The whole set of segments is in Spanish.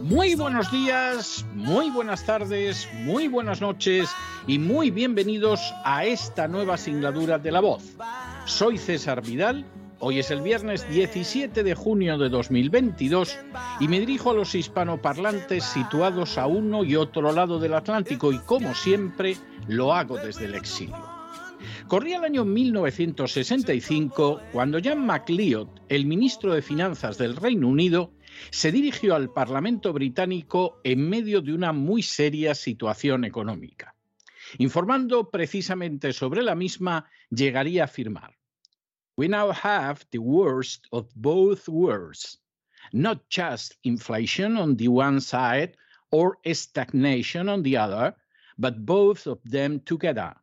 muy buenos días, muy buenas tardes, muy buenas noches y muy bienvenidos a esta nueva singladura de La Voz. Soy César Vidal, hoy es el viernes 17 de junio de 2022 y me dirijo a los hispanoparlantes situados a uno y otro lado del Atlántico y como siempre lo hago desde el exilio. Corría el año 1965 cuando Jan MacLeod, el ministro de Finanzas del Reino Unido, se dirigió al Parlamento británico en medio de una muy seria situación económica. Informando precisamente sobre la misma, llegaría a afirmar: We now have the worst of both worlds, not just inflation on the one side or stagnation on the other, but both of them together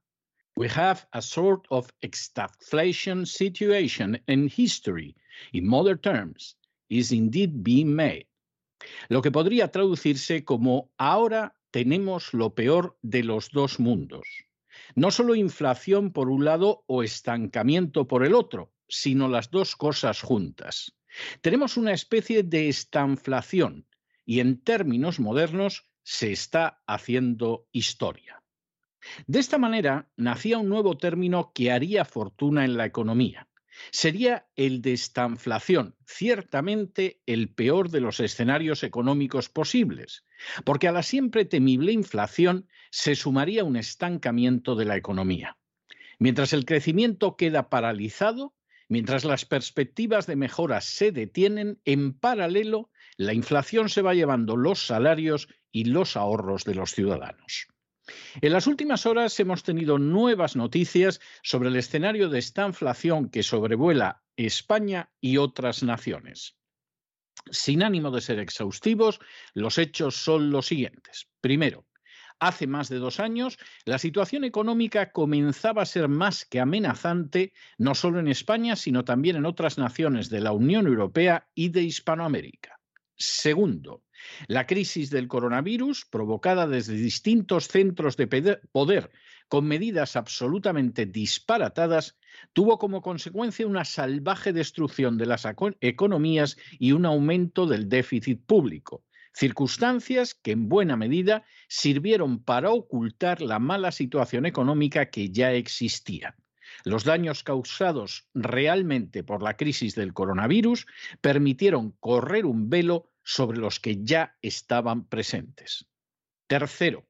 we have a sort of stagflation situation in history, in modern terms, is indeed being made. Lo que podría traducirse como ahora tenemos lo peor de los dos mundos. No solo inflación por un lado o estancamiento por el otro, sino las dos cosas juntas. Tenemos una especie de estanflación y en términos modernos se está haciendo historia. De esta manera nacía un nuevo término que haría fortuna en la economía. sería el de estanflación, ciertamente el peor de los escenarios económicos posibles, porque a la siempre temible inflación se sumaría un estancamiento de la economía. Mientras el crecimiento queda paralizado, mientras las perspectivas de mejora se detienen, en paralelo, la inflación se va llevando los salarios y los ahorros de los ciudadanos. En las últimas horas hemos tenido nuevas noticias sobre el escenario de esta inflación que sobrevuela España y otras naciones. Sin ánimo de ser exhaustivos, los hechos son los siguientes. Primero, hace más de dos años, la situación económica comenzaba a ser más que amenazante, no solo en España, sino también en otras naciones de la Unión Europea y de Hispanoamérica. Segundo, la crisis del coronavirus, provocada desde distintos centros de poder con medidas absolutamente disparatadas, tuvo como consecuencia una salvaje destrucción de las economías y un aumento del déficit público, circunstancias que en buena medida sirvieron para ocultar la mala situación económica que ya existía. Los daños causados realmente por la crisis del coronavirus permitieron correr un velo sobre los que ya estaban presentes. Tercero,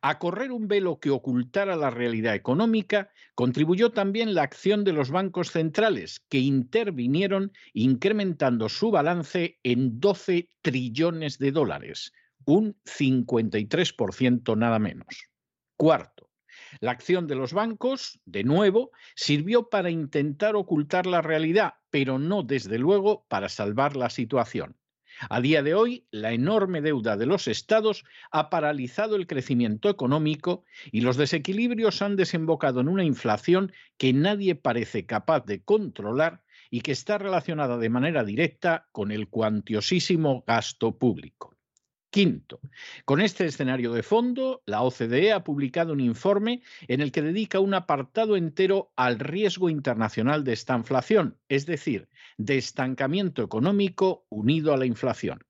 a correr un velo que ocultara la realidad económica contribuyó también la acción de los bancos centrales, que intervinieron incrementando su balance en 12 trillones de dólares, un 53% nada menos. Cuarto, la acción de los bancos, de nuevo, sirvió para intentar ocultar la realidad, pero no desde luego para salvar la situación. A día de hoy, la enorme deuda de los estados ha paralizado el crecimiento económico y los desequilibrios han desembocado en una inflación que nadie parece capaz de controlar y que está relacionada de manera directa con el cuantiosísimo gasto público. Quinto, con este escenario de fondo, la OCDE ha publicado un informe en el que dedica un apartado entero al riesgo internacional de esta inflación, es decir, de estancamiento económico unido a la inflación.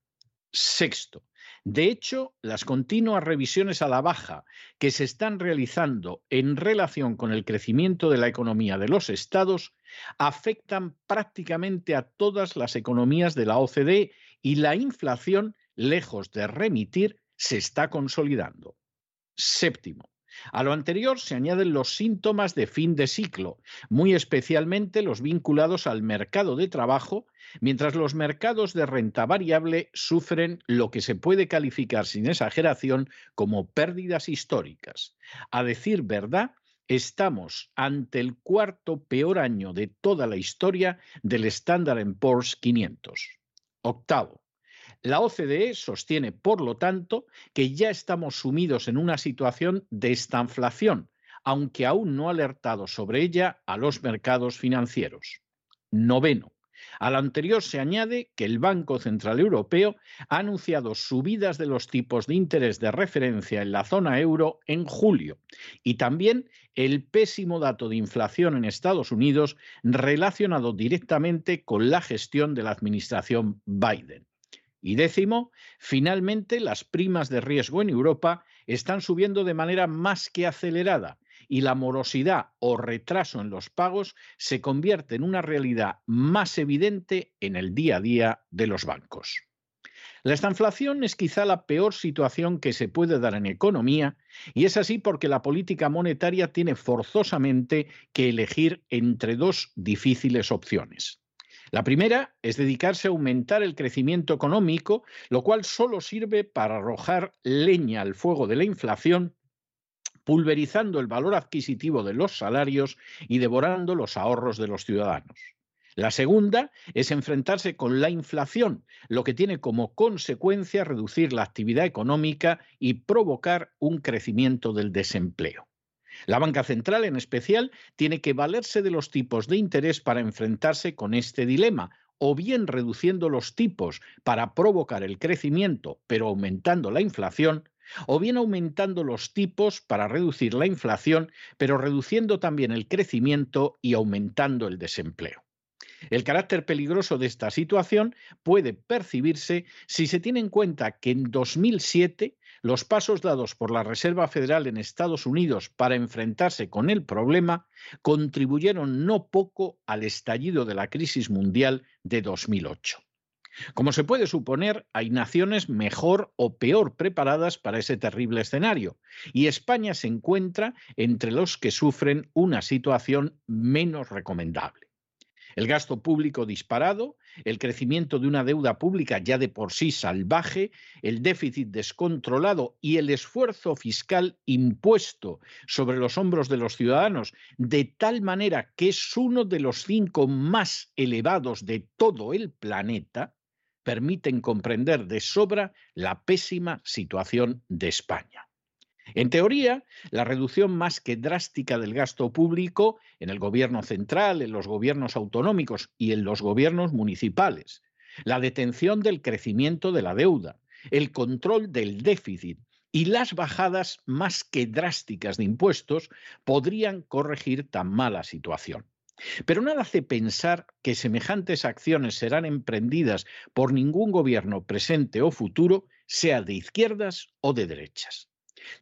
Sexto, de hecho, las continuas revisiones a la baja que se están realizando en relación con el crecimiento de la economía de los estados afectan prácticamente a todas las economías de la OCDE y la inflación lejos de remitir, se está consolidando. Séptimo. A lo anterior se añaden los síntomas de fin de ciclo, muy especialmente los vinculados al mercado de trabajo, mientras los mercados de renta variable sufren lo que se puede calificar sin exageración como pérdidas históricas. A decir verdad, estamos ante el cuarto peor año de toda la historia del Standard Poor's 500. Octavo, la OCDE sostiene, por lo tanto, que ya estamos sumidos en una situación de estanflación, aunque aún no ha alertado sobre ella a los mercados financieros. Noveno. Al anterior se añade que el Banco Central Europeo ha anunciado subidas de los tipos de interés de referencia en la zona euro en julio y también el pésimo dato de inflación en Estados Unidos relacionado directamente con la gestión de la administración Biden. Y décimo, finalmente las primas de riesgo en Europa están subiendo de manera más que acelerada y la morosidad o retraso en los pagos se convierte en una realidad más evidente en el día a día de los bancos. La estanflación es quizá la peor situación que se puede dar en economía y es así porque la política monetaria tiene forzosamente que elegir entre dos difíciles opciones. La primera es dedicarse a aumentar el crecimiento económico, lo cual solo sirve para arrojar leña al fuego de la inflación pulverizando el valor adquisitivo de los salarios y devorando los ahorros de los ciudadanos. La segunda es enfrentarse con la inflación, lo que tiene como consecuencia reducir la actividad económica y provocar un crecimiento del desempleo. La banca central, en especial, tiene que valerse de los tipos de interés para enfrentarse con este dilema, o bien reduciendo los tipos para provocar el crecimiento, pero aumentando la inflación, o bien aumentando los tipos para reducir la inflación, pero reduciendo también el crecimiento y aumentando el desempleo. El carácter peligroso de esta situación puede percibirse si se tiene en cuenta que en 2007 los pasos dados por la Reserva Federal en Estados Unidos para enfrentarse con el problema contribuyeron no poco al estallido de la crisis mundial de 2008. Como se puede suponer, hay naciones mejor o peor preparadas para ese terrible escenario, y España se encuentra entre los que sufren una situación menos recomendable. El gasto público disparado, el crecimiento de una deuda pública ya de por sí salvaje, el déficit descontrolado y el esfuerzo fiscal impuesto sobre los hombros de los ciudadanos de tal manera que es uno de los cinco más elevados de todo el planeta, permiten comprender de sobra la pésima situación de España. En teoría, la reducción más que drástica del gasto público en el gobierno central, en los gobiernos autonómicos y en los gobiernos municipales, la detención del crecimiento de la deuda, el control del déficit y las bajadas más que drásticas de impuestos podrían corregir tan mala situación. Pero nada hace pensar que semejantes acciones serán emprendidas por ningún gobierno presente o futuro, sea de izquierdas o de derechas.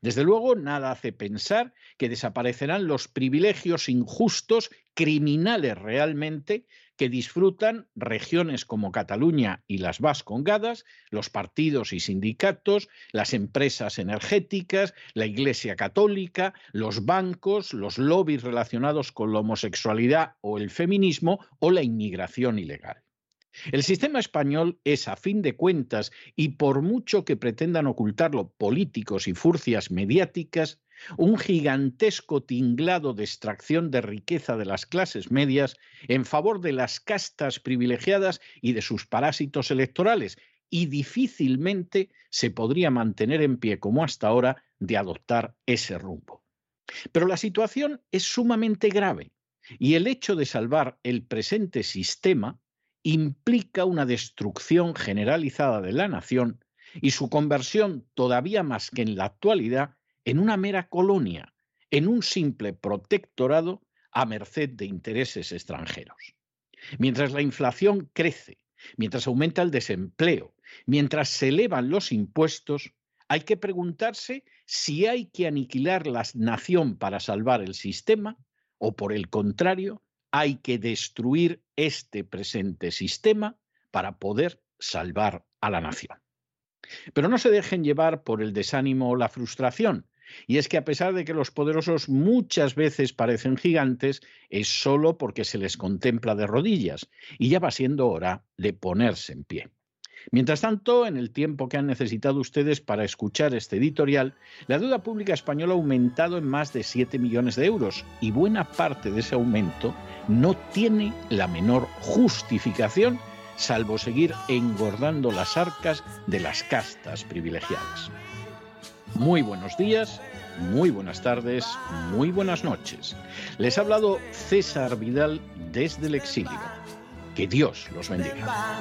Desde luego, nada hace pensar que desaparecerán los privilegios injustos, criminales realmente, que disfrutan regiones como Cataluña y las Vascongadas, los partidos y sindicatos, las empresas energéticas, la Iglesia Católica, los bancos, los lobbies relacionados con la homosexualidad o el feminismo o la inmigración ilegal. El sistema español es, a fin de cuentas, y por mucho que pretendan ocultarlo políticos y furcias mediáticas, un gigantesco tinglado de extracción de riqueza de las clases medias en favor de las castas privilegiadas y de sus parásitos electorales, y difícilmente se podría mantener en pie como hasta ahora de adoptar ese rumbo. Pero la situación es sumamente grave y el hecho de salvar el presente sistema implica una destrucción generalizada de la nación y su conversión, todavía más que en la actualidad, en una mera colonia, en un simple protectorado a merced de intereses extranjeros. Mientras la inflación crece, mientras aumenta el desempleo, mientras se elevan los impuestos, hay que preguntarse si hay que aniquilar la nación para salvar el sistema o, por el contrario, hay que destruir este presente sistema para poder salvar a la nación. Pero no se dejen llevar por el desánimo o la frustración. Y es que a pesar de que los poderosos muchas veces parecen gigantes, es solo porque se les contempla de rodillas y ya va siendo hora de ponerse en pie. Mientras tanto, en el tiempo que han necesitado ustedes para escuchar este editorial, la deuda pública española ha aumentado en más de 7 millones de euros y buena parte de ese aumento no tiene la menor justificación salvo seguir engordando las arcas de las castas privilegiadas. Muy buenos días, muy buenas tardes, muy buenas noches. Les ha hablado César Vidal desde el exilio. Que Dios los bendiga.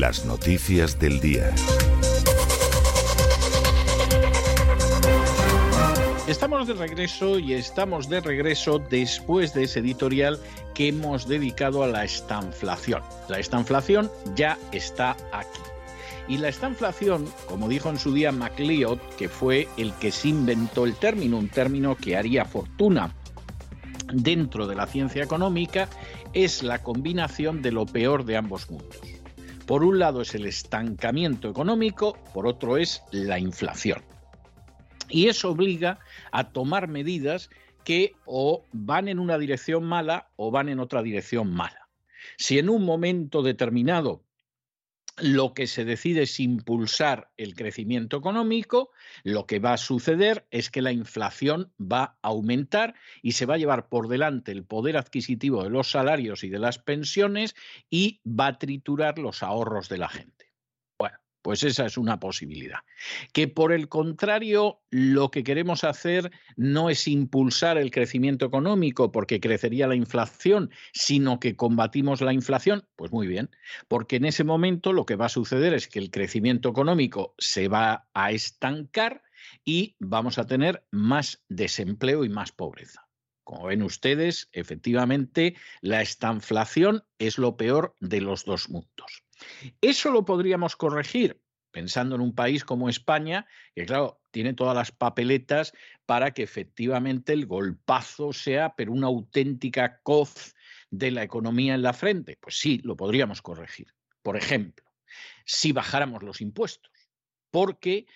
Las noticias del día. Estamos de regreso y estamos de regreso después de ese editorial que hemos dedicado a la estanflación. La estanflación ya está aquí. Y la estanflación, como dijo en su día MacLeod, que fue el que se inventó el término, un término que haría fortuna dentro de la ciencia económica, es la combinación de lo peor de ambos mundos. Por un lado es el estancamiento económico, por otro es la inflación. Y eso obliga a tomar medidas que o van en una dirección mala o van en otra dirección mala. Si en un momento determinado lo que se decide es impulsar el crecimiento económico, lo que va a suceder es que la inflación va a aumentar y se va a llevar por delante el poder adquisitivo de los salarios y de las pensiones y va a triturar los ahorros de la gente. Pues esa es una posibilidad. Que por el contrario, lo que queremos hacer no es impulsar el crecimiento económico porque crecería la inflación, sino que combatimos la inflación, pues muy bien, porque en ese momento lo que va a suceder es que el crecimiento económico se va a estancar y vamos a tener más desempleo y más pobreza. Como ven ustedes, efectivamente, la estanflación es lo peor de los dos mundos. Eso lo podríamos corregir pensando en un país como España, que claro, tiene todas las papeletas para que efectivamente el golpazo sea, pero una auténtica coz de la economía en la frente. Pues sí, lo podríamos corregir. Por ejemplo, si bajáramos los impuestos, porque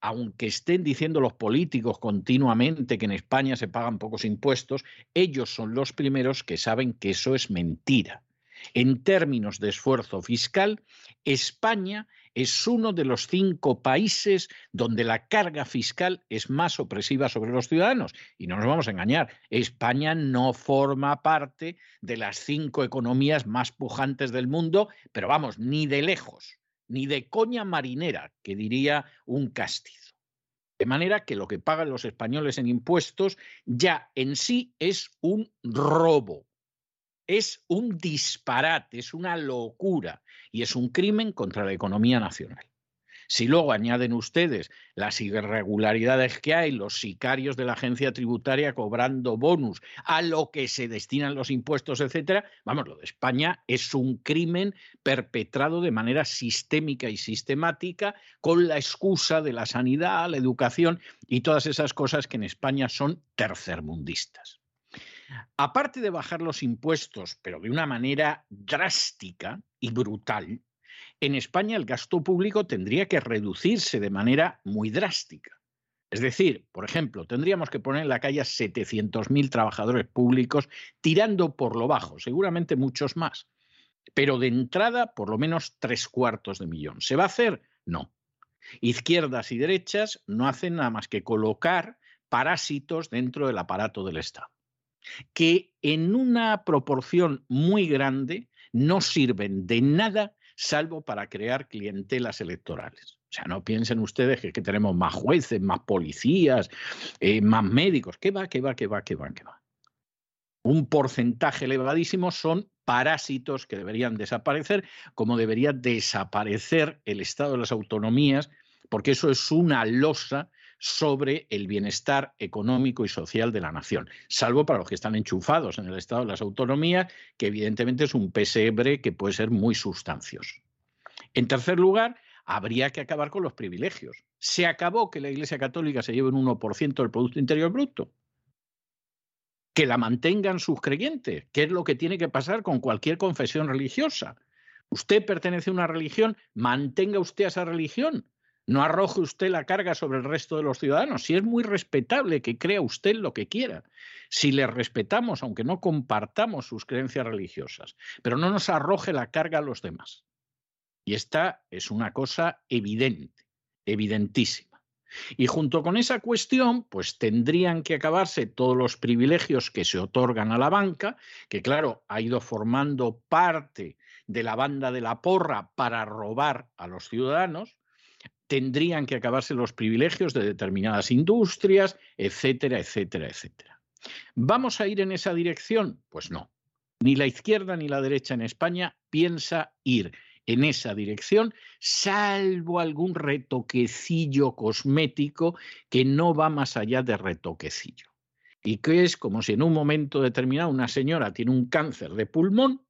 aunque estén diciendo los políticos continuamente que en España se pagan pocos impuestos, ellos son los primeros que saben que eso es mentira. En términos de esfuerzo fiscal, España es uno de los cinco países donde la carga fiscal es más opresiva sobre los ciudadanos. Y no nos vamos a engañar, España no forma parte de las cinco economías más pujantes del mundo, pero vamos, ni de lejos, ni de coña marinera, que diría un castizo. De manera que lo que pagan los españoles en impuestos ya en sí es un robo es un disparate, es una locura y es un crimen contra la economía nacional. Si luego añaden ustedes las irregularidades que hay, los sicarios de la agencia tributaria cobrando bonus, a lo que se destinan los impuestos, etcétera, vamos, lo de España es un crimen perpetrado de manera sistémica y sistemática con la excusa de la sanidad, la educación y todas esas cosas que en España son tercermundistas. Aparte de bajar los impuestos, pero de una manera drástica y brutal, en España el gasto público tendría que reducirse de manera muy drástica. Es decir, por ejemplo, tendríamos que poner en la calle a 700.000 trabajadores públicos tirando por lo bajo, seguramente muchos más. Pero de entrada, por lo menos tres cuartos de millón. ¿Se va a hacer? No. Izquierdas y derechas no hacen nada más que colocar parásitos dentro del aparato del Estado que en una proporción muy grande no sirven de nada salvo para crear clientelas electorales. O sea, no piensen ustedes que, tenemos más jueces, más policías, eh, más médicos. ¿Qué va, qué va, qué va, qué va, qué va? Un porcentaje elevadísimo son parásitos que deberían desaparecer, como debería desaparecer el Estado de las autonomías, porque eso es una losa sobre el bienestar económico y social de la nación, salvo para los que están enchufados en el Estado de las autonomías, que evidentemente es un pesebre que puede ser muy sustancioso. En tercer lugar, habría que acabar con los privilegios. Se acabó que la Iglesia Católica se lleve un 1% del Producto Interior Bruto. Que la mantengan sus creyentes, que es lo que tiene que pasar con cualquier confesión religiosa. Usted pertenece a una religión, mantenga usted esa religión. No arroje usted la carga sobre el resto de los ciudadanos. Si es muy respetable que crea usted lo que quiera. Si le respetamos, aunque no compartamos sus creencias religiosas, pero no nos arroje la carga a los demás. Y esta es una cosa evidente, evidentísima. Y junto con esa cuestión, pues tendrían que acabarse todos los privilegios que se otorgan a la banca, que claro, ha ido formando parte de la banda de la porra para robar a los ciudadanos, tendrían que acabarse los privilegios de determinadas industrias, etcétera, etcétera, etcétera. ¿Vamos a ir en esa dirección? Pues no. Ni la izquierda ni la derecha en España piensa ir en esa dirección, salvo algún retoquecillo cosmético que no va más allá de retoquecillo. Y que es como si en un momento determinado una señora tiene un cáncer de pulmón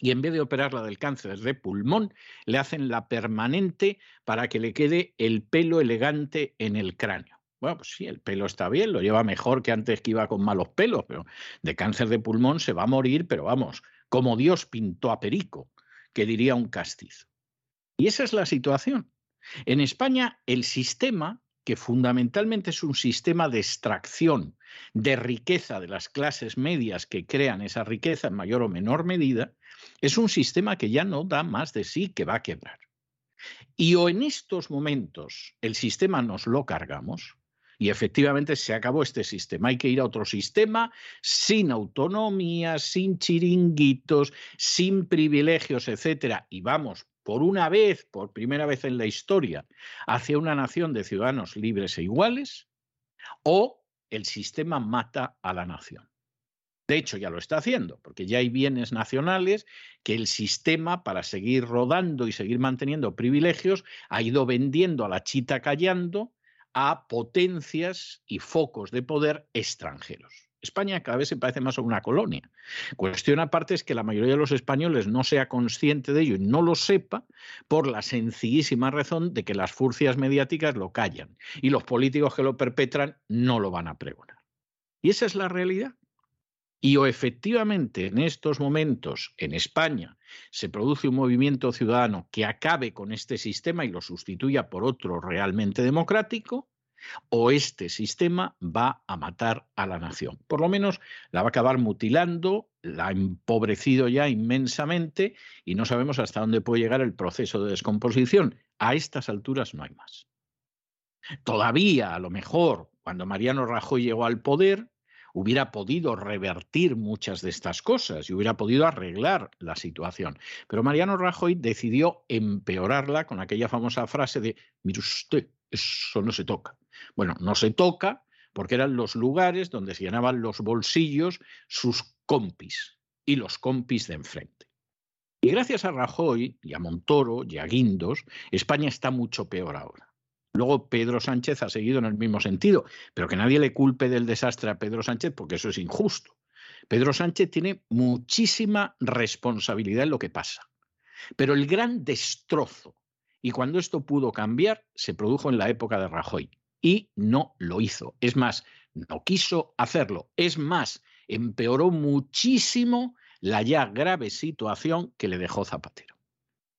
y en vez de operarla del cáncer de pulmón, le hacen la permanente para que le quede el pelo elegante en el cráneo. Bueno, pues sí, el pelo está bien, lo lleva mejor que antes que iba con malos pelos, pero de cáncer de pulmón se va a morir, pero vamos, como Dios pintó a Perico, que diría un castizo. Y esa es la situación. En España, el sistema que fundamentalmente es un sistema de extracción de riqueza de las clases medias que crean esa riqueza en mayor o menor medida, es un sistema que ya no da más de sí, que va a quebrar. Y o en estos momentos el sistema nos lo cargamos, y efectivamente se acabó este sistema. Hay que ir a otro sistema sin autonomía, sin chiringuitos, sin privilegios, etcétera. Y vamos por una vez, por primera vez en la historia, hacia una nación de ciudadanos libres e iguales, o el sistema mata a la nación. De hecho, ya lo está haciendo, porque ya hay bienes nacionales que el sistema, para seguir rodando y seguir manteniendo privilegios, ha ido vendiendo a la chita callando a potencias y focos de poder extranjeros. España cada vez se parece más a una colonia. Cuestión aparte es que la mayoría de los españoles no sea consciente de ello y no lo sepa por la sencillísima razón de que las furcias mediáticas lo callan y los políticos que lo perpetran no lo van a pregonar. Y esa es la realidad. Y o efectivamente en estos momentos en España se produce un movimiento ciudadano que acabe con este sistema y lo sustituya por otro realmente democrático, o este sistema va a matar a la nación. Por lo menos la va a acabar mutilando, la ha empobrecido ya inmensamente y no sabemos hasta dónde puede llegar el proceso de descomposición. A estas alturas no hay más. Todavía, a lo mejor, cuando Mariano Rajoy llegó al poder, hubiera podido revertir muchas de estas cosas y hubiera podido arreglar la situación. Pero Mariano Rajoy decidió empeorarla con aquella famosa frase de, mire usted, eso no se toca. Bueno, no se toca porque eran los lugares donde se llenaban los bolsillos sus compis y los compis de enfrente. Y gracias a Rajoy y a Montoro y a Guindos, España está mucho peor ahora. Luego Pedro Sánchez ha seguido en el mismo sentido, pero que nadie le culpe del desastre a Pedro Sánchez porque eso es injusto. Pedro Sánchez tiene muchísima responsabilidad en lo que pasa. Pero el gran destrozo, y cuando esto pudo cambiar, se produjo en la época de Rajoy y no lo hizo. Es más, no quiso hacerlo. Es más, empeoró muchísimo la ya grave situación que le dejó Zapatero.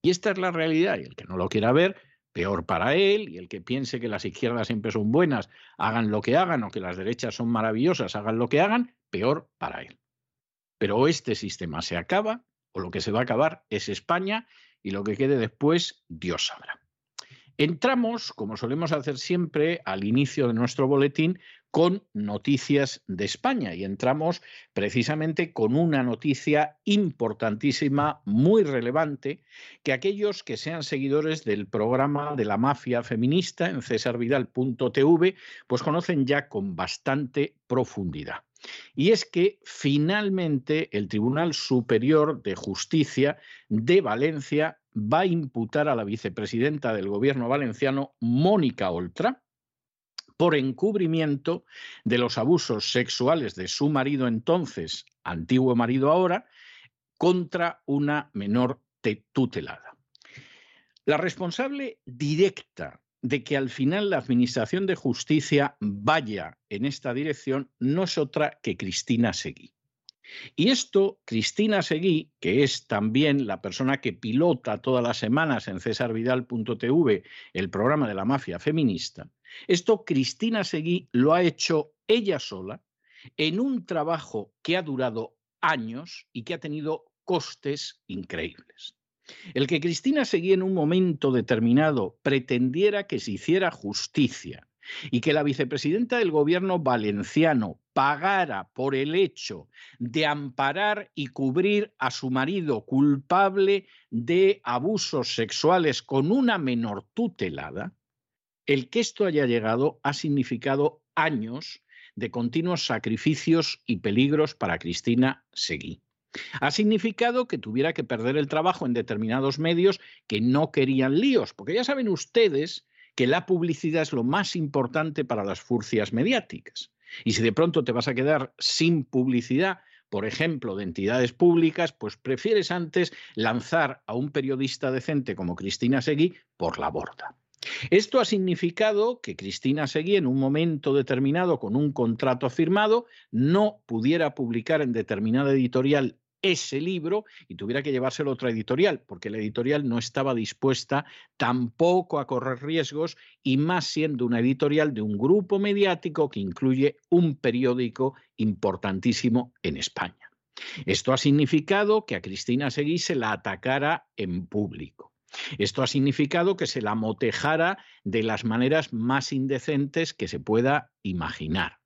Y esta es la realidad, y el que no lo quiera ver, peor para él, y el que piense que las izquierdas siempre son buenas, hagan lo que hagan, o que las derechas son maravillosas, hagan lo que hagan, peor para él. Pero este sistema se acaba, o lo que se va a acabar es España, y lo que quede después, Dios sabrá. Entramos, como solemos hacer siempre, al inicio de nuestro boletín con noticias de España y entramos precisamente con una noticia importantísima, muy relevante, que aquellos que sean seguidores del programa de la mafia feminista en cesarvidal.tv, pues conocen ya con bastante profundidad. Y es que finalmente el Tribunal Superior de Justicia de Valencia va a imputar a la vicepresidenta del gobierno valenciano, Mónica Oltra, por encubrimiento de los abusos sexuales de su marido entonces, antiguo marido ahora, contra una menor tutelada. La responsable directa de que al final la Administración de Justicia vaya en esta dirección no es otra que Cristina Seguí. Y esto, Cristina Seguí, que es también la persona que pilota todas las semanas en cesarvidal.tv el programa de la mafia feminista, esto Cristina Seguí lo ha hecho ella sola en un trabajo que ha durado años y que ha tenido costes increíbles. El que Cristina Seguí en un momento determinado pretendiera que se hiciera justicia y que la vicepresidenta del gobierno valenciano pagara por el hecho de amparar y cubrir a su marido culpable de abusos sexuales con una menor tutelada, el que esto haya llegado ha significado años de continuos sacrificios y peligros para Cristina Seguí. Ha significado que tuviera que perder el trabajo en determinados medios que no querían líos, porque ya saben ustedes que la publicidad es lo más importante para las furcias mediáticas. Y si de pronto te vas a quedar sin publicidad, por ejemplo, de entidades públicas, pues prefieres antes lanzar a un periodista decente como Cristina Seguí por la borda. Esto ha significado que Cristina Seguí, en un momento determinado, con un contrato firmado, no pudiera publicar en determinada editorial ese libro y tuviera que llevárselo a otra editorial, porque la editorial no estaba dispuesta tampoco a correr riesgos y más siendo una editorial de un grupo mediático que incluye un periódico importantísimo en España. Esto ha significado que a Cristina Seguí se la atacara en público. Esto ha significado que se la motejara de las maneras más indecentes que se pueda imaginar.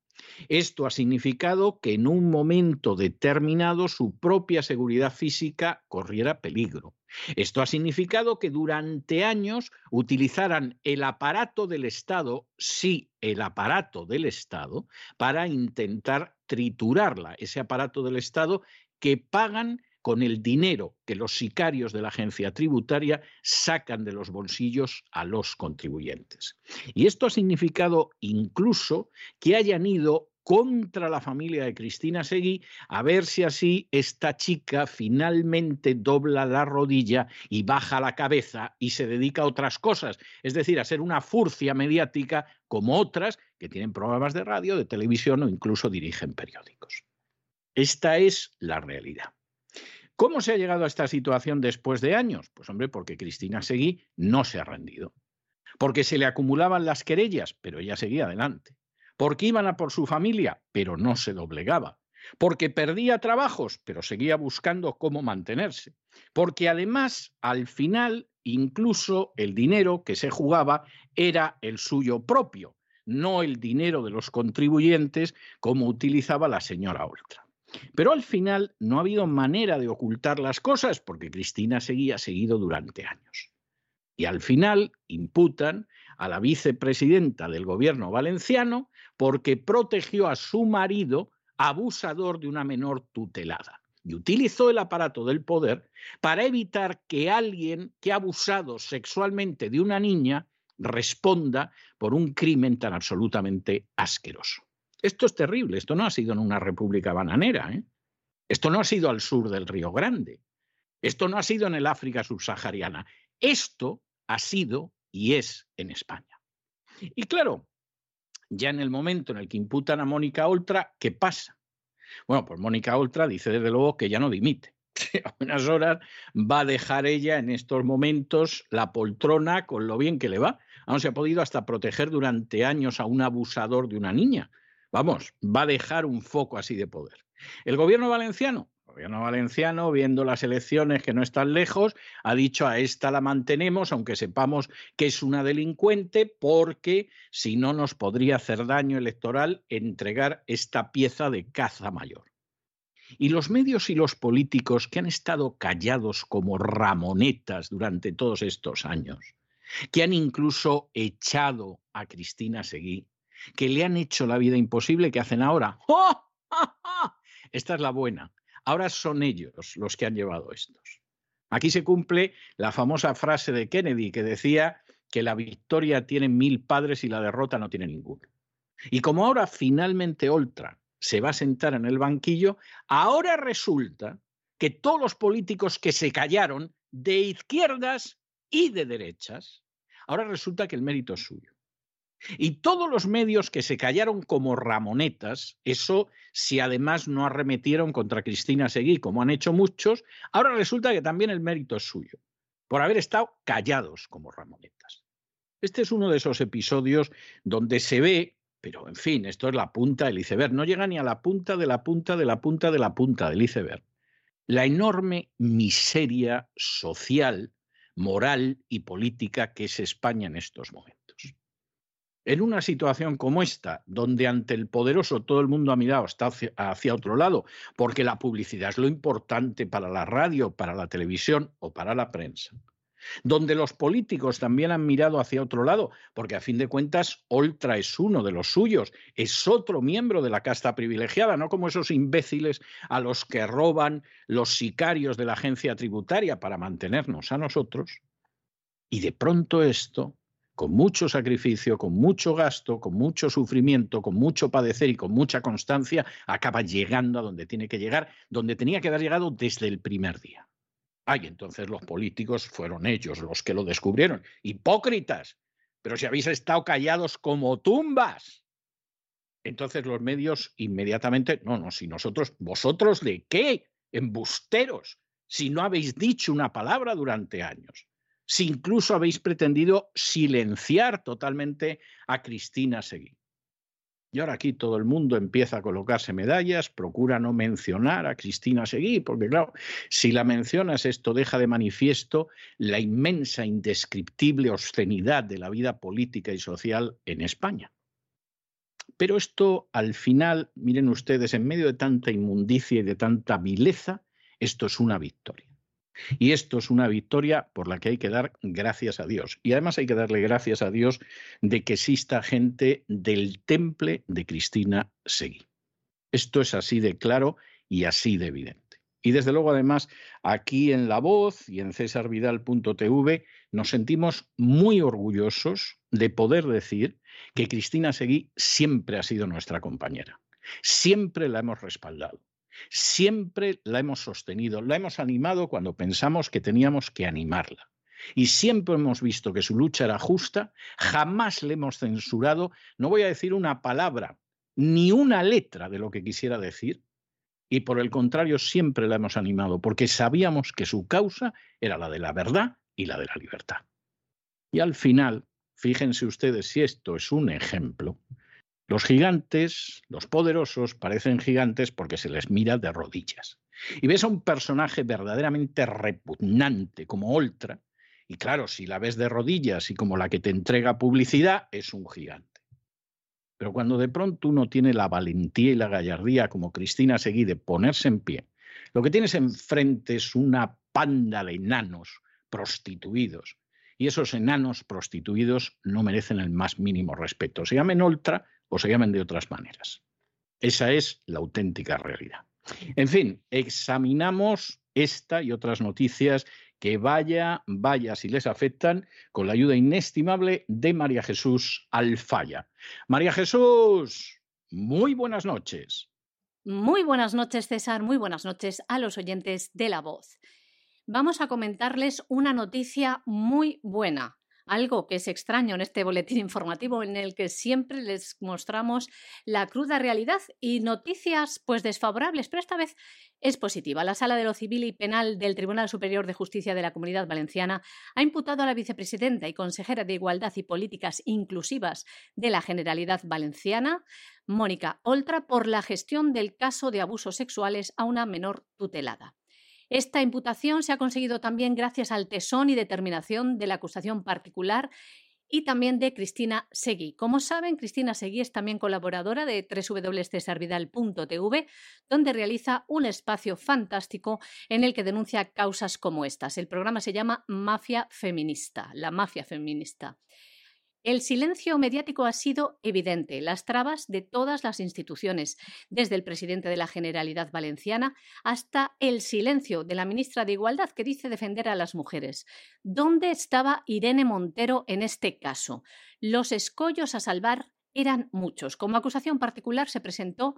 Esto ha significado que en un momento determinado su propia seguridad física corriera peligro. Esto ha significado que durante años utilizaran el aparato del Estado, sí, el aparato del Estado, para intentar triturarla, ese aparato del Estado que pagan con el dinero que los sicarios de la agencia tributaria sacan de los bolsillos a los contribuyentes. Y esto ha significado incluso que hayan ido contra la familia de Cristina Seguí, a ver si así esta chica finalmente dobla la rodilla y baja la cabeza y se dedica a otras cosas, es decir, a ser una furcia mediática como otras que tienen programas de radio, de televisión o incluso dirigen periódicos. Esta es la realidad. ¿Cómo se ha llegado a esta situación después de años? Pues hombre, porque Cristina Seguí no se ha rendido. Porque se le acumulaban las querellas, pero ella seguía adelante porque iban a por su familia, pero no se doblegaba, porque perdía trabajos, pero seguía buscando cómo mantenerse, porque además al final incluso el dinero que se jugaba era el suyo propio, no el dinero de los contribuyentes como utilizaba la señora Oltra. Pero al final no ha habido manera de ocultar las cosas porque Cristina seguía seguido durante años. Y al final imputan a la vicepresidenta del gobierno valenciano porque protegió a su marido abusador de una menor tutelada y utilizó el aparato del poder para evitar que alguien que ha abusado sexualmente de una niña responda por un crimen tan absolutamente asqueroso. Esto es terrible, esto no ha sido en una república bananera, ¿eh? esto no ha sido al sur del Río Grande, esto no ha sido en el África subsahariana, esto ha sido y es en España. Y claro, ya en el momento en el que imputan a Mónica Oltra, ¿qué pasa? Bueno, pues Mónica Oltra dice desde luego que ya no dimite. a unas horas va a dejar ella en estos momentos la poltrona con lo bien que le va. Aún se ha podido hasta proteger durante años a un abusador de una niña. Vamos, va a dejar un foco así de poder. El gobierno valenciano, gobierno valenciano, viendo las elecciones que no están lejos, ha dicho a esta la mantenemos, aunque sepamos que es una delincuente, porque si no nos podría hacer daño electoral entregar esta pieza de caza mayor. Y los medios y los políticos que han estado callados como ramonetas durante todos estos años, que han incluso echado a Cristina Seguí, que le han hecho la vida imposible, que hacen ahora. ¡Oh! Esta es la buena Ahora son ellos los que han llevado estos. Aquí se cumple la famosa frase de Kennedy que decía que la victoria tiene mil padres y la derrota no tiene ninguno. Y como ahora finalmente Oltra se va a sentar en el banquillo, ahora resulta que todos los políticos que se callaron de izquierdas y de derechas, ahora resulta que el mérito es suyo. Y todos los medios que se callaron como ramonetas, eso si además no arremetieron contra Cristina Seguí, como han hecho muchos, ahora resulta que también el mérito es suyo, por haber estado callados como ramonetas. Este es uno de esos episodios donde se ve, pero en fin, esto es la punta del iceberg, no llega ni a la punta de la punta de la punta de la punta del iceberg. La enorme miseria social, moral y política que es España en estos momentos. En una situación como esta, donde ante el poderoso todo el mundo ha mirado hacia, otro lado, porque la publicidad es lo importante para la radio, para la televisión o para la prensa, donde los políticos también han mirado hacia otro lado, porque a fin de cuentas Oltra es uno de los suyos, es otro miembro de la casta privilegiada, no como esos imbéciles a los que roban los sicarios de la agencia tributaria para mantenernos a nosotros. Y de pronto esto con mucho sacrificio, con mucho gasto, con mucho sufrimiento, con mucho padecer y con mucha constancia, acaba llegando a donde tiene que llegar, donde tenía que haber llegado desde el primer día. Ay, entonces los políticos fueron ellos los que lo descubrieron. Hipócritas, pero si habéis estado callados como tumbas. Entonces los medios inmediatamente, no, no, si nosotros, vosotros de qué, embusteros, si no habéis dicho una palabra durante años si incluso habéis pretendido silenciar totalmente a Cristina Seguí. Y ahora aquí todo el mundo empieza a colocarse medallas, procura no mencionar a Cristina Seguí, porque claro, si la mencionas esto deja de manifiesto la inmensa, indescriptible obscenidad de la vida política y social en España. Pero esto al final, miren ustedes, en medio de tanta inmundicia y de tanta vileza, esto es una victoria. Y esto es una victoria por la que hay que dar gracias a Dios. Y además hay que darle gracias a Dios de que exista gente del temple de Cristina Seguí. Esto es así de claro y así de evidente. Y desde luego, además, aquí en La Voz y en cesarvidal.tv nos sentimos muy orgullosos de poder decir que Cristina Seguí siempre ha sido nuestra compañera. Siempre la hemos respaldado. Siempre la hemos sostenido, la hemos animado cuando pensamos que teníamos que animarla. Y siempre hemos visto que su lucha era justa, jamás le hemos censurado, no voy a decir una palabra, ni una letra de lo que quisiera decir, y por el contrario siempre la hemos animado, porque sabíamos que su causa era la de la verdad y la de la libertad. Y al final, fíjense ustedes si esto es un ejemplo, los gigantes, los poderosos, parecen gigantes porque se les mira de rodillas. Y ves a un personaje verdaderamente repugnante como Oltra, y claro, si la ves de rodillas y como la que te entrega publicidad, es un gigante. Pero cuando de pronto uno tiene la valentía y la gallardía como Cristina Seguí de ponerse en pie, lo que tienes enfrente es una panda de enanos prostituidos. Y esos enanos prostituidos no merecen el más mínimo respeto. Se llamen Oltra o se llamen de otras maneras. Esa es la auténtica realidad. En fin, examinamos esta y otras noticias que vaya, vaya si les afectan, con la ayuda inestimable de María Jesús Alfaya. María Jesús, muy buenas noches. Muy buenas noches, César, muy buenas noches a los oyentes de La Voz. Vamos a comentarles una noticia muy buena algo que es extraño en este boletín informativo en el que siempre les mostramos la cruda realidad y noticias pues desfavorables, pero esta vez es positiva. La Sala de lo Civil y Penal del Tribunal Superior de Justicia de la Comunidad Valenciana ha imputado a la vicepresidenta y consejera de Igualdad y Políticas Inclusivas de la Generalidad Valenciana, Mónica Oltra, por la gestión del caso de abusos sexuales a una menor tutelada. Esta imputación se ha conseguido también gracias al tesón y determinación de la acusación particular y también de Cristina Seguí. Como saben, Cristina Seguí es también colaboradora de www.cesarvidal.tv, donde realiza un espacio fantástico en el que denuncia causas como estas. El programa se llama Mafia Feminista, la mafia feminista. El silencio mediático ha sido evidente, las trabas de todas las instituciones, desde el presidente de la Generalidad Valenciana hasta el silencio de la ministra de Igualdad que dice defender a las mujeres. ¿Dónde estaba Irene Montero en este caso? Los escollos a salvar eran muchos. Como acusación particular se presentó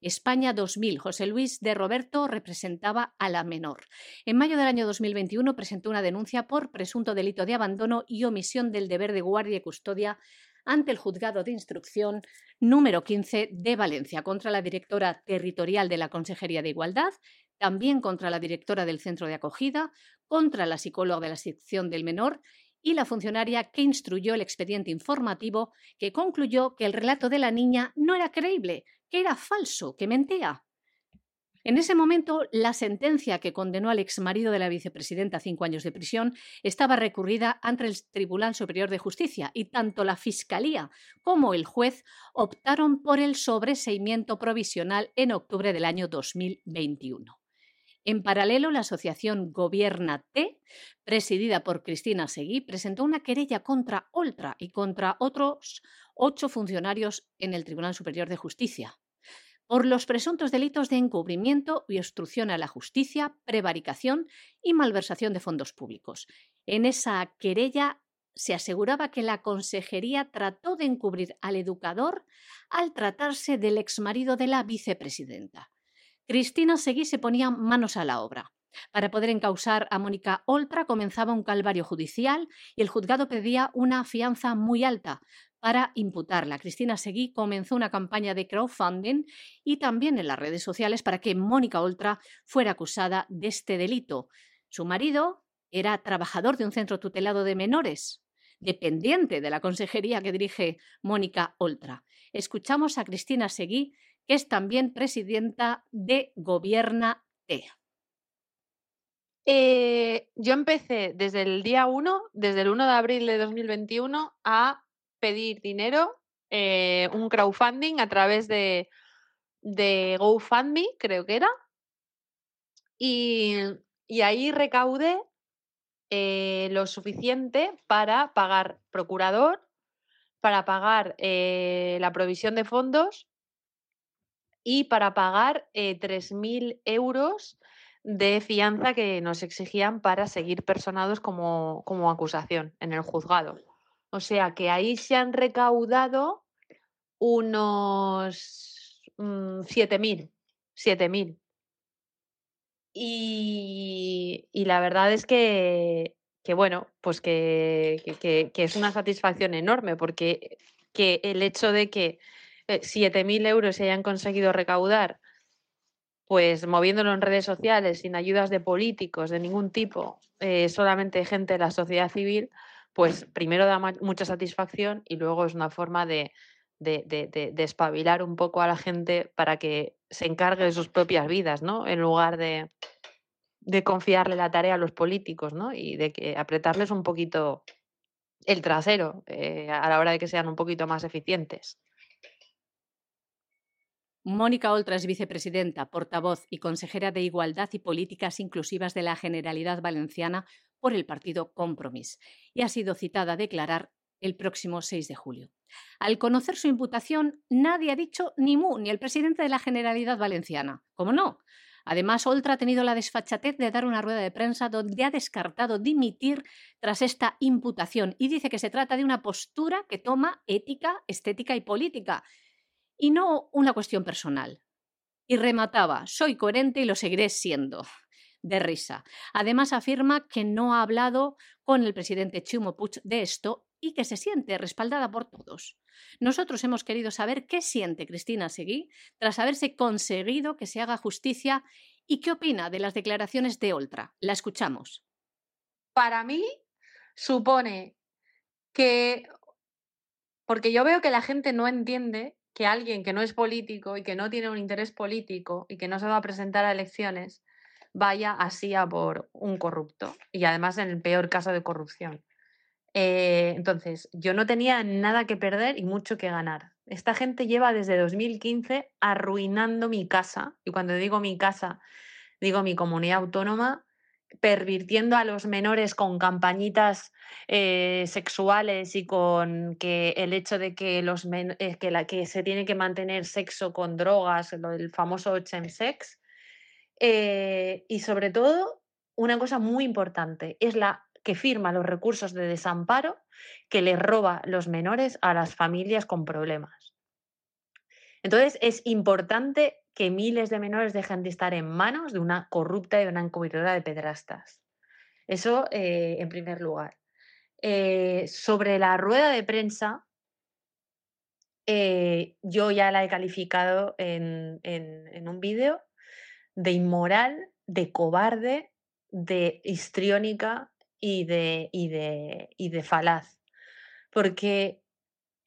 España 2000. José Luis de Roberto representaba a la menor. En mayo del año 2021 presentó una denuncia por presunto delito de abandono y omisión del deber de guardia y custodia ante el juzgado de instrucción número 15 de Valencia contra la directora territorial de la Consejería de Igualdad, también contra la directora del centro de acogida, contra la psicóloga de la sección del menor y la funcionaria que instruyó el expediente informativo que concluyó que el relato de la niña no era creíble, que era falso, que mentía. En ese momento, la sentencia que condenó al exmarido de la vicepresidenta a cinco años de prisión estaba recurrida ante el Tribunal Superior de Justicia y tanto la Fiscalía como el juez optaron por el sobreseimiento provisional en octubre del año 2021. En paralelo, la asociación Gobierna T, presidida por Cristina Seguí, presentó una querella contra Oltra y contra otros ocho funcionarios en el Tribunal Superior de Justicia por los presuntos delitos de encubrimiento y obstrucción a la justicia, prevaricación y malversación de fondos públicos. En esa querella se aseguraba que la consejería trató de encubrir al educador al tratarse del exmarido de la vicepresidenta. Cristina Seguí se ponía manos a la obra. Para poder encausar a Mónica Oltra comenzaba un calvario judicial y el juzgado pedía una fianza muy alta para imputarla. Cristina Seguí comenzó una campaña de crowdfunding y también en las redes sociales para que Mónica Oltra fuera acusada de este delito. Su marido era trabajador de un centro tutelado de menores, dependiente de la consejería que dirige Mónica Oltra. Escuchamos a Cristina Seguí que es también presidenta de Gobierna T. Eh, yo empecé desde el día 1, desde el 1 de abril de 2021, a pedir dinero, eh, un crowdfunding a través de, de GoFundMe, creo que era. Y y ahí recaudé eh, lo suficiente para pagar procurador, para pagar eh, la provisión de fondos y para pagar eh, 3.000 euros de fianza que nos exigían para seguir personados como, como acusación en el juzgado. O sea que ahí se han recaudado unos mm, 7.000, 7.000. Y, y la verdad es que, que bueno, pues que, que- que- es una satisfacción enorme porque que el hecho de que eh, 7.000 euros se hayan conseguido recaudar, pues moviéndolo en redes sociales, sin ayudas de políticos de ningún tipo, eh, solamente gente de la sociedad civil, pues primero da mucha satisfacción y luego es una forma de, de, de, de- espabilar un poco a la gente para que se encargue de sus propias vidas, ¿no? En lugar de, de confiarle la tarea a los políticos, ¿no? Y de que apretarles un poquito el trasero eh, a la hora de que sean un poquito más eficientes. Mónica Oltra es vicepresidenta, portavoz y consejera de Igualdad y Políticas Inclusivas de la Generalidad Valenciana por el partido Compromís y ha sido citada a declarar el próximo 6 de julio. Al conocer su imputación, nadie ha dicho ni mu, ni el presidente de la Generalidad Valenciana. ¿Cómo no? Además, Oltra ha tenido la desfachatez de dar una rueda de prensa donde ha descartado dimitir tras esta imputación y dice que se trata de una postura que toma ética, estética y política y no una cuestión personal. Y remataba, soy coherente y lo seguiré siendo. De risa. Además afirma que no ha hablado con el presidente Chumo Puig de esto y que se siente respaldada por todos. Nosotros hemos querido saber qué siente Cristina Seguí tras haberse conseguido que se haga justicia y qué opina de las declaraciones de Oltra. La escuchamos. Para mí supone que, porque yo veo que la gente no entiende que alguien que no es político y que no tiene un interés político y que no se va a presentar a elecciones vaya así a por un corrupto y además en el peor caso de corrupción. Eh, entonces, yo no tenía nada que perder y mucho que ganar. Esta gente lleva desde 2015 arruinando mi casa y cuando digo mi casa, digo mi comunidad autónoma, pervirtiendo a los menores con campañitas eh, sexuales y con que el hecho de que, los men- eh, que, la, que se tiene que mantener sexo con drogas, del famoso chemsex. Eh, y sobre todo, una cosa muy importante es la que firma los recursos de desamparo que le roba los menores a las familias con problemas. Entonces, es importante que miles de menores dejen de estar en manos de una corrupta y de una encubridora de pedrastas. Eso eh, en primer lugar. Eh, sobre la rueda de prensa, yo ya la he calificado en, en- en un vídeo de inmoral, de cobarde, de histriónica y de, y de, y de falaz. Porque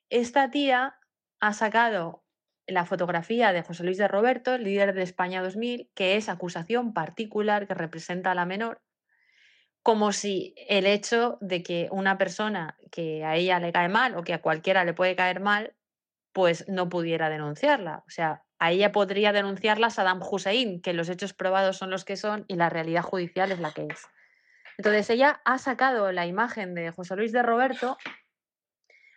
esta tía ha sacado la fotografía de José Luis de Roberto, líder de España 2000, que es acusación particular que representa a la menor, como si el hecho de que una persona que a ella le cae mal o que a cualquiera le puede caer mal, pues no pudiera denunciarla. O sea, a ella podría denunciarla Saddam Hussein, que los hechos probados son los que son y la realidad judicial es la que es. Entonces ella ha sacado la imagen de José Luis de Roberto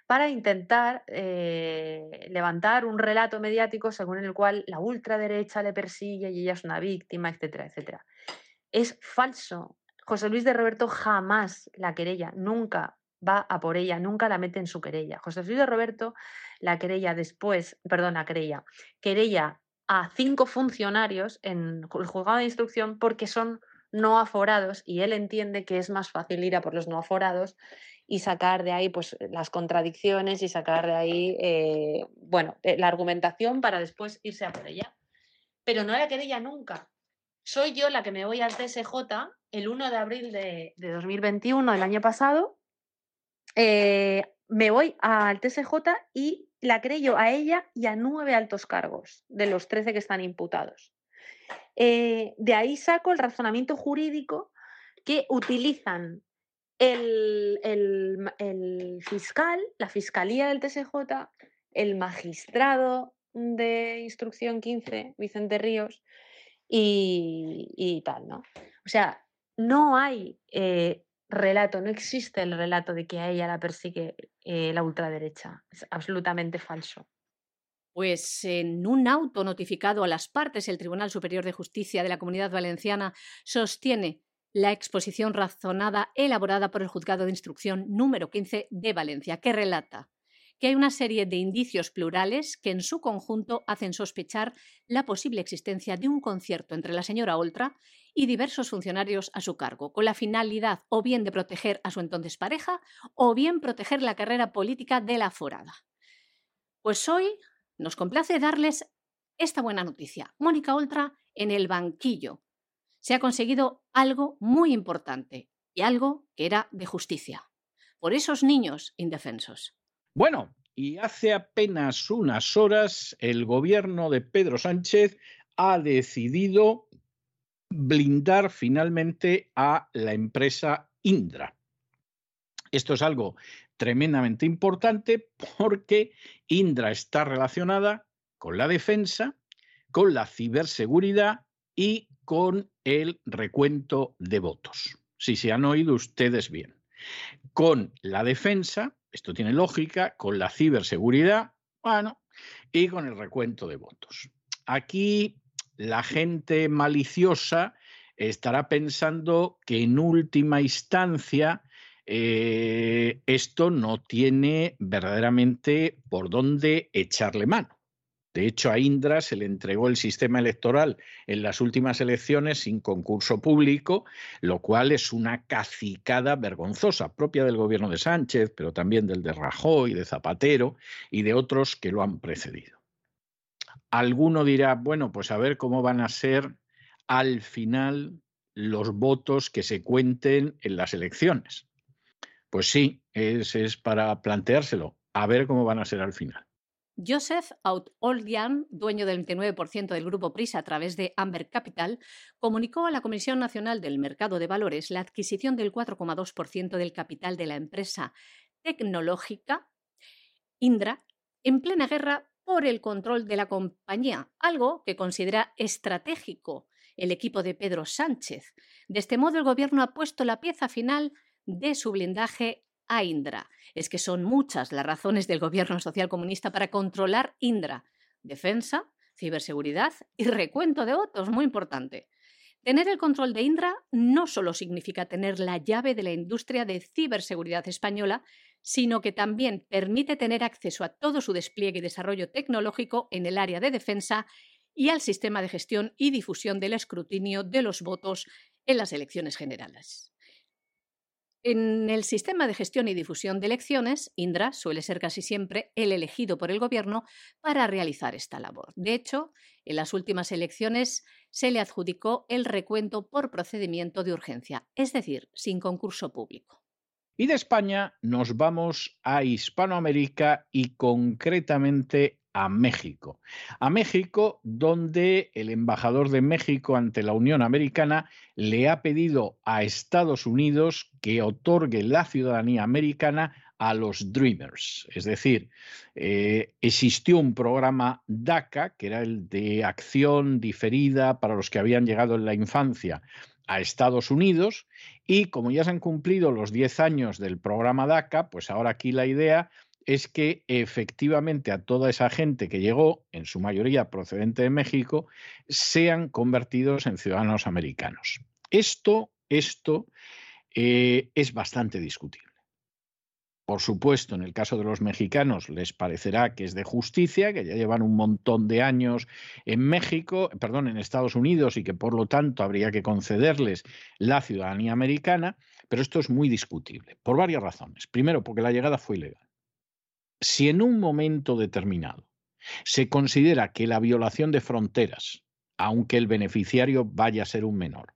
para intentar eh, levantar un relato mediático según el cual la ultraderecha le persigue y ella es una víctima, etcétera, etcétera. Es falso. José Luis de Roberto jamás la querella, nunca va a por ella, nunca la mete en su querella. José Luis de Roberto la querella después, perdón, la querella, querella a cinco funcionarios en el juzgado de instrucción porque son no aforados y él entiende que es más fácil ir a por los no aforados y sacar de ahí pues las contradicciones y sacar de ahí eh, bueno eh, la argumentación para después irse a por ella pero no la querella nunca soy yo la que me voy al TSJ el 1 de abril de, de 2021 del año pasado eh, me voy al TSJ y la creo a ella y a nueve altos cargos de los 13 que están imputados. Eh, de ahí saco el razonamiento jurídico que utilizan el, el fiscal, la fiscalía del TSJ, el magistrado de instrucción 15, Vicente Ríos, y, y tal, ¿no? O sea, no hay eh, relato, no existe el relato de que a ella la persigue eh, la ultraderecha. Es absolutamente falso. Pues en un auto notificado a las partes, el Tribunal Superior de Justicia de la Comunidad Valenciana sostiene la exposición razonada elaborada por el Juzgado de Instrucción número 15 de Valencia, que relata que hay una serie de indicios plurales que en su conjunto hacen sospechar la posible existencia de un concierto entre la señora Oltra y diversos funcionarios a su cargo, con la finalidad o bien de proteger a su entonces pareja o bien proteger la carrera política de la forada. Pues hoy nos complace darles esta buena noticia. Mónica Oltra en el banquillo. Se ha conseguido algo muy importante y algo que era de justicia. Por esos niños indefensos. Bueno, y hace apenas unas horas el gobierno de Pedro Sánchez ha decidido blindar finalmente a la empresa Indra. Esto es algo tremendamente importante porque Indra está relacionada con la defensa, con la ciberseguridad y con el recuento de votos. Si se han oído ustedes bien. Con la defensa, esto tiene lógica con la ciberseguridad, bueno, y con el recuento de votos. Aquí la gente maliciosa estará pensando que en última instancia eh, esto no tiene verdaderamente por dónde echarle mano. De hecho, a Indra se le entregó el sistema electoral en las últimas elecciones sin concurso público, lo cual es una cacicada vergonzosa, propia del gobierno de Sánchez, pero también del de Rajoy, de Zapatero y de otros que lo han precedido. Alguno dirá, bueno, pues a ver cómo van a ser al final los votos que se cuenten en las elecciones. Pues sí, es, es para planteárselo, a ver cómo van a ser al final. Joseph Out-Oldian, dueño del 29% del grupo Prisa a través de Amber Capital, comunicó a la Comisión Nacional del Mercado de Valores la adquisición del 4,2% del capital de la empresa tecnológica Indra en plena guerra por el control de la compañía, algo que considera estratégico el equipo de Pedro Sánchez. De este modo, el Gobierno ha puesto la pieza final de su blindaje a Indra. Es que son muchas las razones del gobierno social comunista para controlar Indra. Defensa, ciberseguridad y recuento de votos, muy importante. Tener el control de Indra no solo significa tener la llave de la industria de ciberseguridad española, sino que también permite tener acceso a todo su despliegue y desarrollo tecnológico en el área de defensa y al sistema de gestión y difusión del escrutinio de los votos en las elecciones generales. En el sistema de gestión y difusión de elecciones, Indra suele ser casi siempre el elegido por el Gobierno para realizar esta labor. De hecho, en las últimas elecciones se le adjudicó el recuento por procedimiento de urgencia, es decir, sin concurso público. Y de España nos vamos a Hispanoamérica y concretamente a México. A México, donde el embajador de México ante la Unión Americana le ha pedido a Estados Unidos que otorgue la ciudadanía americana a los Dreamers. Es decir, eh, existió un programa DACA, que era el de acción diferida para los que habían llegado en la infancia a Estados Unidos, y como ya se han cumplido los 10 años del programa DACA, pues ahora aquí la idea es que efectivamente a toda esa gente que llegó, en su mayoría procedente de México, sean convertidos en ciudadanos americanos. Esto, esto eh, es bastante discutible. Por supuesto, en el caso de los mexicanos les parecerá que es de justicia, que ya llevan un montón de años en México, perdón, en Estados Unidos y que por lo tanto habría que concederles la ciudadanía americana, pero esto es muy discutible por varias razones. Primero, porque la llegada fue ilegal si en un momento determinado se considera que la violación de fronteras, aunque el beneficiario vaya a ser un menor,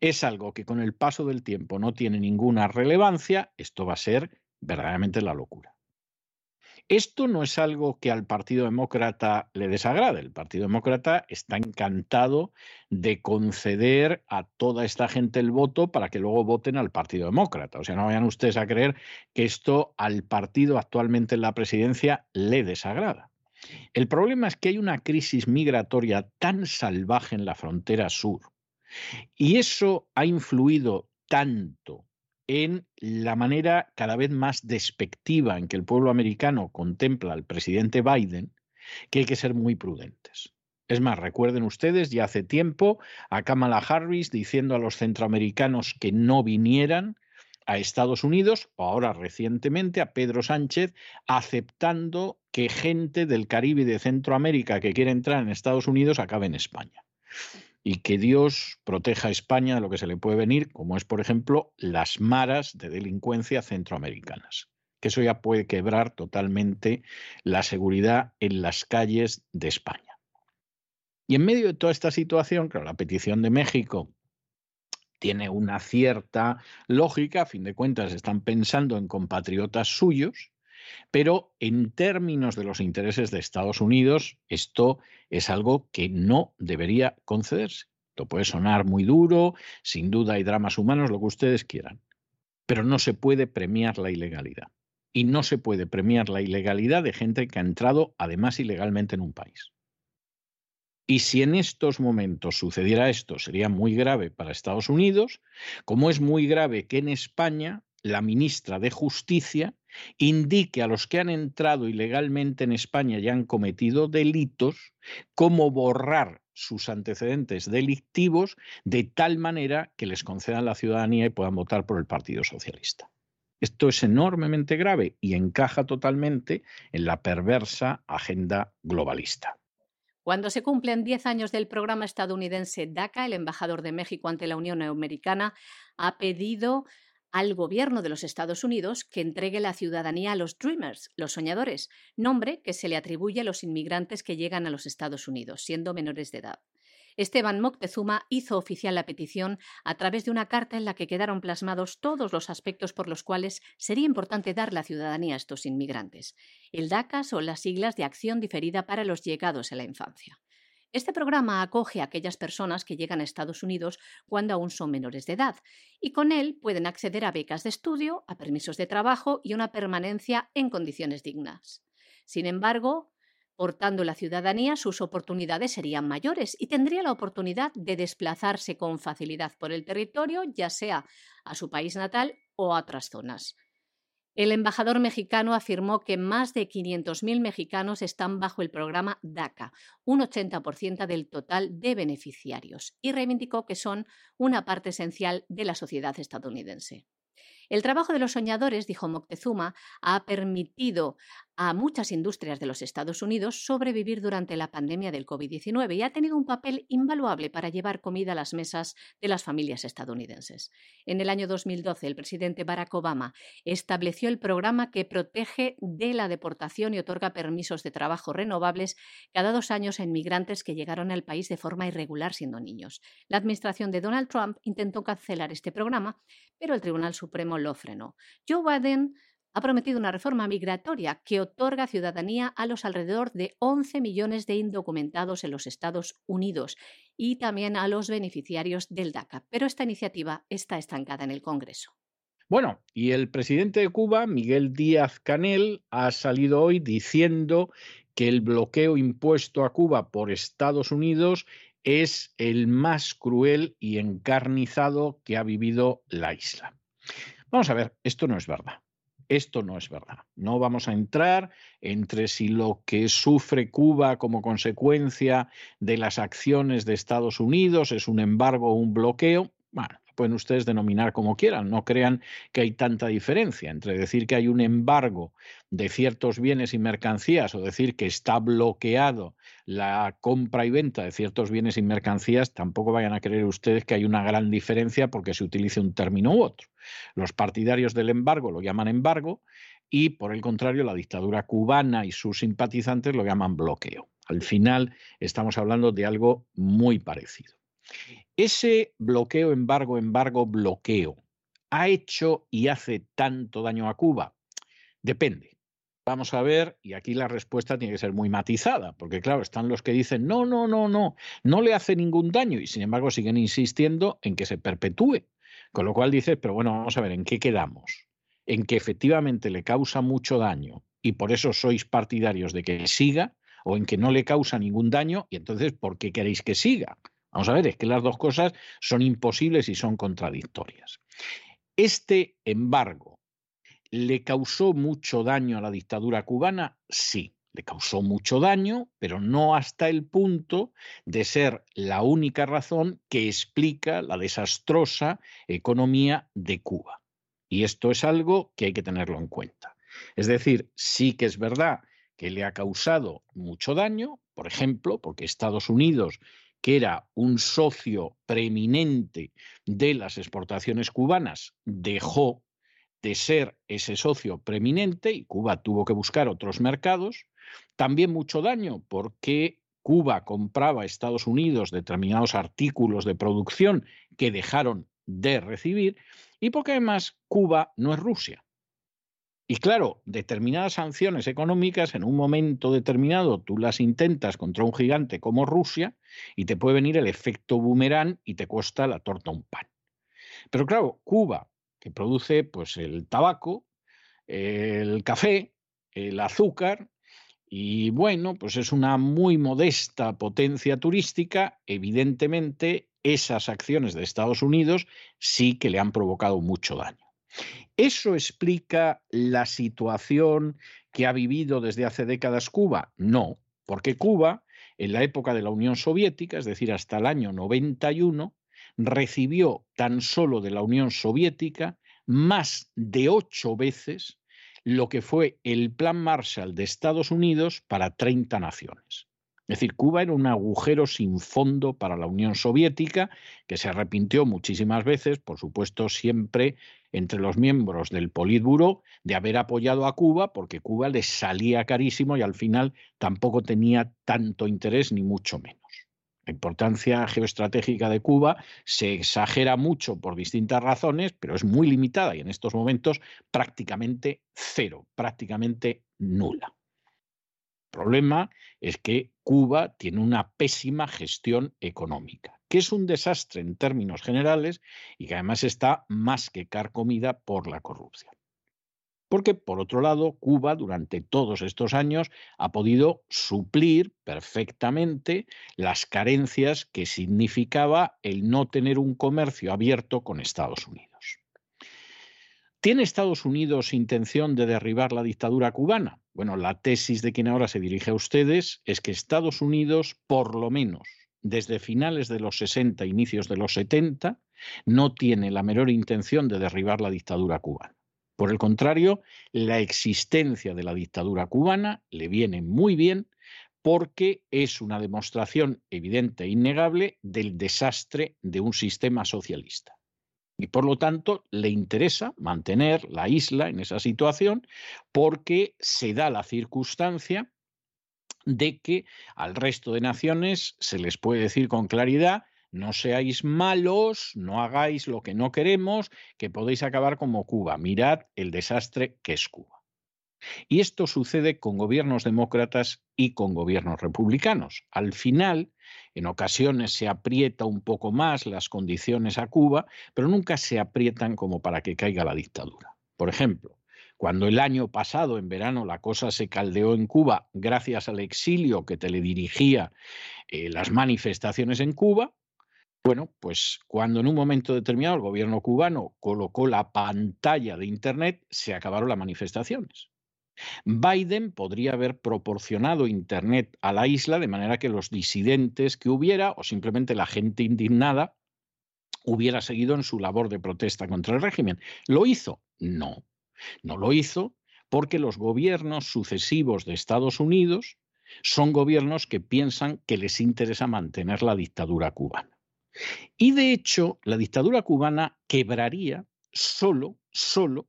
es algo que con el paso del tiempo no tiene ninguna relevancia, esto va a ser verdaderamente la locura. Esto no es algo que al Partido Demócrata le desagrade. El Partido Demócrata está encantado de conceder a toda esta gente el voto para que luego voten al Partido Demócrata. O sea, no vayan ustedes a creer que esto al partido actualmente en la presidencia le desagrada. El problema es que hay una crisis migratoria tan salvaje en la frontera sur Y eso ha influido tanto en la manera cada vez más despectiva en que el pueblo americano contempla al presidente Biden, que hay que ser muy prudentes. Es más, recuerden ustedes, ya hace tiempo, a Kamala Harris diciendo a los centroamericanos que no vinieran a Estados Unidos, o ahora recientemente a Pedro Sánchez, aceptando que gente del Caribe y de Centroamérica que quiere entrar en Estados Unidos acabe en España y que Dios proteja a España de lo que se le puede venir, como es, por ejemplo, las maras de delincuencia centroamericanas, que eso ya puede quebrar totalmente la seguridad en las calles de España. Y en medio de toda esta situación, claro, la petición de México tiene una cierta lógica, a fin de cuentas están pensando en compatriotas suyos, pero en términos de los intereses de Estados Unidos, esto es algo que no debería concederse. Esto puede sonar muy duro, sin duda hay dramas humanos, lo que ustedes quieran, pero no se puede premiar la ilegalidad. Y no se puede premiar la ilegalidad de gente que ha entrado además ilegalmente en un país. Y si en estos momentos sucediera esto, sería muy grave para Estados Unidos, como es muy grave que en España la ministra de Justicia indique a los que han entrado ilegalmente en España y han cometido delitos cómo borrar sus antecedentes delictivos de tal manera que les concedan la ciudadanía y puedan votar por el Partido Socialista. Esto es enormemente grave y encaja totalmente en la perversa agenda globalista. Cuando se cumplen 10 años del programa estadounidense DACA, el embajador de México ante la Unión Americana ha pedido al gobierno de los Estados Unidos que entregue la ciudadanía a los Dreamers, los soñadores, nombre que se le atribuye a los inmigrantes que llegan a los Estados Unidos, siendo menores de edad. Esteban Moctezuma hizo oficial la petición a través de una carta en la que quedaron plasmados todos los aspectos por los cuales sería importante dar la ciudadanía a estos inmigrantes. El DACA son las siglas de acción diferida para los llegados a la infancia. Este programa acoge a aquellas personas que llegan a Estados Unidos cuando aún son menores de edad y con él pueden acceder a becas de estudio, a permisos de trabajo y una permanencia en condiciones dignas. Sin embargo, portando la ciudadanía, sus oportunidades serían mayores y tendría la oportunidad de desplazarse con facilidad por el territorio, ya sea a su país natal o a otras zonas. El embajador mexicano afirmó que más de 500.000 mexicanos están bajo el programa DACA, un 80% del total de beneficiarios, y reivindicó que son una parte esencial de la sociedad estadounidense. El trabajo de los soñadores, dijo Moctezuma, ha permitido a muchas industrias de los Estados Unidos sobrevivir durante la pandemia del COVID-19 y ha tenido un papel invaluable para llevar comida a las mesas de las familias estadounidenses. En el año 2012, el presidente Barack Obama estableció el programa que protege de la deportación y otorga permisos de trabajo renovables cada dos años a inmigrantes que llegaron al país de forma irregular siendo niños. La administración de Donald Trump intentó cancelar este programa, pero el Tribunal Supremo Joe Biden ha prometido una reforma migratoria que otorga ciudadanía a los alrededor de 11 millones de indocumentados en los Estados Unidos y también a los beneficiarios del DACA. Pero esta iniciativa está estancada en el Congreso. Bueno, y el presidente de Cuba, Miguel Díaz Canel, ha salido hoy diciendo que el bloqueo impuesto a Cuba por Estados Unidos es el más cruel y encarnizado que ha vivido la isla. Vamos a ver, esto no es verdad. Esto no es verdad. No vamos a entrar entre si lo que sufre Cuba como consecuencia de las acciones de Estados Unidos es un embargo o un bloqueo. Bueno, pueden ustedes denominar como quieran. No crean que hay tanta diferencia entre decir que hay un embargo de ciertos bienes y mercancías o decir que está bloqueado la compra y venta de ciertos bienes y mercancías. Tampoco vayan a creer ustedes que hay una gran diferencia porque se utilice un término u otro. Los partidarios del embargo lo llaman embargo y, por el contrario, la dictadura cubana y sus simpatizantes lo llaman bloqueo. Al final estamos hablando de algo muy parecido. Ese bloqueo, embargo, embargo, bloqueo, ¿ha hecho y hace tanto daño a Cuba? Depende. Vamos a ver, y aquí la respuesta tiene que ser muy matizada, porque claro, están los que dicen, no, no, no, no, no le hace ningún daño, y sin embargo siguen insistiendo en que se perpetúe. Con lo cual dices, pero bueno, vamos a ver, ¿en qué quedamos? En que efectivamente le causa mucho daño y por eso sois partidarios de que siga, o en que no le causa ningún daño y entonces, ¿por qué queréis que siga? Vamos a ver, es que las dos cosas son imposibles y son contradictorias. Este embargo le causó mucho daño a la dictadura cubana, sí, le causó mucho daño, pero no hasta el punto de ser la única razón que explica la desastrosa economía de Cuba. Y esto es algo que hay que tenerlo en cuenta. Es decir, sí que es verdad que le ha causado mucho daño, por ejemplo, porque Estados Unidos que era un socio preeminente de las exportaciones cubanas, dejó de ser ese socio preeminente y Cuba tuvo que buscar otros mercados. También mucho daño porque Cuba compraba a Estados Unidos determinados artículos de producción que dejaron de recibir y porque además Cuba no es Rusia. Y claro, determinadas sanciones económicas en un momento determinado tú las intentas contra un gigante como Rusia y te puede venir el efecto boomerang y te cuesta la torta un pan. Pero claro, Cuba, que produce pues el tabaco, el café, el azúcar y bueno, pues es una muy modesta potencia turística, evidentemente esas acciones de Estados Unidos sí que le han provocado mucho daño. ¿Eso explica la situación que ha vivido desde hace décadas Cuba? No, porque Cuba, en la época de la Unión Soviética, es decir, hasta el año 91, recibió tan solo de la Unión Soviética más de ocho veces lo que fue el Plan Marshall de Estados Unidos para 30 naciones. Es decir, Cuba era un agujero sin fondo para la Unión Soviética, que se arrepintió muchísimas veces, por supuesto, siempre entre los miembros del Politburo, de haber apoyado a Cuba, porque Cuba les salía carísimo y al final tampoco tenía tanto interés, ni mucho menos. La importancia geoestratégica de Cuba se exagera mucho por distintas razones, pero es muy limitada y en estos momentos prácticamente cero, prácticamente nula problema es que Cuba tiene una pésima gestión económica, que es un desastre en términos generales y que además está más que carcomida por la corrupción. Porque, por otro lado, Cuba durante todos estos años ha podido suplir perfectamente las carencias que significaba el no tener un comercio abierto con Estados Unidos. ¿Tiene Estados Unidos intención de derribar la dictadura cubana? Bueno, la tesis de quien ahora se dirige a ustedes es que Estados Unidos, por lo menos desde finales de los 60, inicios de los 70, no tiene la menor intención de derribar la dictadura cubana. Por el contrario, la existencia de la dictadura cubana le viene muy bien porque es una demostración evidente e innegable del desastre de un sistema socialista y por lo tanto le interesa mantener la isla en esa situación porque se da la circunstancia de que al resto de naciones se les puede decir con claridad no seáis malos, no hagáis lo que no queremos, que podéis acabar como Cuba. Mirad el desastre que es Cuba. Y esto sucede con gobiernos demócratas y con gobiernos republicanos. Al final, en ocasiones se aprieta un poco más las condiciones a Cuba, pero nunca se aprietan como para que caiga la dictadura. Por ejemplo, cuando el año pasado, en verano, la cosa se caldeó en Cuba gracias al exilio que teledirigía eh, las manifestaciones en Cuba, bueno, pues cuando en un momento determinado el gobierno cubano colocó la pantalla de Internet, se acabaron las manifestaciones. Biden podría haber proporcionado Internet a la isla de manera que los disidentes que hubiera o simplemente la gente indignada hubiera seguido en su labor de protesta contra el régimen. ¿Lo hizo? No, no lo hizo porque los gobiernos sucesivos de Estados Unidos son gobiernos que piensan que les interesa mantener la dictadura cubana. Y de hecho, la dictadura cubana quebraría solo, solo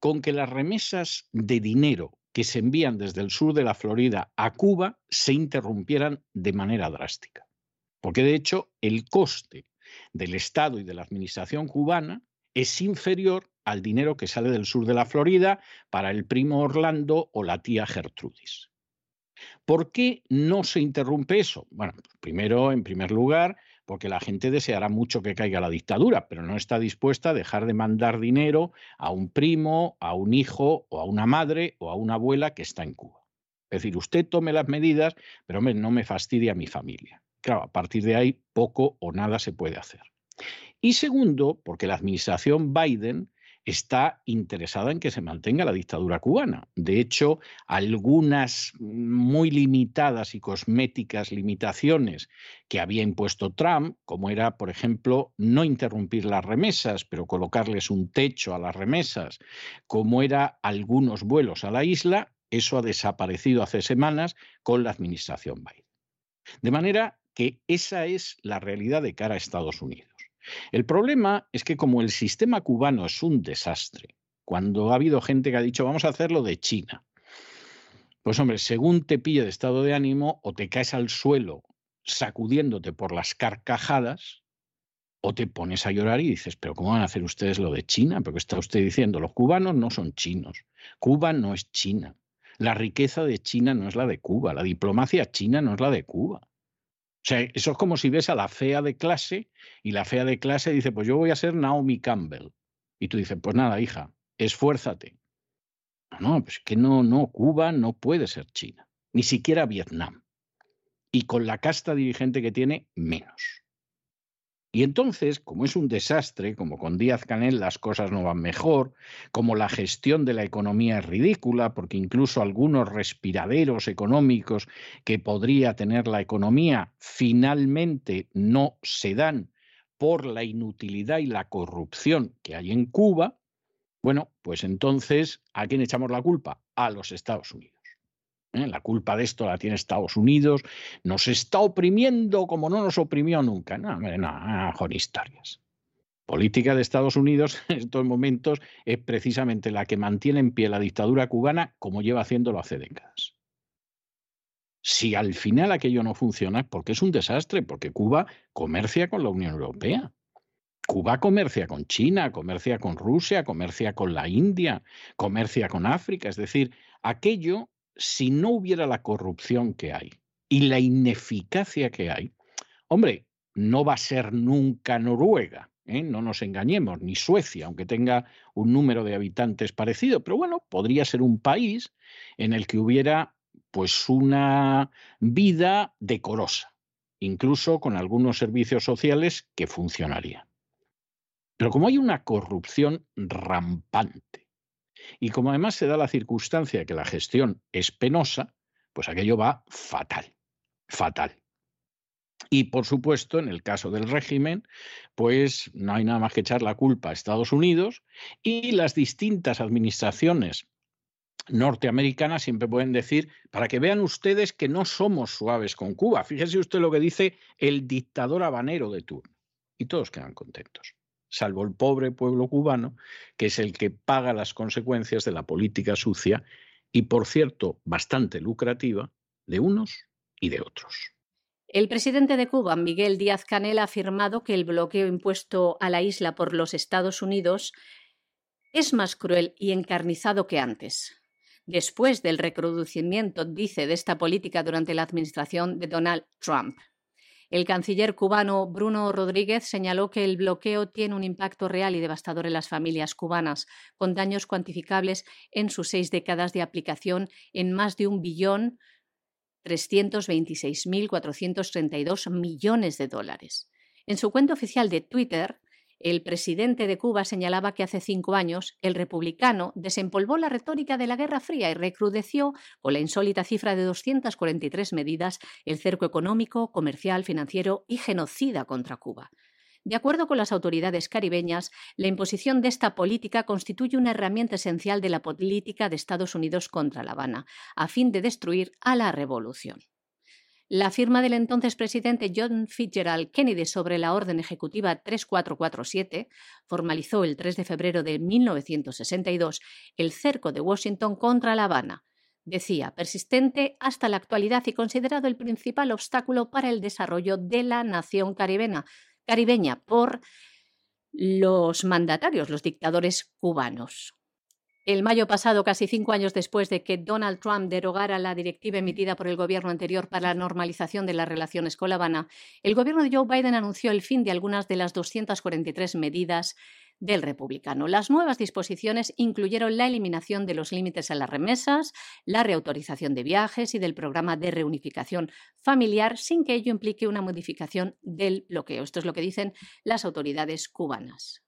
con que las remesas de dinero que se envían desde el sur de la Florida a Cuba se interrumpieran de manera drástica. Porque de hecho el coste del Estado y de la Administración cubana es inferior al dinero que sale del sur de la Florida para el primo Orlando o la tía Gertrudis. ¿Por qué no se interrumpe eso? Bueno, primero, en primer lugar, porque la gente deseará mucho que caiga la dictadura, pero no está dispuesta a dejar de mandar dinero a un primo, a un hijo o a una madre o a una abuela que está en Cuba. Es decir, usted tome las medidas, pero no me fastidie a mi familia. Claro, a partir de ahí poco o nada se puede hacer. Y segundo, porque la administración Biden está interesada en que se mantenga la dictadura cubana. De hecho, algunas muy limitadas y cosméticas limitaciones que había impuesto Trump, como era, por ejemplo, no interrumpir las remesas, pero colocarles un techo a las remesas, como era algunos vuelos a la isla, eso ha desaparecido hace semanas con la administración Biden. De manera que esa es la realidad de cara a Estados Unidos. El problema es que como el sistema cubano es un desastre, cuando ha habido gente que ha dicho vamos a hacerlo de China, pues hombre, según te pille de estado de ánimo o te caes al suelo sacudiéndote por las carcajadas, o te pones a llorar y dices, pero ¿cómo van a hacer ustedes lo de China? Porque está usted diciendo, los cubanos no son chinos, Cuba no es China, la riqueza de China no es la de Cuba, la diplomacia china no es la de Cuba. O sea, eso es como si ves a la fea de clase y la fea de clase dice, pues yo voy a ser Naomi Campbell. Y tú dices, pues nada, hija, esfuérzate. No, pues que no, no, Cuba no puede ser China, ni siquiera Vietnam. Y con la casta dirigente que tiene, menos. Y entonces, como es un desastre, como con Díaz Canel las cosas no van mejor, como la gestión de la economía es ridícula, porque incluso algunos respiraderos económicos que podría tener la economía finalmente no se dan por la inutilidad y la corrupción que hay en Cuba, bueno, pues entonces, ¿a quién echamos la culpa? A los Estados Unidos. ¿Eh? La culpa de esto la tiene Estados Unidos, nos está oprimiendo como no nos oprimió nunca. No, no, no con historias. Política de Estados Unidos en estos momentos es precisamente la que mantiene en pie la dictadura cubana como lleva haciéndolo hace décadas. Si al final aquello no funciona, porque es un desastre, porque Cuba comercia con la Unión Europea. Cuba comercia con China, comercia con Rusia, comercia con la India, comercia con África. Es decir, aquello si no hubiera la corrupción que hay y la ineficacia que hay, hombre, no va a ser nunca Noruega, ¿eh? no nos engañemos, ni Suecia, aunque tenga un número de habitantes parecido, pero bueno, podría ser un país en el que hubiera pues una vida decorosa, incluso con algunos servicios sociales que funcionarían. Pero como hay una corrupción rampante, y como además se da la circunstancia que la gestión es penosa, pues aquello va fatal, fatal. Y por supuesto, en el caso del régimen, pues no hay nada más que echar la culpa a Estados Unidos y las distintas administraciones norteamericanas siempre pueden decir, para que vean ustedes que no somos suaves con Cuba. Fíjese usted lo que dice el dictador habanero de turno. Y todos quedan contentos salvo el pobre pueblo cubano, que es el que paga las consecuencias de la política sucia y, por cierto, bastante lucrativa de unos y de otros. El presidente de Cuba, Miguel Díaz Canel, ha afirmado que el bloqueo impuesto a la isla por los Estados Unidos es más cruel y encarnizado que antes. Después del recrudecimiento, dice, de esta política durante la administración de Donald Trump. El canciller cubano Bruno Rodríguez señaló que el bloqueo tiene un impacto real y devastador en las familias cubanas, con daños cuantificables en sus seis décadas de aplicación en más de un billón 326.432 millones de dólares. En su cuenta oficial de Twitter, el presidente de Cuba señalaba que hace cinco años el republicano desempolvó la retórica de la Guerra Fría y recrudeció con la insólita cifra de 243 medidas el cerco económico, comercial, financiero y genocida contra Cuba. De acuerdo con las autoridades caribeñas, la imposición de esta política constituye una herramienta esencial de la política de Estados Unidos contra La Habana, a fin de destruir a la revolución. La firma del entonces presidente John Fitzgerald Kennedy sobre la Orden Ejecutiva 3447 formalizó el 3 de febrero de 1962 el cerco de Washington contra La Habana. Decía, persistente hasta la actualidad y considerado el principal obstáculo para el desarrollo de la nación caribeña, caribeña por los mandatarios, los dictadores cubanos. El mayo pasado, casi cinco años después de que Donald Trump derogara la directiva emitida por el gobierno anterior para la normalización de las relaciones con La Habana, el gobierno de Joe Biden anunció el fin de algunas de las 243 medidas del republicano. Las nuevas disposiciones incluyeron la eliminación de los límites a las remesas, la reautorización de viajes y del programa de reunificación familiar sin que ello implique una modificación del bloqueo. Esto es lo que dicen las autoridades cubanas.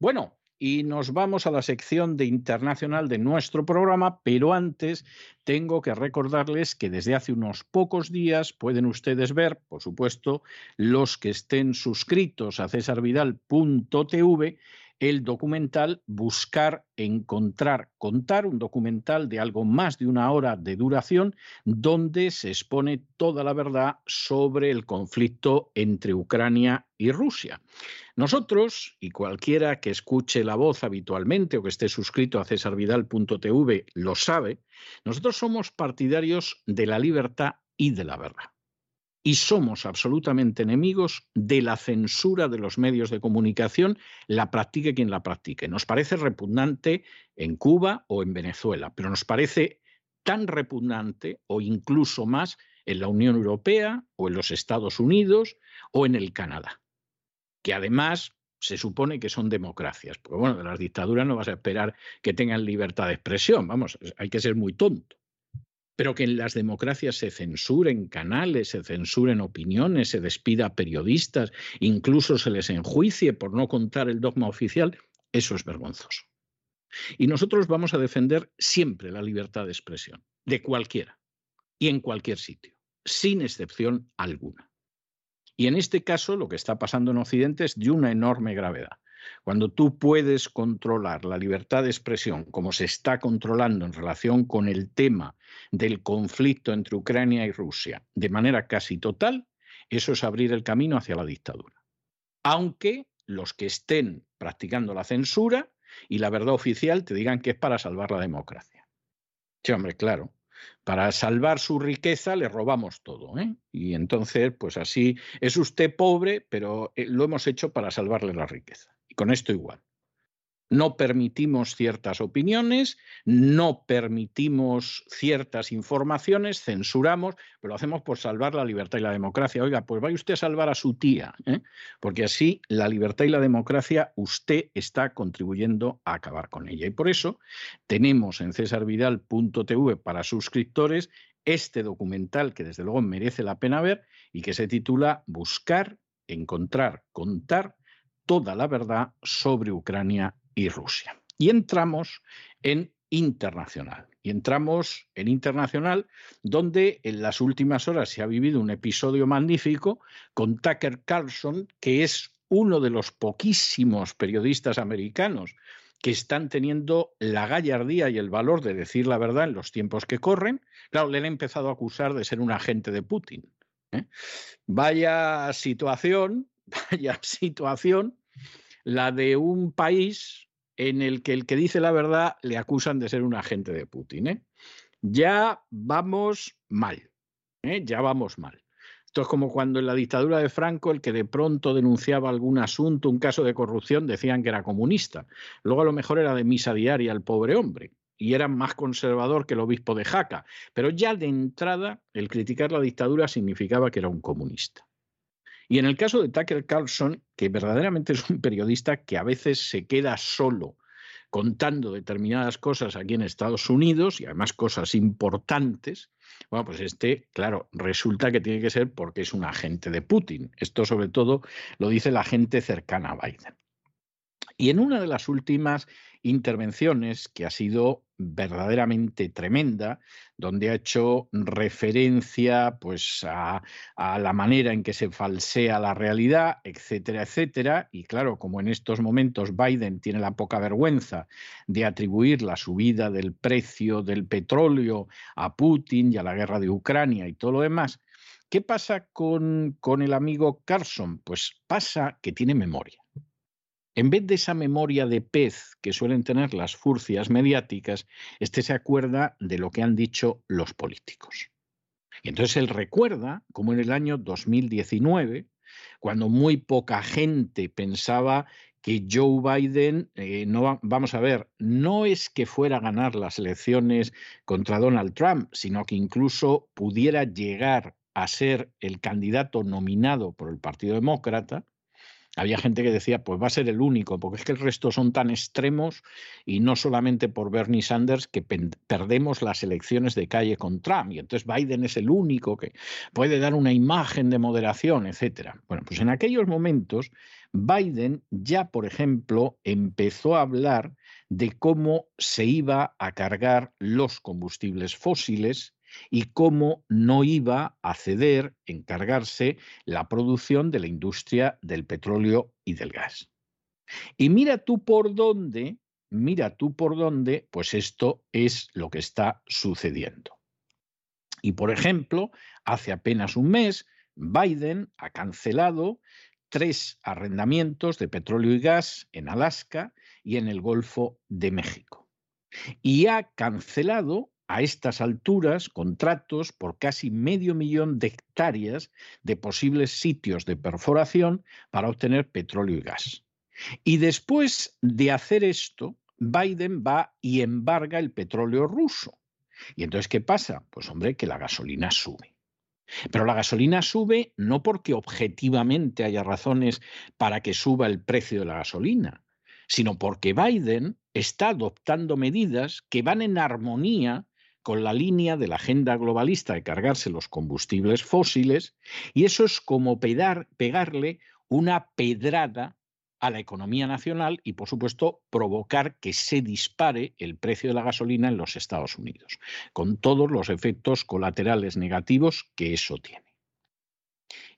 Bueno, y nos vamos a la sección de internacional de nuestro programa, pero antes tengo que recordarles que desde hace unos pocos días pueden ustedes ver, por supuesto, los que estén suscritos a cesarvidal.tv, el documental Buscar, Encontrar, Contar, un documental de algo más de una hora de duración, donde se expone toda la verdad sobre el conflicto entre Ucrania y Rusia. Nosotros, y cualquiera que escuche la voz habitualmente o que esté suscrito a cesarvidal.tv lo sabe, nosotros somos partidarios de la libertad y de la verdad y somos absolutamente enemigos de la censura de los medios de comunicación, la practique quien la practique. Nos parece repugnante en Cuba o en Venezuela, pero nos parece tan repugnante o incluso más en la Unión Europea o en los Estados Unidos o en el Canadá, que además se supone que son democracias. Porque bueno, de las dictaduras no vas a esperar que tengan libertad de expresión, vamos, hay que ser muy tonto pero que en las democracias se censuren canales, se censuren opiniones, se despida a periodistas, incluso se les enjuicie por no contar el dogma oficial, eso es vergonzoso. Y nosotros vamos a defender siempre la libertad de expresión, de cualquiera y en cualquier sitio, sin excepción alguna. Y en este caso lo que está pasando en Occidente es de una enorme gravedad. Cuando tú puedes controlar la libertad de expresión como se está controlando en relación con el tema del conflicto entre Ucrania y Rusia de manera casi total, eso es abrir el camino hacia la dictadura. Aunque los que estén practicando la censura y la verdad oficial te digan que es para salvar la democracia. Sí, hombre, claro. Para salvar su riqueza le robamos todo. ¿eh? Y entonces, pues así, es usted pobre, pero eh, lo hemos hecho para salvarle la riqueza. Y con esto igual. No permitimos ciertas opiniones, no permitimos ciertas informaciones, censuramos, pero lo hacemos por salvar la libertad y la democracia. Oiga, pues vaya usted a salvar a su tía, ¿eh? porque así la libertad y la democracia usted está contribuyendo a acabar con ella. Y por eso tenemos en cesarvidal.tv para suscriptores este documental que desde luego merece la pena ver y que se titula Buscar, Encontrar, Contar toda la verdad sobre Ucrania y Rusia. Y entramos en internacional. Y entramos en internacional, donde en las últimas horas se ha vivido un episodio magnífico con Tucker Carlson, que es uno de los poquísimos periodistas americanos que están teniendo la gallardía y el valor de decir la verdad en los tiempos que corren. Claro, le han empezado a acusar de ser un agente de Putin. ¿eh? Vaya situación, vaya situación la de un país en el que el que dice la verdad le acusan de ser un agente de Putin. ¿eh? Ya vamos mal, ¿eh? ya vamos mal. Esto es como cuando en la dictadura de Franco el que de pronto denunciaba algún asunto, un caso de corrupción, decían que era comunista. Luego a lo mejor era de misa diaria el pobre hombre y era más conservador que el obispo de Jaca. Pero ya de entrada el criticar la dictadura significaba que era un comunista. Y en el caso de Tucker Carlson, que verdaderamente es un periodista que a veces se queda solo contando determinadas cosas aquí en Estados Unidos y además cosas importantes, bueno, pues este, claro, resulta que tiene que ser porque es un agente de Putin. Esto sobre todo lo dice la gente cercana a Biden. Y en una de las últimas intervenciones que ha sido verdaderamente tremenda, donde ha hecho referencia pues, a, la manera en que se falsea la realidad, etcétera, etcétera. Y claro, como en estos momentos Biden tiene la poca vergüenza de atribuir la subida del precio del petróleo a Putin y a la guerra de Ucrania y todo lo demás, ¿qué pasa con, con el amigo Carson? Pues pasa que tiene memoria. En vez de esa memoria de pez que suelen tener las furcias mediáticas, este se acuerda de lo que han dicho los políticos. Y entonces él recuerda como en el año 2019, cuando muy poca gente pensaba que Joe Biden, eh, no vamos a ver, no es que fuera a ganar las elecciones contra Donald Trump, sino que incluso pudiera llegar a ser el candidato nominado por el Partido Demócrata, había gente que decía, pues va a ser el único, porque es que el resto son tan extremos y no solamente por Bernie Sanders que perdemos las elecciones de calle con Trump y entonces Biden es el único que puede dar una imagen de moderación, etcétera. Bueno, pues en aquellos momentos Biden ya, por ejemplo, empezó a hablar de cómo se iba a cargar los combustibles fósiles y cómo no iba a ceder, encargarse la producción de la industria del petróleo y del gas. Y mira tú por dónde, mira tú por dónde, pues esto es lo que está sucediendo. Y por ejemplo, hace apenas un mes, Biden ha cancelado tres arrendamientos de petróleo y gas en Alaska y en el Golfo de México. Y ha cancelado a estas alturas contratos por casi medio millón de hectáreas de posibles sitios de perforación para obtener petróleo y gas. Y después de hacer esto, Biden va y embarga el petróleo ruso. ¿Y entonces qué pasa? Pues hombre, que la gasolina sube. Pero la gasolina sube no porque objetivamente haya razones para que suba el precio de la gasolina, sino porque Biden está adoptando medidas que van en armonía con la línea de la agenda globalista de cargarse los combustibles fósiles, y eso es como pegarle una pedrada a la economía nacional y, por supuesto, provocar que se dispare el precio de la gasolina en los Estados Unidos, con todos los efectos colaterales negativos que eso tiene.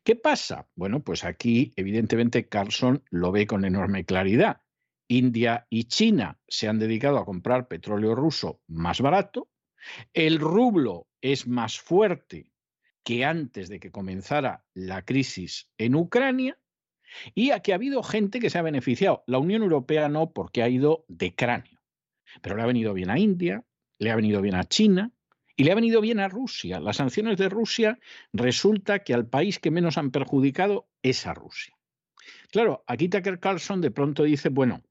¿Qué pasa? Bueno, pues aquí evidentemente Carlson lo ve con enorme claridad. India y China se han dedicado a comprar petróleo ruso más barato, el rublo es más fuerte que antes de que comenzara la crisis en Ucrania y aquí ha habido gente que se ha beneficiado. La Unión Europea no, porque ha ido de cráneo. Pero le ha venido bien a India, le ha venido bien a China y le ha venido bien a Rusia. Las sanciones de Rusia resulta que al país que menos han perjudicado es a Rusia. Claro, aquí Tucker Carlson de pronto dice, bueno,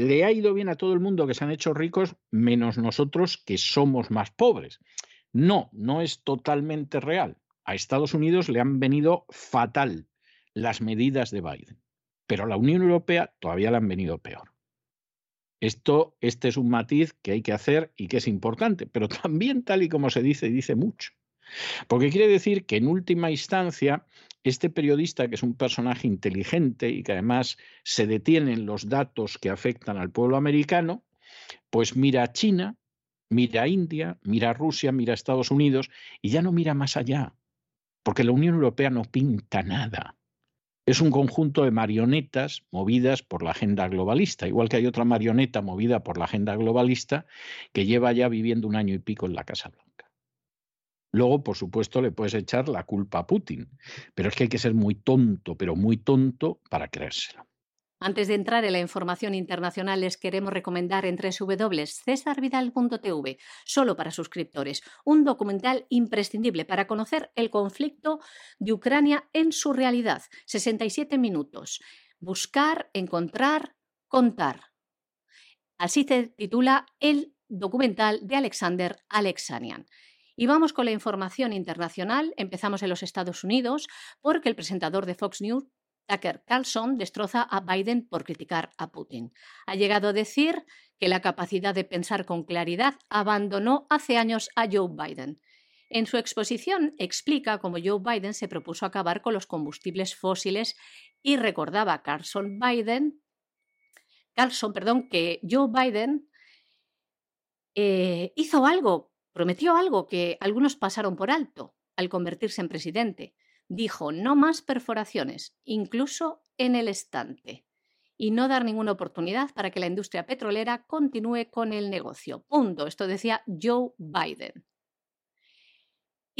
le ha ido bien a todo el mundo que se han hecho ricos, menos nosotros que somos más pobres. No, no es totalmente real. A Estados Unidos le han venido fatal las medidas de Biden, pero a la Unión Europea todavía le han venido peor. Esto, este es un matiz que hay que hacer y que es importante, pero también tal y como se dice, dice mucho. Porque quiere decir que en última instancia este periodista, que es un personaje inteligente y que además se detienen los datos que afectan al pueblo americano, pues mira a China, mira a India, mira a Rusia, mira a Estados Unidos y ya no mira más allá, porque la Unión Europea no pinta nada. Es un conjunto de marionetas movidas por la agenda globalista, igual que hay otra marioneta movida por la agenda globalista que lleva ya viviendo un año y pico en la Casa Blanca. Luego, por supuesto, le puedes echar la culpa a Putin, pero es que hay que ser muy tonto, pero muy tonto para creérselo. Antes de entrar en la información internacional, les queremos recomendar en www.cesarvidal.tv, solo para suscriptores, un documental imprescindible para conocer el conflicto de Ucrania en su realidad. 67 minutos. Buscar, encontrar, contar. Así se titula el documental de Alexander Alexanian. Y vamos con la información internacional. Empezamos en los Estados Unidos porque el presentador de Fox News, Tucker Carlson, destroza a Biden por criticar a Putin. Ha llegado a decir que la capacidad de pensar con claridad abandonó hace años a Joe Biden. En su exposición explica cómo Joe Biden se propuso acabar con los combustibles fósiles y recordaba a Carlson Biden, Carlson, perdón, que Joe Biden eh, hizo algo Prometió algo que algunos pasaron por alto al convertirse en presidente. Dijo no más perforaciones, incluso en el estante, y no dar ninguna oportunidad para que la industria petrolera continúe con el negocio. Punto. Esto decía Joe Biden.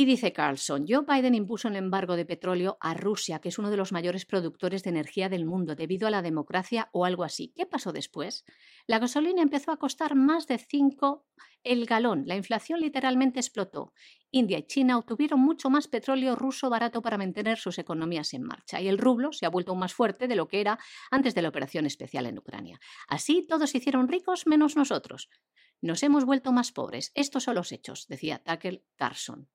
Y dice Carlson, Joe Biden impuso un embargo de petróleo a Rusia, que es uno de los mayores productores de energía del mundo, debido a la democracia o algo así. ¿Qué pasó después? La gasolina empezó a costar más de 5 el galón. La inflación literalmente explotó. India y China obtuvieron mucho más petróleo ruso barato para mantener sus economías en marcha y el rublo se ha vuelto aún más fuerte de lo que era antes de la operación especial en Ucrania. Así todos se hicieron ricos menos nosotros. Nos hemos vuelto más pobres. Estos son los hechos, decía Tucker Carlson.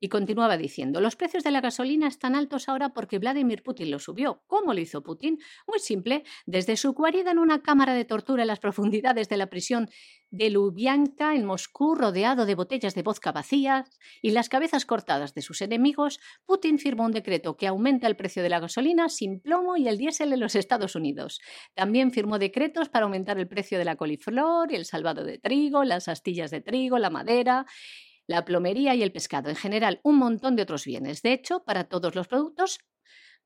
Y continuaba diciendo, los precios de la gasolina están altos ahora porque Vladimir Putin lo subió. ¿Cómo lo hizo Putin? Muy simple, desde su guarida en una cámara de tortura en las profundidades de la prisión de Lubyanka en Moscú, rodeado de botellas de vodka vacías y las cabezas cortadas de sus enemigos, Putin firmó un decreto que aumenta el precio de la gasolina sin plomo y el diésel en los Estados Unidos. También firmó decretos para aumentar el precio de la coliflor, el salvado de trigo, las astillas de trigo, la madera la plomería y el pescado, en general un montón de otros bienes. De hecho, para todos los productos,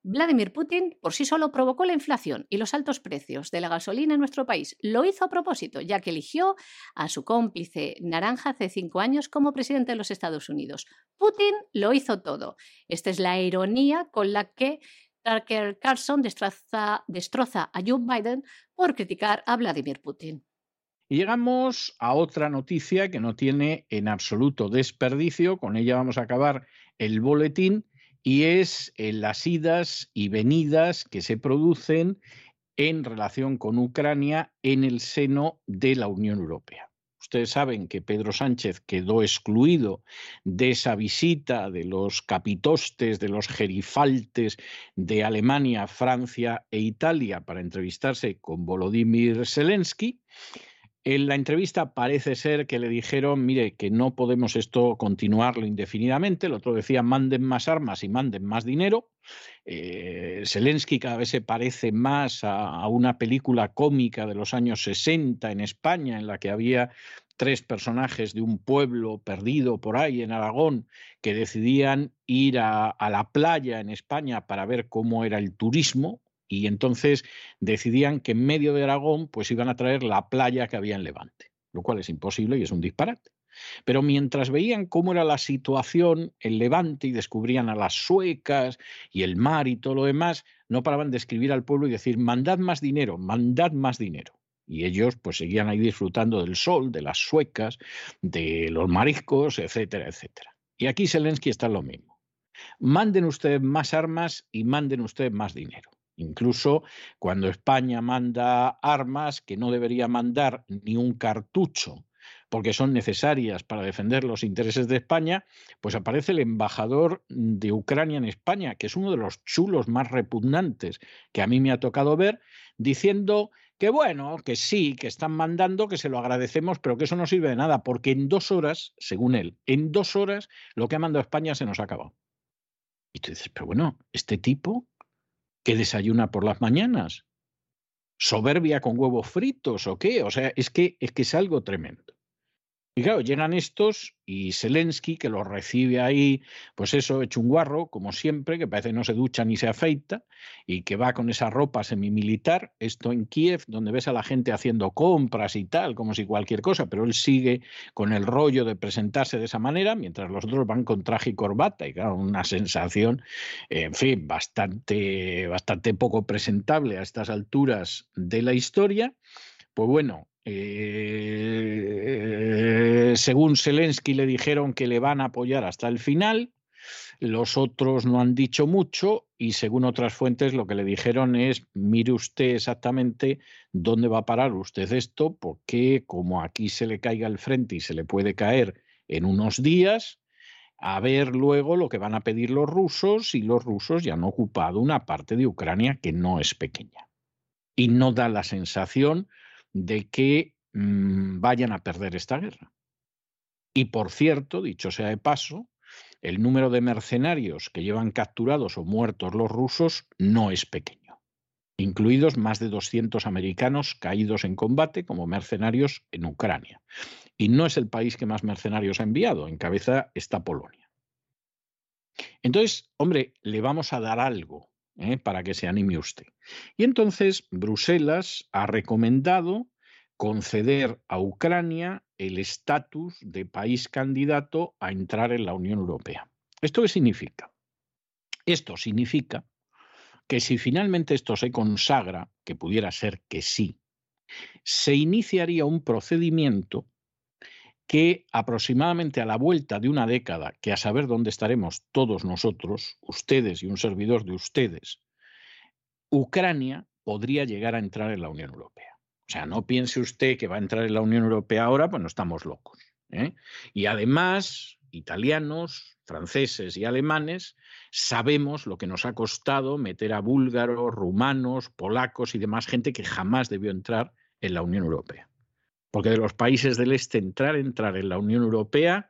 Vladimir Putin por sí solo provocó la inflación y los altos precios de la gasolina en nuestro país. Lo hizo a propósito, ya que eligió a su cómplice naranja hace cinco años como presidente de los Estados Unidos. Putin lo hizo todo. Esta es la ironía con la que Tucker Carlson destroza, a Joe Biden por criticar a Vladimir Putin. Llegamos a otra noticia que no tiene en absoluto desperdicio, con ella vamos a acabar el boletín, y es eh, las idas y venidas que se producen en relación con Ucrania en el seno de la Unión Europea. Ustedes saben que Pedro Sánchez quedó excluido de esa visita de los capitostes, de los gerifaltes de Alemania, Francia e Italia para entrevistarse con Volodymyr Zelensky. En la entrevista parece ser que le dijeron, mire, que no podemos esto continuarlo indefinidamente. El otro decía, manden más armas y manden más dinero. Eh, Zelensky cada vez se parece más a, una película cómica de los años 60 en España, en la que había tres personajes de un pueblo perdido por ahí en Aragón que decidían ir a la playa en España para ver cómo era el turismo y entonces decidían que en medio de Aragón pues iban a traer la playa que había en Levante, lo cual es imposible y es un disparate. Pero mientras veían cómo era la situación en Levante y descubrían a las suecas y el mar y todo lo demás, no paraban de escribir al pueblo y decir, mandad más dinero, mandad más dinero. Y ellos pues seguían ahí disfrutando del sol, de las suecas, de los mariscos, etcétera, etcétera. Y aquí Zelensky está lo mismo. Manden ustedes más armas y manden ustedes más dinero. Incluso cuando España manda armas que no debería mandar ni un cartucho porque son necesarias para defender los intereses de España, pues aparece el embajador de Ucrania en España, que es uno de los chulos más repugnantes que a mí me ha tocado ver, diciendo que bueno, que sí, que están mandando, que se lo agradecemos, pero que eso no sirve de nada, porque en dos horas, según él, en dos horas lo que ha mandado España se nos ha acabado. Y tú dices, pero bueno, este tipo que desayuna por las mañanas? ¿Soberbia con huevos fritos o qué? O sea, es que es, que es algo tremendo. Y claro, llegan estos y Zelensky, que los recibe ahí, pues eso, hecho un guarro, como siempre, que parece que no se ducha ni se afeita, y que va con esa ropa semimilitar, esto en Kiev, donde ves a la gente haciendo compras y tal, como si cualquier cosa, pero él sigue con el rollo de presentarse de esa manera, mientras los otros van con traje y corbata, y claro, una sensación, en fin, bastante, bastante poco presentable a estas alturas de la historia. Pues bueno, eh, según Zelensky le dijeron que le van a apoyar hasta el final, los otros no han dicho mucho y según otras fuentes lo que le dijeron es, mire usted exactamente dónde va a parar usted esto, porque como aquí se le caiga el frente y se le puede caer en unos días, a ver luego lo que van a pedir los rusos y los rusos ya han ocupado una parte de Ucrania que no es pequeña. Y no da la sensación de que mmm, vayan a perder esta guerra. Y por cierto, dicho sea de paso, el número de mercenarios que llevan capturados o muertos los rusos no es pequeño, incluidos más de 200 americanos caídos en combate como mercenarios en Ucrania. Y no es el país que más mercenarios ha enviado, en cabeza está Polonia. Entonces, hombre, le vamos a dar algo ¿eh? para que se anime usted. Y entonces Bruselas ha recomendado conceder a Ucrania el estatus de país candidato a entrar en la Unión Europea. ¿Esto qué significa? Esto significa que si finalmente esto se consagra, que pudiera ser que sí, se iniciaría un procedimiento que aproximadamente a la vuelta de una década, que a saber dónde estaremos todos nosotros, ustedes y un servidor de ustedes, Ucrania podría llegar a entrar en la Unión Europea. O sea, no piense usted que va a entrar en la Unión Europea ahora, pues no estamos locos. ¿eh? Y además, italianos, franceses y alemanes sabemos lo que nos ha costado meter a búlgaros, rumanos, polacos y demás gente que jamás debió entrar en la Unión Europea. Porque de los países del este entrar, entrar en la Unión Europea,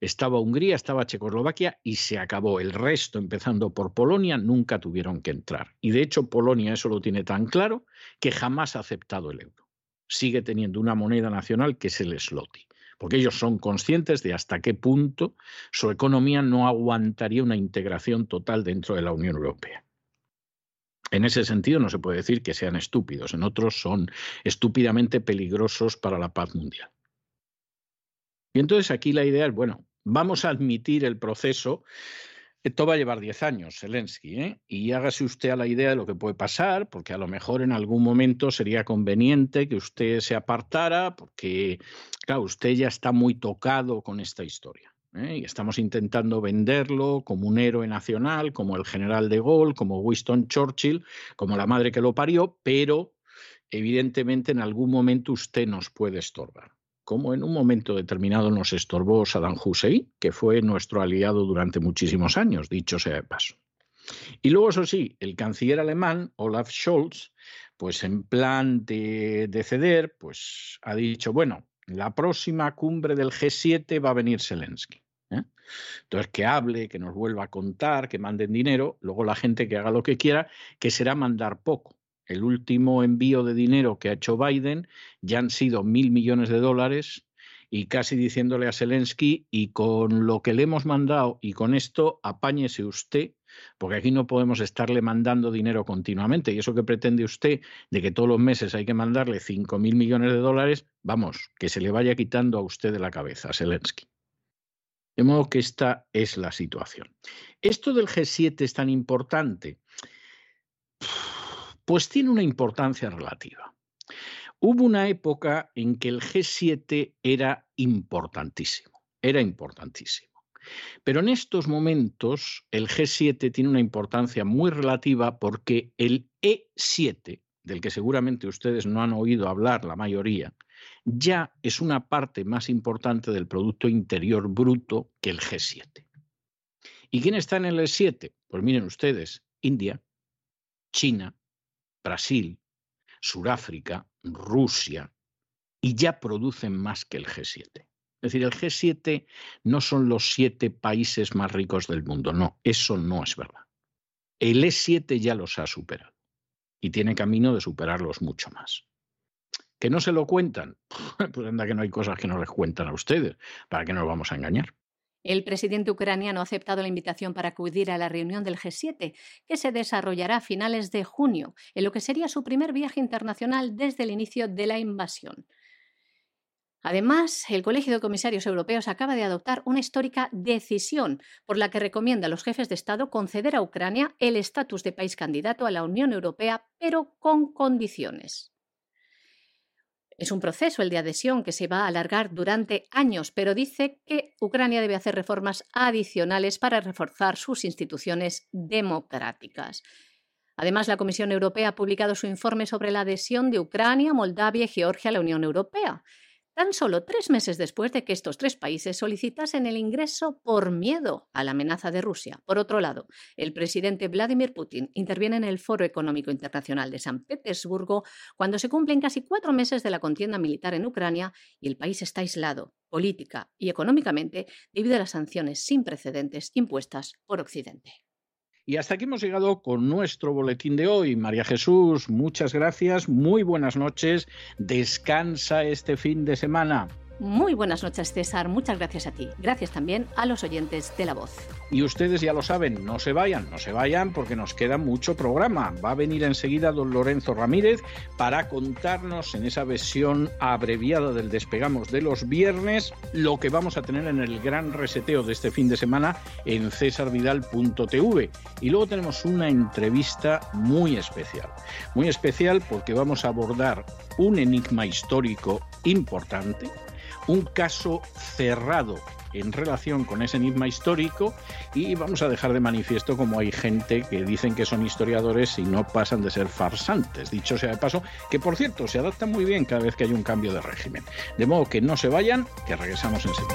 estaba Hungría, estaba Checoslovaquia y se acabó. El resto, empezando por Polonia, nunca tuvieron que entrar. Y de hecho Polonia eso lo tiene tan claro que jamás ha aceptado el euro. Sigue teniendo una moneda nacional que es el slotty porque ellos son conscientes de hasta qué punto su economía no aguantaría una integración total dentro de la Unión Europea. En ese sentido no se puede decir que sean estúpidos, en otros son estúpidamente peligrosos para la paz mundial. Y entonces aquí la idea es, bueno, vamos a admitir el proceso. Esto va a llevar 10 años, Zelensky, ¿eh? y hágase usted a la idea de lo que puede pasar, porque a lo mejor en algún momento sería conveniente que usted se apartara, porque, claro, usted ya está muy tocado con esta historia. ¿Eh? Y estamos intentando venderlo como un héroe nacional, como el general de Gaulle, como Winston Churchill, como la madre que lo parió, pero evidentemente en algún momento usted nos puede estorbar como en un momento determinado nos estorbó Saddam Hussein, que fue nuestro aliado durante muchísimos años, dicho sea de paso. Y luego, eso sí, el canciller alemán, Olaf Scholz, pues en plan de, ceder, pues ha dicho, bueno, la próxima cumbre del G7 va a venir Zelensky. ¿eh? Entonces, que hable, que nos vuelva a contar, que manden dinero, luego la gente que haga lo que quiera, que será mandar poco. El último envío de dinero que ha hecho Biden ya han sido mil millones de dólares y casi diciéndole a Zelensky, y con lo que le hemos mandado y con esto, apáñese usted, porque aquí no podemos estarle mandando dinero continuamente. Y eso que pretende usted de que todos los meses hay que mandarle cinco mil millones de dólares, vamos, que se le vaya quitando a usted de la cabeza, Zelensky. De modo que esta es la situación. Esto del G7 es tan importante pues tiene una importancia relativa. Hubo una época en que el G7 era importantísimo, era importantísimo. Pero en estos momentos el G7 tiene una importancia muy relativa porque el E7, del que seguramente ustedes no han oído hablar la mayoría, ya es una parte más importante del Producto Interior Bruto que el G7. ¿Y quién está en el E7? Pues miren ustedes, India, China, Brasil, Suráfrica, Rusia, y ya producen más que el G7. Es decir, el G7 no son los siete países más ricos del mundo, no, eso no es verdad. El E7 ya los ha superado y tiene camino de superarlos mucho más. ¿Que no se lo cuentan? Pues anda que no hay cosas que no les cuentan a ustedes, ¿para qué nos vamos a engañar? El presidente ucraniano ha aceptado la invitación para acudir a la reunión del G7, que se desarrollará a finales de junio, en lo que sería su primer viaje internacional desde el inicio de la invasión. Además, el Colegio de Comisarios Europeos acaba de adoptar una histórica decisión por la que recomienda a los jefes de Estado conceder a Ucrania el estatus de país candidato a la Unión Europea, pero con condiciones. Es un proceso el de adhesión que se va a alargar durante años, pero dice que Ucrania debe hacer reformas adicionales para reforzar sus instituciones democráticas. Además, la Comisión Europea ha publicado su informe sobre la adhesión de Ucrania, Moldavia y Georgia a la Unión Europea tan solo tres meses después de que estos tres países solicitasen el ingreso por miedo a la amenaza de Rusia. Por otro lado, el presidente Vladimir Putin interviene en el Foro Económico Internacional de San Petersburgo cuando se cumplen casi cuatro meses de la contienda militar en Ucrania y el país está aislado política y económicamente debido a las sanciones sin precedentes impuestas por Occidente. Y hasta aquí hemos llegado con nuestro boletín de hoy. María Jesús, muchas gracias, muy buenas noches, descansa este fin de semana. Muy buenas noches, César. Muchas gracias a ti. Gracias también a los oyentes de La Voz. Y ustedes ya lo saben, no se vayan, no se vayan porque nos queda mucho programa. Va a venir enseguida don Lorenzo Ramírez para contarnos en esa versión abreviada del Despegamos de los viernes lo que vamos a tener en el gran reseteo de este fin de semana en cesarvidal.tv. Y luego tenemos una entrevista muy especial. Muy especial porque vamos a abordar un enigma histórico importante un caso cerrado en relación con ese enigma histórico y vamos a dejar de manifiesto como hay gente que dicen que son historiadores y no pasan de ser farsantes. Dicho sea de paso, que por cierto se adaptan muy bien cada vez que hay un cambio de régimen. De modo que no se vayan, que regresamos enseguida.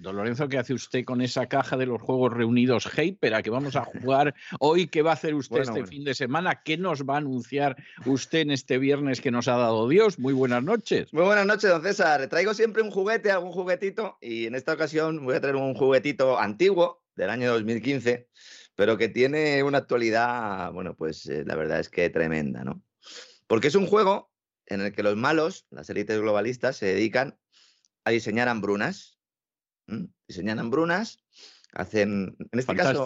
Don Lorenzo, ¿qué hace usted con esa caja de los juegos reunidos Hyper a que vamos a jugar hoy? ¿Qué va a hacer usted este fin de semana? ¿Qué nos va a anunciar usted en este viernes que nos ha dado Dios? Muy buenas noches. Muy buenas noches, don César. Traigo siempre un juguete, algún juguetito, y en esta ocasión voy a traer un juguetito antiguo del año 2015, pero que tiene una actualidad, bueno, pues eh, la verdad es que tremenda, ¿no? Porque es un juego en el que los malos, las élites globalistas, se dedican a diseñar hambrunas diseñan hambrunas, hacen, en este caso,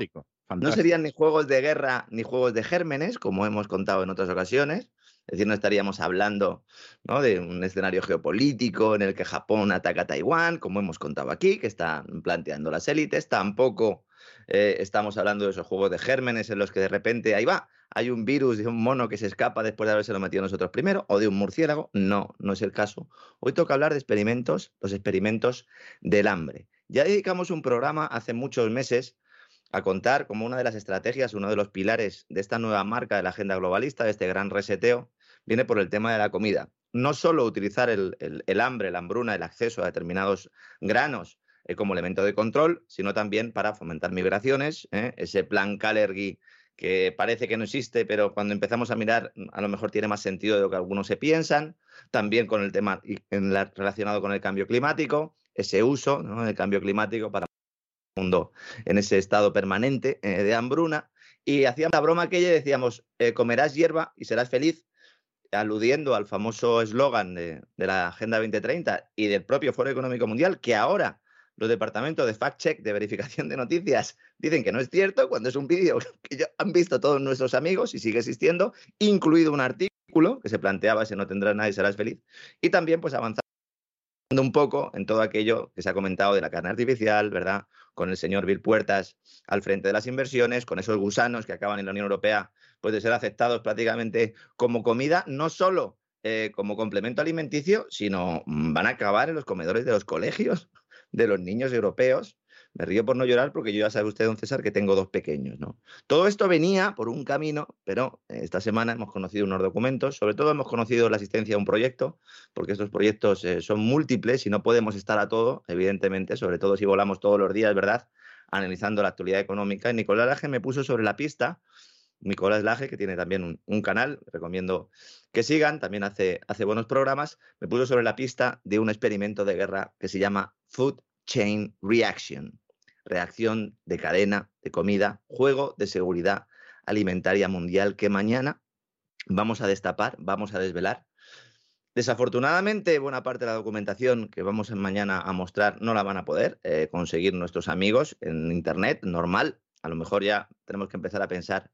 no serían ni juegos de guerra ni juegos de gérmenes, como hemos contado en otras ocasiones. Es decir, no estaríamos hablando de un escenario geopolítico en el que Japón ataca a Taiwán, como hemos contado aquí, que están planteando las élites. Tampoco eh, estamos hablando de esos juegos de gérmenes en los que de repente ahí va, hay un virus de un mono que se escapa después de haberse lo metido nosotros primero, o de un murciélago. No, no es el caso. Hoy toca hablar de experimentos, los experimentos del hambre. Ya dedicamos un programa hace muchos meses a contar como una de las estrategias, uno de los pilares de esta nueva marca de la agenda globalista, de este gran reseteo, viene por el tema de la comida. No solo utilizar el, hambre, la hambruna, el acceso a determinados granos eh, como elemento de control, sino también para fomentar migraciones, ¿eh? ese plan Calergy que parece que no existe, pero cuando empezamos a mirar a lo mejor tiene más sentido de lo que algunos se piensan, también con el tema relacionado con el cambio climático, ese uso del cambio climático para el mundo en ese estado permanente eh, de hambruna. Y hacíamos la broma y decíamos, eh, comerás hierba y serás feliz, aludiendo al famoso eslogan de la Agenda 2030 y del propio Foro Económico Mundial, que ahora los departamentos de fact-check, de verificación de noticias, dicen que no es cierto, cuando es un vídeo que ya han visto todos nuestros amigos y sigue existiendo, incluido un artículo que se planteaba si no tendrás nadie serás feliz, y también pues avanzando un poco en todo aquello que se ha comentado de la carne artificial, ¿verdad? Con el señor Bill Puertas al frente de las inversiones, con esos gusanos que acaban en la Unión Europea, pues de ser aceptados prácticamente como comida, no solo eh, como complemento alimenticio, sino mm, van a acabar en los comedores de los colegios de los niños europeos. Me río por no llorar porque yo ya sabe usted, don César, que tengo dos pequeños, ¿no? Todo esto venía por un camino, pero esta semana hemos conocido unos documentos, sobre todo hemos conocido la asistencia a un proyecto, porque estos proyectos eh, son múltiples y no podemos estar a todo, evidentemente, sobre todo si volamos todos los días, ¿verdad? Analizando la actualidad económica. Y Nicolás Laje me puso sobre la pista Nicolás Laje, que tiene también un, canal, recomiendo que sigan, también hace, hace buenos programas, me puso sobre la pista de un experimento de guerra que se llama Food Chain Reaction, reacción de cadena de comida, juego de seguridad alimentaria mundial que mañana vamos a destapar, vamos a desvelar. Desafortunadamente, buena parte de la documentación que vamos mañana a mostrar no la van a poder eh, conseguir nuestros amigos en Internet, normal, a lo mejor ya tenemos que empezar a pensar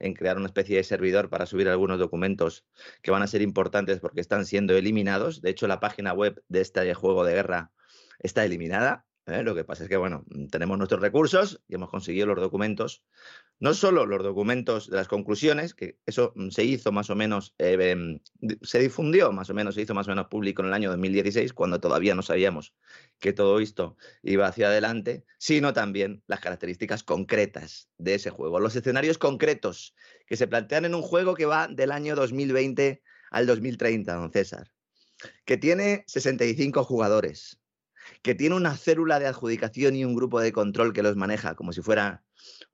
en crear una especie de servidor para subir algunos documentos que van a ser importantes porque están siendo eliminados. De hecho, la página web de este juego de guerra está eliminada. ¿eh? Lo que pasa es que, bueno, tenemos nuestros recursos y hemos conseguido los documentos no solo los documentos de las conclusiones, que eso mm, se hizo más o menos, eh, em, se difundió más o menos, se hizo más o menos público en el año 2016, cuando todavía no sabíamos que todo esto iba hacia adelante, sino también las características concretas de ese juego, los escenarios concretos que se plantean en un juego que va del año 2020 al 2030, don César, que tiene 65 jugadores, que tiene una célula de adjudicación y un grupo de control que los maneja como si fuera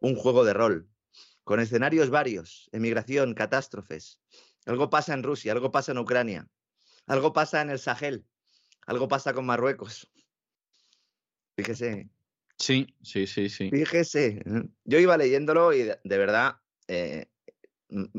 un juego de rol, con escenarios varios, emigración, catástrofes. Algo pasa en Rusia, algo pasa en Ucrania, algo pasa en el Sahel, algo pasa con Marruecos. Fíjese. Sí, sí, sí, sí. Fíjese. Yo iba leyéndolo y de, verdad eh,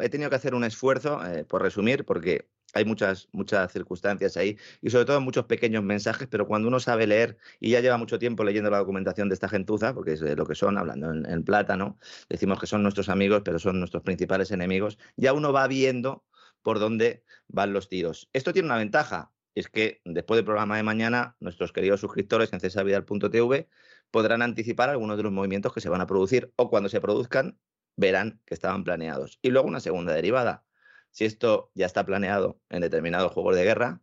he tenido que hacer un esfuerzo, eh, por resumir, porque hay muchas, muchas circunstancias ahí y sobre todo muchos pequeños mensajes, pero cuando uno sabe leer y ya lleva mucho tiempo leyendo la documentación de esta gentuza, porque es lo que son, hablando en, plata, ¿no? Decimos que son nuestros amigos, pero son nuestros principales enemigos, ya uno va viendo por dónde van los tiros. Esto tiene una ventaja, es que después del programa de mañana, nuestros queridos suscriptores en cesarvidal.tv podrán anticipar algunos de los movimientos que se van a producir o cuando se produzcan verán que estaban planeados. Y luego una segunda derivada si esto ya está planeado en determinados juegos de guerra,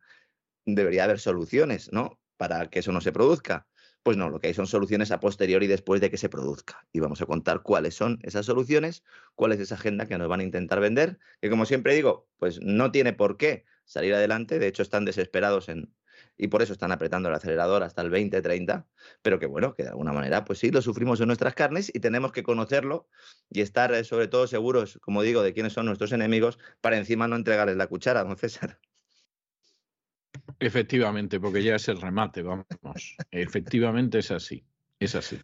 debería haber soluciones, ¿no? Para que eso no se produzca. Pues no, lo que hay son soluciones a posteriori después de que se produzca. Y vamos a contar cuáles son esas soluciones, cuál es esa agenda que nos van a intentar vender, que como siempre digo, pues no tiene por qué salir adelante. De hecho, están desesperados en, y por eso están apretando el acelerador hasta el 2030, pero que bueno, que de alguna manera, pues sí, lo sufrimos en nuestras carnes y tenemos que conocerlo y estar eh, sobre todo seguros, como digo, de quiénes son nuestros enemigos para encima no entregarles la cuchara, don César. Efectivamente, porque ya es el remate, vamos. Efectivamente es así, es así.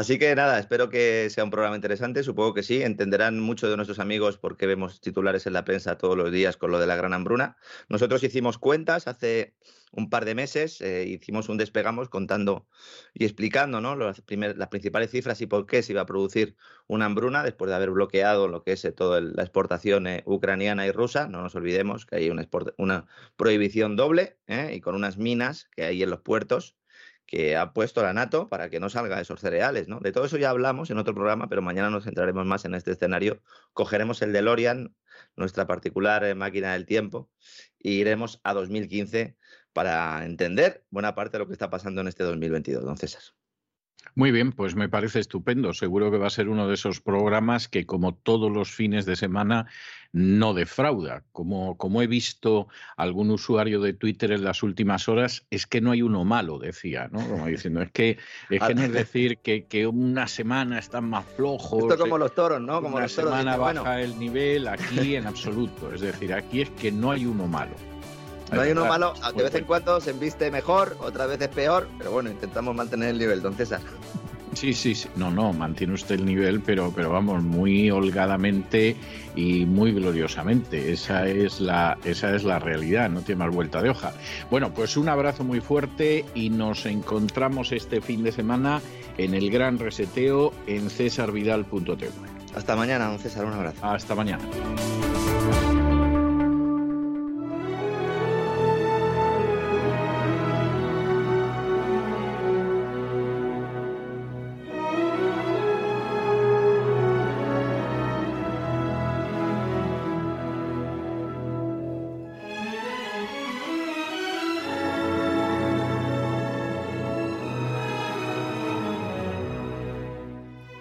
Así que nada, espero que sea un programa interesante, supongo que sí, entenderán mucho de nuestros amigos porque vemos titulares en la prensa todos los días con lo de la gran hambruna. Nosotros hicimos cuentas hace un par de meses, eh, hicimos un despegamos contando y explicando ¿no? las, las, principales cifras y por qué se iba a producir una hambruna después de haber bloqueado lo que es eh, toda la exportación eh, ucraniana y rusa. No nos olvidemos que hay una, una prohibición doble y con unas minas que hay en los puertos que ha puesto la NATO para que no salga esos cereales. ¿no? De todo eso ya hablamos en otro programa, pero mañana nos centraremos más en este escenario. Cogeremos el DeLorean, nuestra particular eh, máquina del tiempo, e iremos a 2015 para entender buena parte de lo que está pasando en este 2022, don César. Muy bien, pues me parece estupendo. Seguro que va a ser uno de esos programas que, como todos los fines de semana, no defrauda. Como, como he visto algún usuario de Twitter en las últimas horas, es que no hay uno malo, decía, ¿no? Como diciendo, es que es, que no es decir que, que, una semana están más flojos. Esto como los toros, ¿no? Como una semana baja el nivel, aquí en absoluto. Es decir, aquí es que no hay uno malo. No hay uno malo, de vez en cuando se enviste mejor, otra vez es peor, pero bueno, intentamos mantener el nivel, don César. Sí, sí, sí, no, no, mantiene usted el nivel, pero, pero vamos, muy holgadamente y muy gloriosamente. Esa es, la, esa es la realidad, no tiene más vuelta de hoja. Bueno, pues un abrazo muy fuerte y nos encontramos este fin de semana en el gran reseteo en cesarvidal.tv. Hasta mañana, don César, un abrazo. Hasta mañana.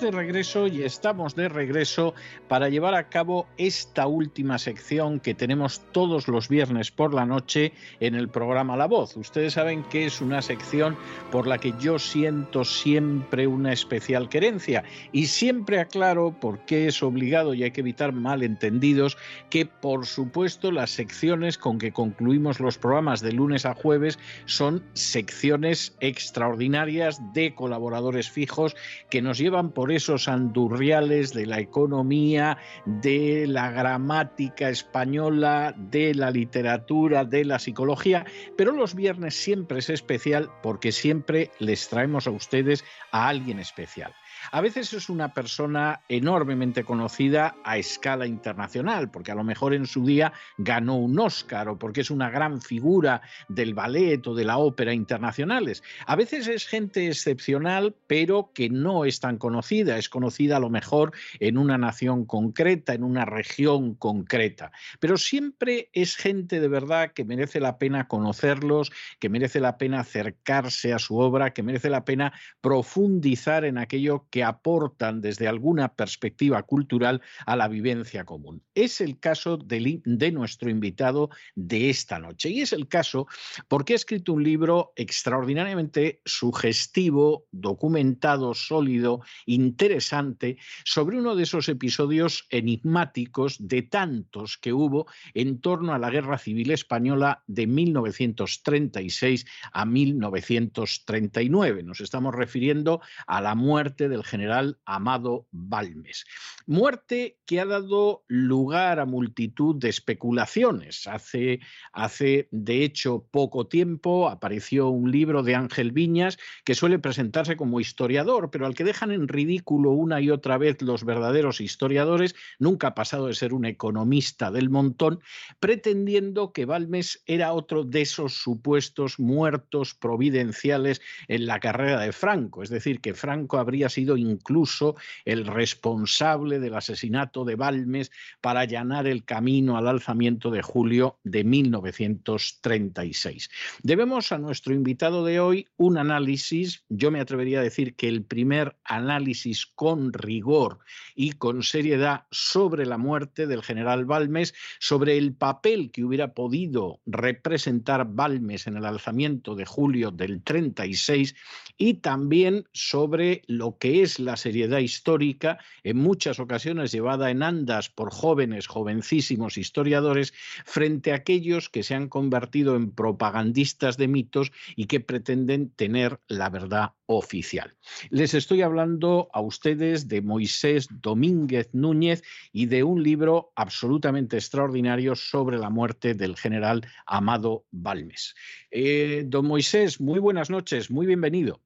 De regreso y estamos de regreso para llevar a cabo esta última sección que tenemos todos los viernes por la noche en el programa La Voz. Ustedes saben que es una sección por la que yo siento siempre una especial querencia y siempre aclaro por qué es obligado y hay que evitar malentendidos que por supuesto las secciones con que concluimos los programas de lunes a jueves son secciones extraordinarias de colaboradores fijos que nos llevan llevan esos andurriales de la economía, de la gramática española, de la literatura, de la psicología, pero los viernes siempre es especial porque siempre les traemos a ustedes a alguien especial. A veces es una persona enormemente conocida a escala internacional, porque a lo mejor en su día ganó un Oscar o porque es una gran figura del ballet o de la ópera internacionales. A veces es gente excepcional, pero que no es tan conocida, es conocida a lo mejor en una nación concreta, en una región concreta. Pero siempre es gente de verdad que merece la pena conocerlos, que merece la pena acercarse a su obra, que merece la pena profundizar en aquello que aportan desde alguna perspectiva cultural a la vivencia común. Es el caso de, de, nuestro invitado de esta noche. Y es el caso porque ha escrito un libro extraordinariamente sugestivo, documentado, sólido, interesante, sobre uno de esos episodios enigmáticos de tantos que hubo en torno a la Guerra Civil Española de 1936 a 1939. Nos estamos refiriendo a la muerte general Amado Balmes. Muerte que ha dado lugar a multitud de especulaciones. Hace, hace, de hecho, poco tiempo apareció un libro de Ángel Viñas que suele presentarse como historiador, pero al que dejan en ridículo una y otra vez los verdaderos historiadores, nunca ha pasado de ser un economista del montón, pretendiendo que Balmes era otro de esos supuestos muertos providenciales en la carrera de Franco, es decir, que Franco habría sido incluso el responsable del asesinato de Balmes para allanar el camino al alzamiento de julio de 1936. Debemos a nuestro invitado de hoy un análisis, yo me atrevería a decir que el primer análisis con rigor y con seriedad sobre la muerte del general Balmes, sobre el papel que hubiera podido representar Balmes en el alzamiento de julio del 36 y también sobre lo que es la seriedad histórica, en muchas ocasiones llevada en andas por jóvenes, jovencísimos historiadores, frente a aquellos que se han convertido en propagandistas de mitos y que pretenden tener la verdad oficial. Les estoy hablando a ustedes de Moisés Domínguez Núñez y de un libro absolutamente extraordinario sobre la muerte del general Amado Balmes. Eh, don Moisés, muy buenas noches, muy bienvenido.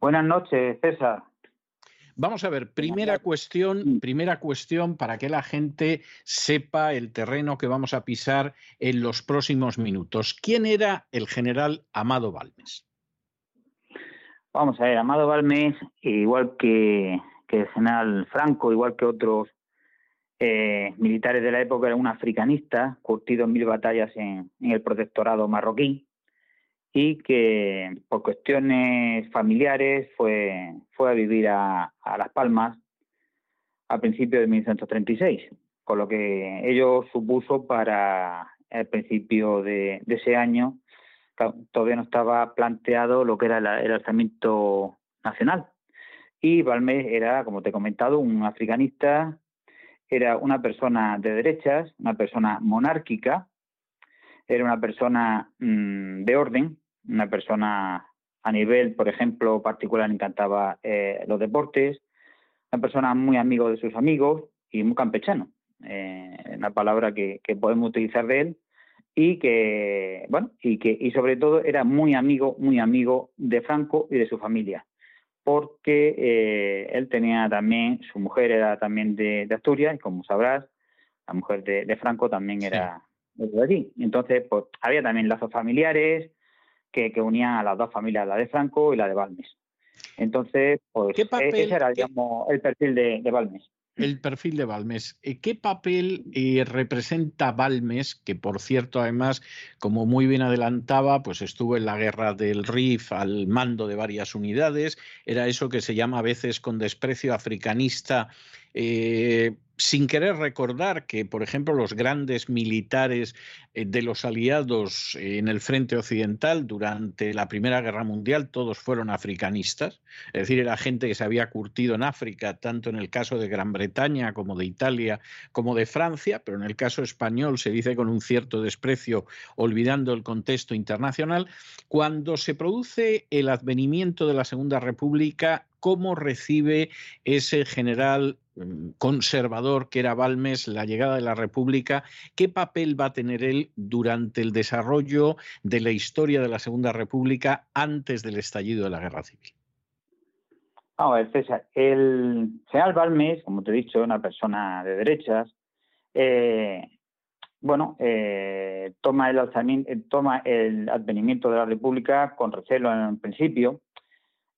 Buenas noches, César. Vamos a ver, primera cuestión, primera cuestión para que la gente sepa el terreno que vamos a pisar en los próximos minutos. ¿Quién era el general Amado Balmes? Vamos a ver, Amado Balmes, igual que, el general Franco, igual que otros eh, militares de la época, era un africanista, curtido en mil batallas en el protectorado marroquí y que por cuestiones familiares fue, fue a vivir a, Las Palmas a principios de 1936, con lo que ello supuso para el principio de, ese año, todavía no estaba planteado lo que era el alzamiento nacional. Y Balmes era, como te he comentado, un africanista, era una persona de derechas, una persona monárquica, era una persona mm, de orden, una persona a nivel, por ejemplo, particular, encantaba eh, los deportes, una persona muy amigo de sus amigos y muy campechano, eh, una palabra que, podemos utilizar de él y que, bueno, y que y sobre todo era muy amigo, muy amigo de Franco y de su familia, porque eh, él tenía también, su mujer era también de, Asturias y como sabrás, la mujer de, Franco también era de allí. Entonces, pues había también lazos familiares, que, unían a las dos familias, la de Franco y la de Balmes. Entonces, pues e-, ese era, digamos, el perfil de, Balmes. el perfil de Balmes. Eh, ¿Qué papel eh, representa Balmes, que por cierto, además, como muy bien adelantaba, pues estuvo en la guerra del Rif al mando de varias unidades, era eso que se llama a veces con desprecio africanista eh, sin querer recordar que, por ejemplo, los grandes militares eh, de los aliados en el frente occidental durante la Primera Guerra Mundial, todos fueron africanistas, es decir, era gente que se había curtido en África, tanto en el caso de Gran Bretaña como de Italia, como de Francia, pero en el caso español se dice con un cierto desprecio, olvidando el contexto internacional. Cuando se produce el advenimiento de la Segunda República, ¿cómo recibe ese general Mm, conservador que era Balmes, la llegada de la República, ¿qué papel va a tener él durante el desarrollo de la historia de la Segunda República antes del estallido de la Guerra Civil? Vamos a ver, César, el general Balmes, como te he dicho, una persona de derechas, eh, bueno, eh, toma, el alzamiento, eh, toma el advenimiento de la República con recelo en principio.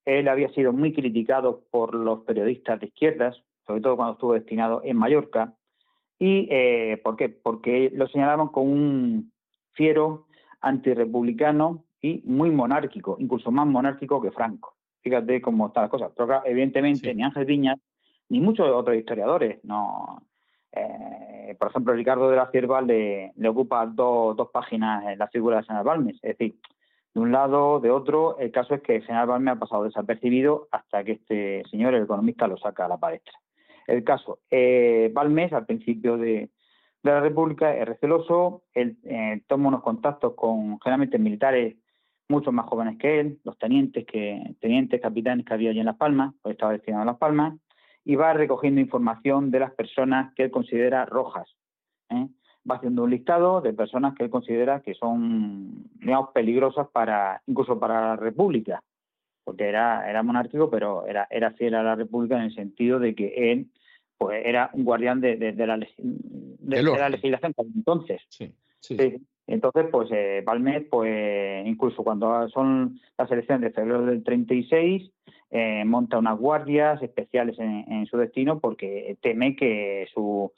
Él había sido muy criticado por los periodistas de izquierdas, sobre todo cuando estuvo destinado en Mallorca. ¿Y eh, por qué? Porque lo señalaban como un fiero antirrepublicano y muy monárquico, incluso más monárquico que Franco. Fíjate cómo están las cosas. Pero evidentemente ni Ángel Viñas ni muchos otros historiadores no. Eh, por ejemplo, Ricardo de la Cierva le, ocupa dos, dos páginas en la figura de Senal Balmes. Es decir, de un lado, de otro, el caso es que el Senal Balmes ha pasado desapercibido hasta que este señor, el economista, lo saca a la palestra el caso. Eh, Balmes, al principio de, la República, es receloso, él eh, toma unos contactos con generalmente militares mucho más jóvenes que él, los tenientes, que, tenientes capitanes que había allí en Las Palmas, pues estaba destinado a Las Palmas, y va recogiendo información de las personas que él considera rojas. ¿eh? Va haciendo un listado de personas que él considera que son, digamos, peligrosas para, incluso para la República, porque era, era monárquico, pero era, era fiel a la República en el sentido de que él pues era un guardián de, de, la, de, la, legislación entonces. Sí, Entonces, pues eh, pues incluso cuando son las elecciones de febrero del 36, eh, monta unas guardias especiales en, su destino porque teme que su,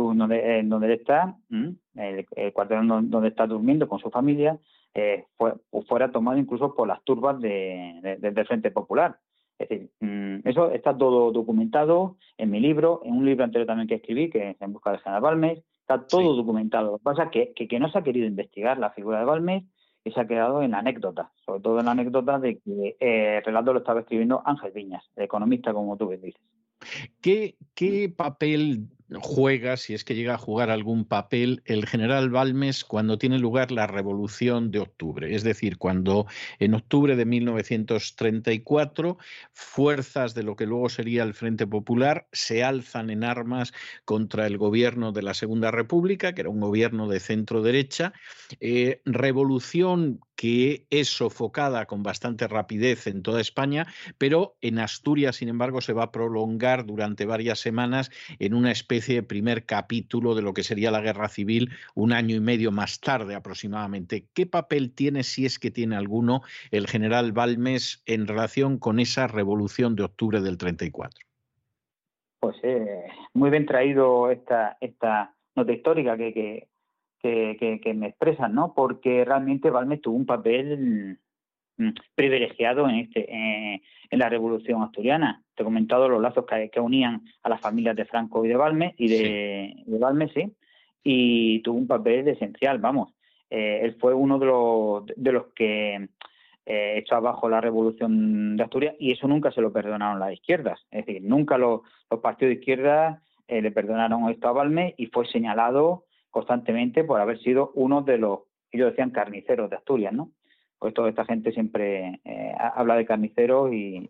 su donde, donde él está, el, el cuartel donde está durmiendo con su familia, eh, fue, fuera tomado incluso por las turbas de, del Frente Popular. Es decir, mm, eso está todo documentado en mi libro, en un libro anterior también que escribí, que es En busca de General Balmes, está todo documentado. Lo que pasa es que, que, no se ha querido investigar la figura de Balmes y se ha quedado en la anécdota, sobre todo en la anécdota de que eh, el relato lo estaba escribiendo Ángel Viñas, el economista, como tú bien dices. ¿Qué, qué papel juega, si es que llega a jugar algún papel, el general Balmes cuando tiene lugar la Revolución de Octubre. Es decir, cuando en octubre de 1934 fuerzas de lo que luego sería el Frente Popular se alzan en armas contra el gobierno de la Segunda República, que era un gobierno de centro derecha. Eh, revolución que es sofocada con bastante rapidez en toda España, pero en Asturias, sin embargo, se va a prolongar durante varias semanas en una especie de primer capítulo de lo que sería la guerra civil un año y medio más tarde aproximadamente. ¿Qué papel tiene, si es que tiene alguno, el general Balmes en relación con esa revolución de octubre del 34? Pues eh, muy bien traído esta, esta nota histórica que, que que, me expresan, ¿no? Porque realmente Balmes tuvo un papel mm, privilegiado en este en la Revolución Asturiana. Te he comentado los lazos que, unían a las familias de Franco y de Balmes y de, Balmes, sí, y tuvo un papel esencial, vamos. Eh, él fue uno de los, de los que eh, echó abajo la Revolución de Asturias y eso nunca se lo perdonaron las izquierdas. Es decir, nunca los, partidos de izquierda eh, le perdonaron esto a Balmes y fue señalado constantemente por haber sido uno de los, ellos decían carniceros de Asturias, ¿no? Pues toda esta gente siempre eh, habla de carniceros y,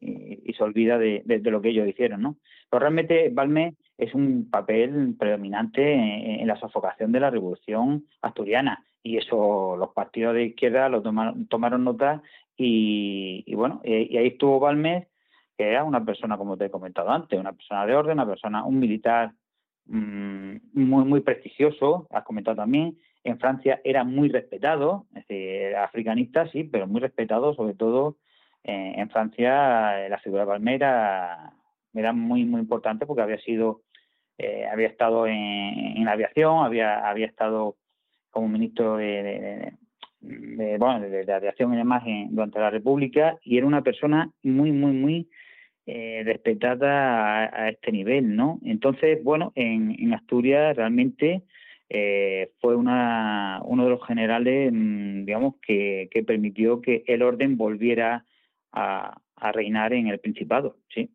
se olvida de, lo que ellos hicieron, ¿no? Pero realmente Balme es un papel predominante en, la sofocación de la revolución asturiana y eso los partidos de izquierda lo tomaron, tomaron nota y, bueno, y, ahí estuvo Balmes, que era una persona, como te he comentado antes, una persona de orden, una persona, un militar Mm, muy, muy prestigioso, has comentado también. En Francia era muy respetado, es decir, africanista sí, pero muy respetado, sobre todo eh, en Francia la figura de Palmera era muy, muy importante porque había sido eh, había estado en, la aviación, había, había estado como ministro de, bueno, de, aviación y demás durante la República y era una persona muy, muy, muy eh, respetada a, este nivel, ¿no? Entonces, bueno, en, Asturias realmente eh, fue una, uno de los generales, mm, digamos, que, que permitió que el orden volviera a reinar en el Principado, sí.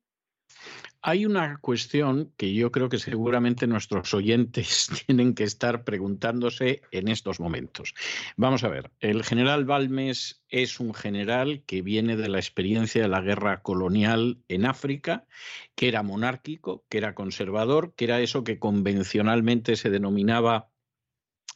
Hay una cuestión que yo creo que seguramente nuestros oyentes tienen que estar preguntándose en estos momentos. Vamos a ver, el general Balmes es un general que viene de la experiencia de la guerra colonial en África, que era monárquico, que era conservador, que era eso que convencionalmente se denominaba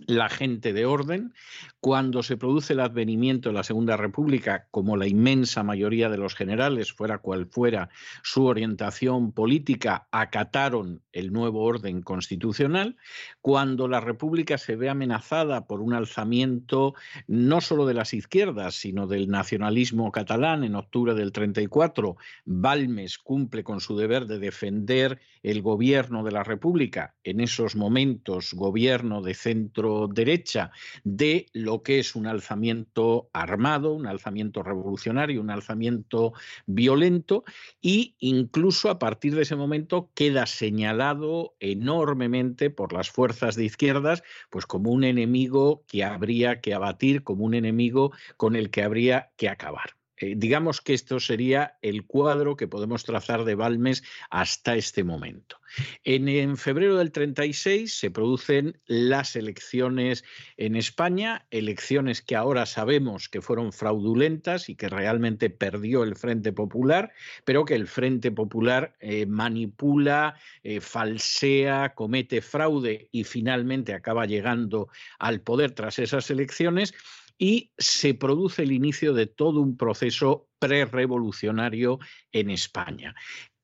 la gente de orden. Cuando se produce el advenimiento de la Segunda República, como la inmensa mayoría de los generales, fuera cual fuera su orientación política, acataron el nuevo orden constitucional. Cuando la República se ve amenazada por un alzamiento no solo de las izquierdas, sino del nacionalismo catalán en octubre del 34, Balmes cumple con su deber de defender el gobierno de la República, en esos momentos gobierno de centro derecha de lo que es un alzamiento armado, un alzamiento revolucionario, un alzamiento violento y incluso a partir de ese momento queda señalado enormemente por las fuerzas de izquierdas pues como un enemigo que habría que abatir, como un enemigo con el que habría que acabar. Eh, digamos que esto sería el cuadro que podemos trazar de Balmes hasta este momento. En, febrero del 36 se producen las elecciones en España, elecciones que ahora sabemos que fueron fraudulentas y que realmente perdió el Frente Popular, pero que el Frente Popular eh, manipula, eh, falsea, comete fraude y finalmente acaba llegando al poder tras esas elecciones y se produce el inicio de todo un proceso prerevolucionario en España.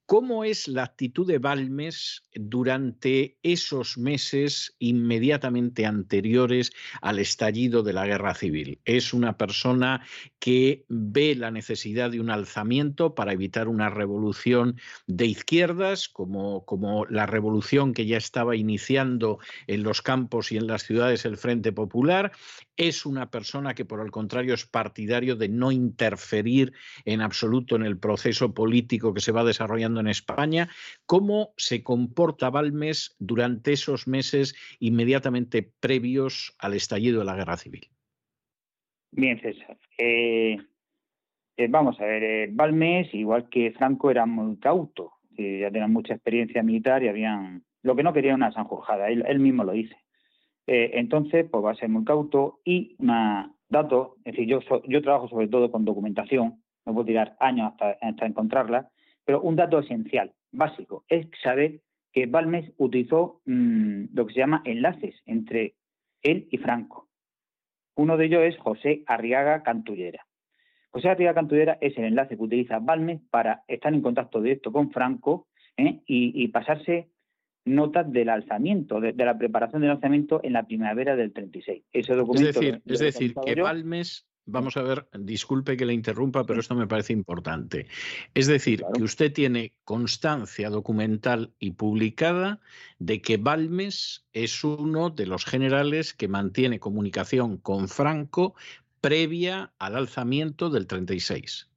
¿Cómo es la actitud de Balmes durante esos meses inmediatamente anteriores al estallido de la guerra civil? Es una persona que ve la necesidad de un alzamiento para evitar una revolución de izquierdas, como, como la revolución que ya estaba iniciando en los campos y en las ciudades el Frente Popular. Es una persona que, por el contrario, es partidario de no interferir en absoluto en el proceso político que se va desarrollando en España. ¿Cómo se comporta Balmes durante esos meses inmediatamente previos al estallido de la guerra civil? Bien, César. Eh, eh, vamos a ver, eh, Balmes, igual que Franco, era muy cauto. ya tenían mucha experiencia militar y habían. Lo que no quería una sanjurjada, él, mismo lo dice. entonces, pues va a ser muy cauto y una dato, es decir, yo, yo trabajo sobre todo con documentación, me puedo tirar años hasta encontrarla, pero un dato esencial, básico, es saber que Balmes utilizó mm, lo que se llama enlaces entre él y Franco. Uno de ellos es José Arriaga Cantullera. José Arriaga Cantullera es el enlace que utiliza Balmes para estar en contacto directo con Franco ¿eh? y, pasarse notas del alzamiento, de, la preparación del alzamiento en la primavera del 36. Ese documento es decir, es decir que Balmes Vamos a ver, disculpe que le interrumpa, pero esto me parece importante. Es decir, que usted tiene constancia documental y publicada de que Balmes es uno de los generales que mantiene comunicación con Franco previa al alzamiento del 36.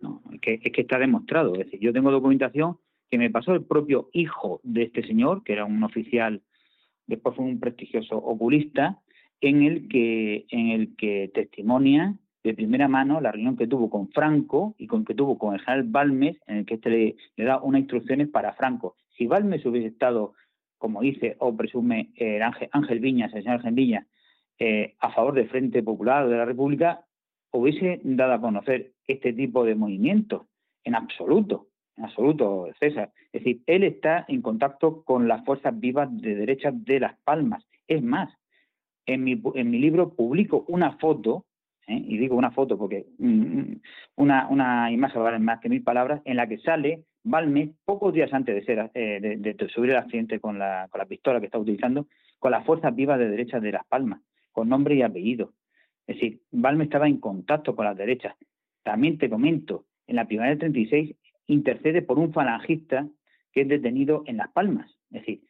No, es que, es que está demostrado. Es decir, yo tengo documentación que me pasó el propio hijo de este señor, que era un oficial, después fue un prestigioso oculista, en el que, en el que testimonia de primera mano la reunión que tuvo con Franco y con que tuvo con el general Balmes, en el que este le, da unas instrucciones para Franco. Si Balmes hubiese estado, como dice o presume el Ángel, Ángel Viñas, el señor Ángel Viñas, eh, a favor del Frente Popular de la República, hubiese dado a conocer este tipo de movimientos, en absoluto, en absoluto, César. Es decir, él está en contacto con las fuerzas vivas de derecha de Las Palmas. Es más, en mi, en mi libro publico una foto, ¿eh? y digo una foto porque mm, mm, una, una imagen vale más que mil palabras, en la que sale Balmes pocos días antes de, ser, eh, de, subir el accidente con la, con la pistola que está utilizando, con las fuerzas vivas de derecha de Las Palmas, con nombre y apellido. Es decir, Balmes estaba en contacto con las derechas. También te comento, en la primavera del 36 intercede por un falangista que es detenido en Las Palmas, Es decir,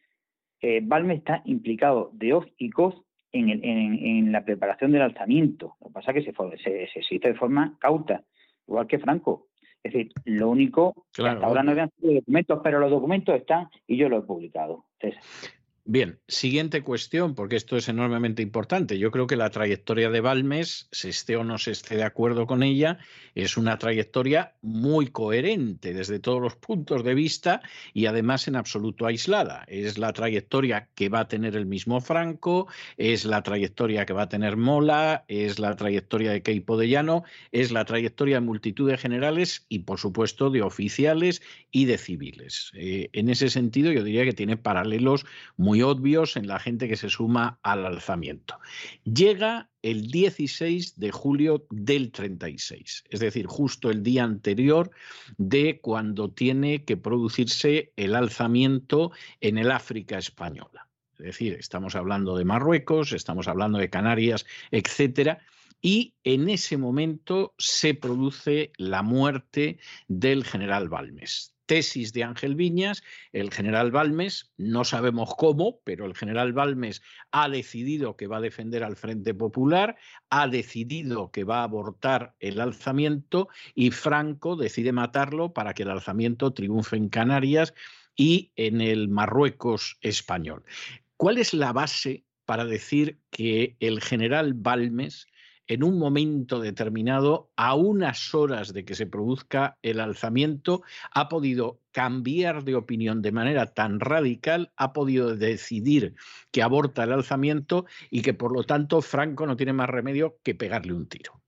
eh, Balmes está implicado de hoz y cos en, en, la preparación del alzamiento. Lo que pasa es que se, se, se hizo de forma cauta, igual que Franco. Es decir, lo único, hasta ahora no habían sido documentos, pero los documentos están y yo los he publicado. Bien, siguiente cuestión, porque esto es enormemente importante. Yo creo que la trayectoria de Balmes, se esté o no se esté de acuerdo con ella, es una trayectoria muy coherente desde todos los puntos de vista y además en absoluto aislada. Es la trayectoria que va a tener el mismo Franco, es la trayectoria que va a tener Mola, es la trayectoria de Keipo de Llano, es la trayectoria de multitud de generales y, por supuesto, de oficiales y de civiles. Eh, en ese sentido, yo diría que tiene paralelos muy muy obvios en la gente que se suma al alzamiento. Llega el 16 de julio del 36, es decir, justo el día anterior de cuando tiene que producirse el alzamiento en el África española. Es decir, estamos hablando de Marruecos, estamos hablando de Canarias, etcétera, y en ese momento se produce la muerte del general Balmes tesis de Ángel Viñas, el general Balmes, no sabemos cómo, pero el general Balmes ha decidido que va a defender al Frente Popular, ha decidido que va a abortar el alzamiento y Franco decide matarlo para que el alzamiento triunfe en Canarias y en el Marruecos español. ¿Cuál es la base para decir que el general Balmes en un momento determinado, a unas horas de que se produzca el alzamiento, ha podido cambiar de opinión de manera tan radical, ha podido decidir que aborta el alzamiento y que por lo tanto Franco no tiene más remedio que pegarle un tiro.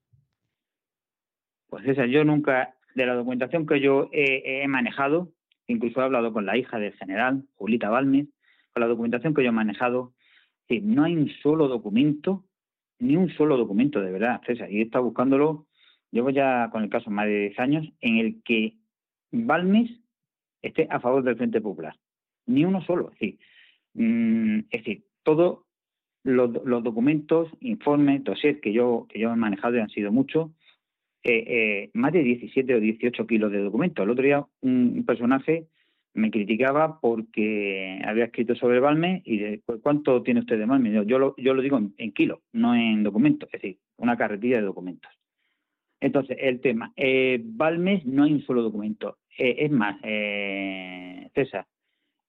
Pues esa, yo nunca, de la documentación que yo he, manejado, incluso he hablado con la hija del general, Julita Balmes, con la documentación que yo he manejado, no hay un solo documento ni un solo documento, de verdad, César. Y he estado buscándolo, llevo ya con el caso más de 10 años, en el que Balmes esté a favor del Frente Popular. Ni uno solo. Es decir, mm, es todos los, documentos, informes, dossiers que yo, que yo he manejado y han sido muchos, eh, eh, más de 17 o 18 kilos de documentos. El otro día un personaje me criticaba porque había escrito sobre Balmes y de, pues, ¿cuánto tiene usted de Balmes? Yo, lo, yo lo digo en, kilos, no en documentos, es decir, una carretilla de documentos. Entonces, el tema, eh, Balmes no hay un solo documento. Eh, es más, eh, César,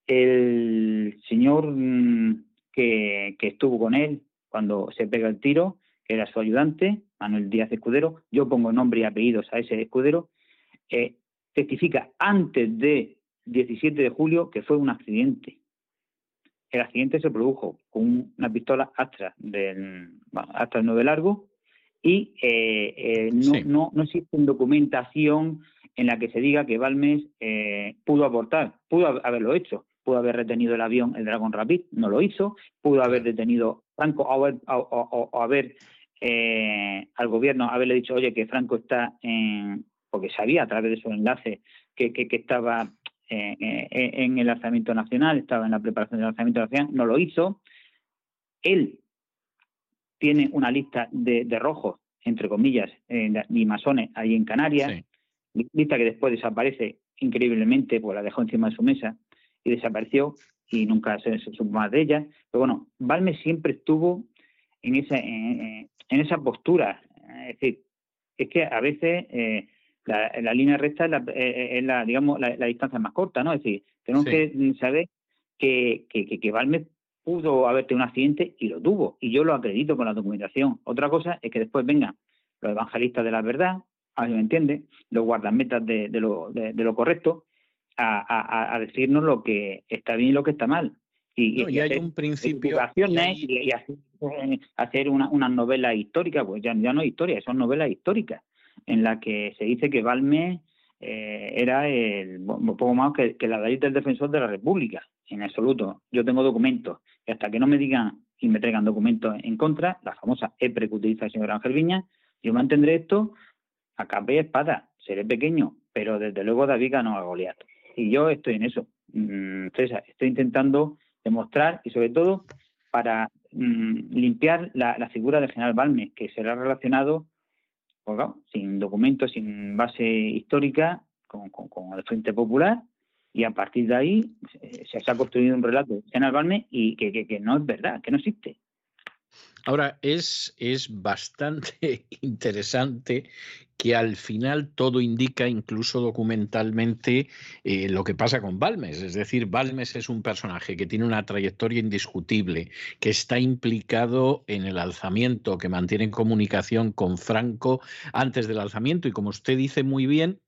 el señor mm, que, que estuvo con él cuando se pega el tiro, que era su ayudante, Manuel Díaz Escudero, yo pongo nombre y apellidos a ese escudero, eh, testifica antes de 17 de julio, que fue un accidente. El accidente se produjo con una pistola Astra del Astra 9 largo y eh, eh, no, no, no, existe documentación en la que se diga que Balmes eh, pudo abortar, pudo haberlo hecho, pudo haber retenido el avión, el Dragon Rapid, no lo hizo, pudo haber detenido Franco o haber, o, haber al gobierno haberle dicho, oye, que Franco está en, porque sabía a través de su enlace que, que, que estaba eh, eh, en el lanzamiento nacional, estaba en la preparación del lanzamiento nacional, no lo hizo. Él tiene una lista de, rojos, entre comillas, eh, y masones ahí en Canarias, lista que después desaparece increíblemente, pues la dejó encima de su mesa y desapareció y nunca se, supo más de ella. Pero bueno, Balmes siempre estuvo en esa, en, esa postura. Es decir, es que a veces la, línea recta es la, eh, eh, digamos, la, distancia más corta, ¿no? Es decir, tenemos que saber que, que, que, Balmes pudo haber tenido un accidente y lo tuvo, y yo lo acredito con la documentación. Otra cosa es que después vengan los evangelistas de la verdad, a me entiende, los guardametas de, de, lo, de, lo correcto, a, a, decirnos lo que está bien y lo que está mal. Y, y, hay un principio. Y, hacer una, una novela histórica, pues ya, ya no es historia, son novelas históricas en la que se dice que Balme eh, era el, poco más que, la ley del defensor de la República, en absoluto. Yo tengo documentos y hasta que no me digan y me traigan documentos en contra, la famosa EPRE que utiliza el señor Ángel Viña, yo mantendré esto a capa y espada. Seré pequeño, pero desde luego David ganó a Goliat. Y yo estoy en eso. Mm, César, estoy intentando demostrar y sobre todo para mm, limpiar la, la, figura del general Balme, que será relacionado sin documentos, sin base histórica, con, el Frente Popular y a partir de ahí se, ha construido un relato en Albalme y que, que, no es verdad, que no existe. Ahora, es, es bastante interesante que al final todo indica, incluso documentalmente, eh, lo que pasa con Balmes. Es decir, Balmes es un personaje que tiene una trayectoria indiscutible, que está implicado en el alzamiento, que mantiene comunicación con Franco antes del alzamiento y, como usted dice muy bien,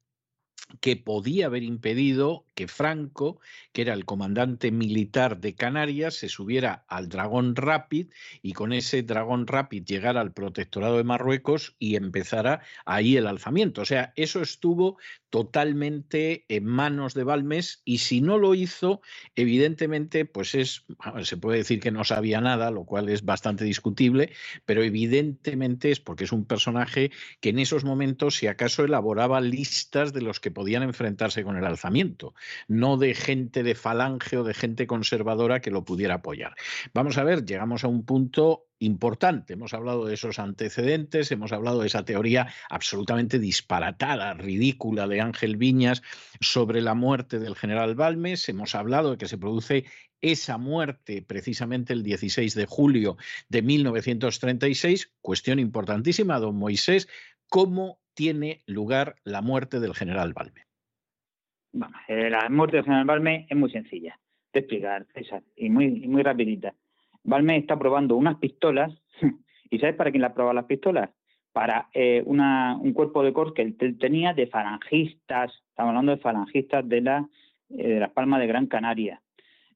que podía haber impedido que Franco, que era el comandante militar de Canarias, se subiera al Dragón Rapid y con ese Dragón Rapid llegara al protectorado de Marruecos y empezara ahí el alzamiento. O sea, eso estuvo totalmente en manos de Balmes y si no lo hizo, evidentemente, pues es, se puede decir que no sabía nada, lo cual es bastante discutible, pero evidentemente es porque es un personaje que en esos momentos, si acaso, elaboraba listas de los que podían enfrentarse con el alzamiento, no de gente de falange o de gente conservadora que lo pudiera apoyar. Vamos a ver, llegamos a un punto importante. Hemos hablado de esos antecedentes, hemos hablado de esa teoría absolutamente disparatada, ridícula de Ángel Viñas sobre la muerte del general Balmes, hemos hablado de que se produce esa muerte precisamente el 16 de julio de 1936, cuestión importantísima, don Moisés, ¿cómo tiene lugar la muerte del general Balmes? Eh, la muerte del general Balmes es muy sencilla de explicar, y muy, muy rapidita. Balmes está probando unas pistolas, ¿y sabes para quién las prueba las pistolas? Para eh, un cuerpo de corps que él tenía de falangistas, estamos hablando de falangistas de, la, eh, de Las Palmas de Gran Canaria.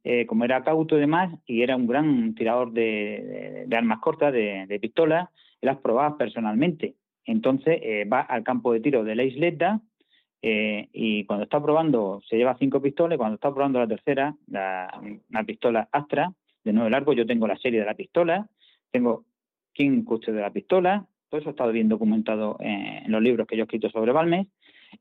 Eh, como era cauto y demás, y era un gran tirador de, armas cortas, de, pistolas, él las probaba personalmente. Entonces va al campo de tiro de la isleta y cuando está probando se lleva cinco pistolas, cuando está probando la tercera, la, una pistola Astra, de nuevo largo, yo tengo la serie de la pistola, tengo quién de la pistola, todo eso ha estado bien documentado en los libros que yo he escrito sobre Balmes.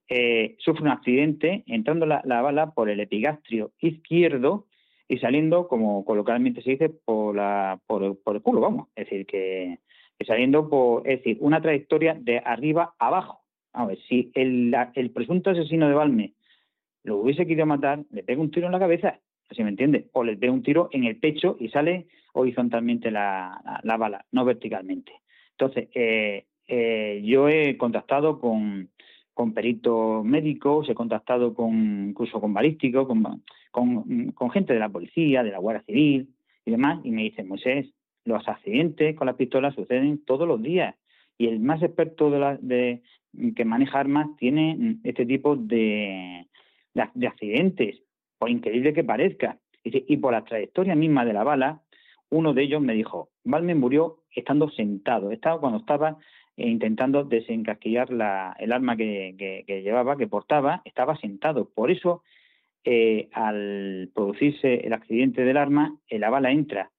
Eh, sufre un accidente entrando la, bala por el epigastrio izquierdo y saliendo, como coloquialmente se dice, por, la, por, el culo, vamos. Es decir, que, saliendo por, es decir, una trayectoria de arriba abajo. A ver, si el, el presunto asesino de Balmes lo hubiese querido matar, le pega un tiro en la cabeza ¿sí me entiende? O les ve un tiro en el pecho y sale horizontalmente la, la, bala, no verticalmente. Entonces, eh, eh, yo he contactado con, con peritos médicos, he contactado con incluso con balísticos, con, con, gente de la policía, de la Guardia Civil y demás, y me dicen, Moisés, los accidentes con las pistolas suceden todos los días y el más experto de, la, de que maneja armas tiene este tipo de, de accidentes por increíble que parezca. Y por la trayectoria misma de la bala, uno de ellos me dijo, Balmen murió estando sentado, estaba cuando estaba eh, intentando desencasquillar el arma que, llevaba, que portaba, estaba sentado. Por eso, eh, al producirse el accidente del arma, eh, la bala entra.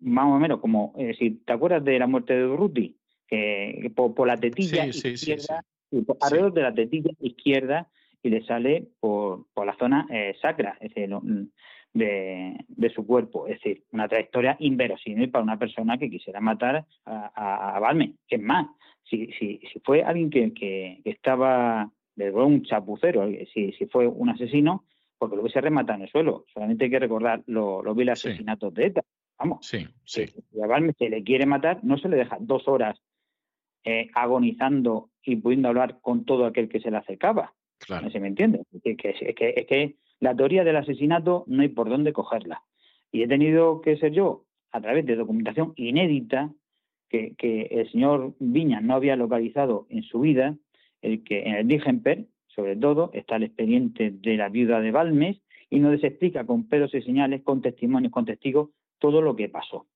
Más o menos como, si te acuerdas de la muerte de Durruti, que por, la tetilla izquierda, alrededor de la tetilla izquierda y le sale por, por la zona eh, sacra es decir, de, su cuerpo. Es decir, una trayectoria inverosímil para una persona que quisiera matar a, a, Balme. Es más, si, si, si fue alguien que, que, estaba, de un chapucero, si, si fue un asesino, porque lo hubiese rematado en el suelo. Solamente hay que recordar los lo vil asesinatos de ETA. Vamos, sí, sí. si a Balme se le quiere matar, no se le deja dos horas eh, agonizando y pudiendo hablar con todo aquel que se le acercaba. Claro. ¿Se me entiende? Es que, que, es que la teoría del asesinato no hay por dónde cogerla. Y he tenido que ser yo, a través de documentación inédita, que, que el señor Viña no había localizado en su vida, el que en el Digenper, sobre todo, está el expediente de la viuda de Balmes y nos explica con pedos y señales, con testimonios, con testigos, todo lo que pasó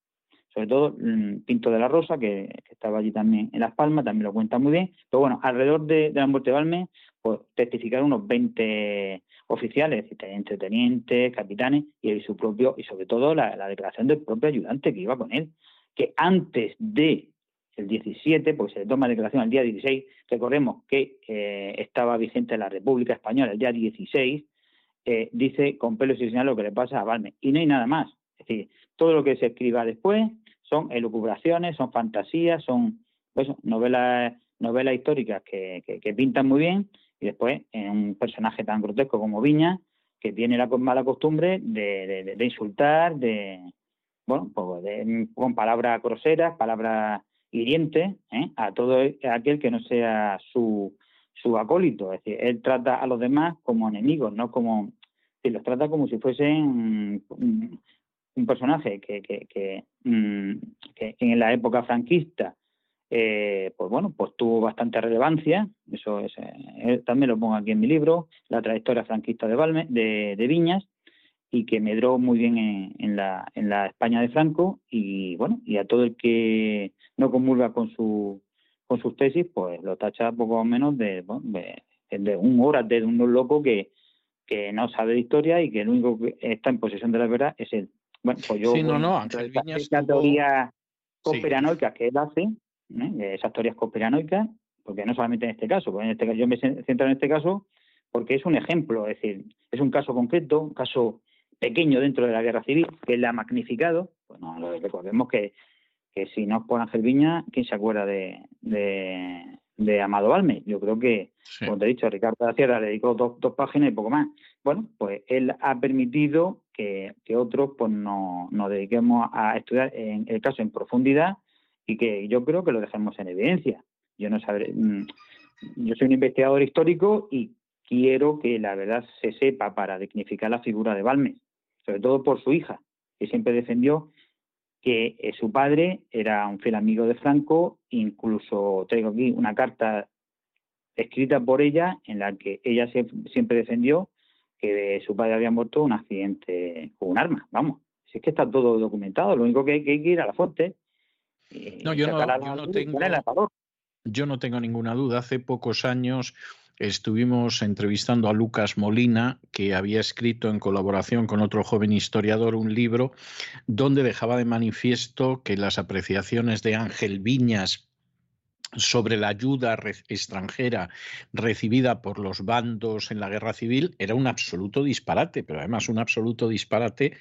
sobre todo mm, Pinto de la Rosa, que, estaba allí también en Las Palmas, también lo cuenta muy bien. Pero bueno, alrededor de, la muerte de Balmes, pues testificaron unos 20 oficiales, tenientes, tenientes, capitanes, y su propio, y sobre todo la, declaración del propio ayudante que iba con él, que antes de el 17, pues se le toma declaración el día 16, recordemos que eh, estaba vigente la República Española el día 16, eh, dice con pelos y señales lo que le pasa a Balmes. Y no hay nada más. Es decir, todo lo que se escriba después son elucubraciones, son fantasías, son pues, novelas, novelas históricas que, pintan muy bien y después en un personaje tan grotesco como Viña, que tiene la mala costumbre de, insultar, de, bueno, pues con palabras groseras, palabras hirientes, ¿eh? a todo aquel que no sea su, su acólito. Es decir, él trata a los demás como enemigos, no como. Si los trata como si fuesen un, personaje que, que, que, mm, que, en la época franquista eh, pues bueno, pues tuvo bastante relevancia, eso es, eh, también lo pongo aquí en mi libro, la trayectoria franquista de, Valme, de, Viñas, y que medró muy bien en, la, en la España de Franco, y bueno, y a todo el que no comulga con su con sus tesis, pues lo tacha poco o menos de, de, un hora de un loco que, que no sabe de historia y que el único que está en posesión de la verdad es él. Bueno, pues yo, sí, no, no, Ángel teoría conspiranoica que él hace, ¿eh? esas teorías conspiranoicas, porque no solamente en este caso, porque en este caso, yo me centro en este caso porque es un ejemplo, es decir, es un caso concreto, un caso pequeño dentro de la guerra civil, que él ha magnificado. Bueno, recordemos que, que si no es por Ángel Viña, ¿quién se acuerda de, de, Amado Balme? Yo creo que, como te he dicho, Ricardo de la Sierra le dedicó dos, dos, páginas y poco más. Bueno, pues él ha permitido que, que otros pues nos, nos dediquemos a estudiar en el caso en profundidad y que yo creo que lo dejemos en evidencia. Yo no sabré, mm, yo soy un investigador histórico y quiero que la verdad se sepa para dignificar la figura de Balmes, sobre todo por su hija, que siempre defendió que eh, su padre era un fiel amigo de Franco, incluso traigo aquí una carta escrita por ella en la que ella siempre defendió que su padre había muerto en un accidente con un arma. Vamos, si es que está todo documentado, lo único que hay que ir a la fuente no, yo no, tengo, yo no tengo ninguna duda. Hace pocos años estuvimos entrevistando a Lucas Molina, que había escrito en colaboración con otro joven historiador un libro donde dejaba de manifiesto que las apreciaciones de Ángel Viñas sobre la ayuda extranjera recibida por los bandos en la guerra civil era un absoluto disparate, pero además un absoluto disparate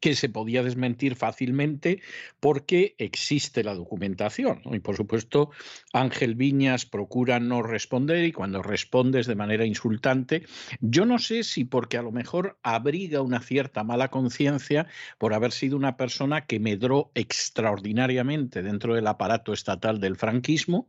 que se podía desmentir fácilmente porque existe la documentación. Y por supuesto, Ángel Viñas procura no responder y cuando respondes de manera insultante, yo no sé si porque a lo mejor abriga una cierta mala conciencia por haber sido una persona que medró extraordinariamente dentro del aparato estatal del franquismo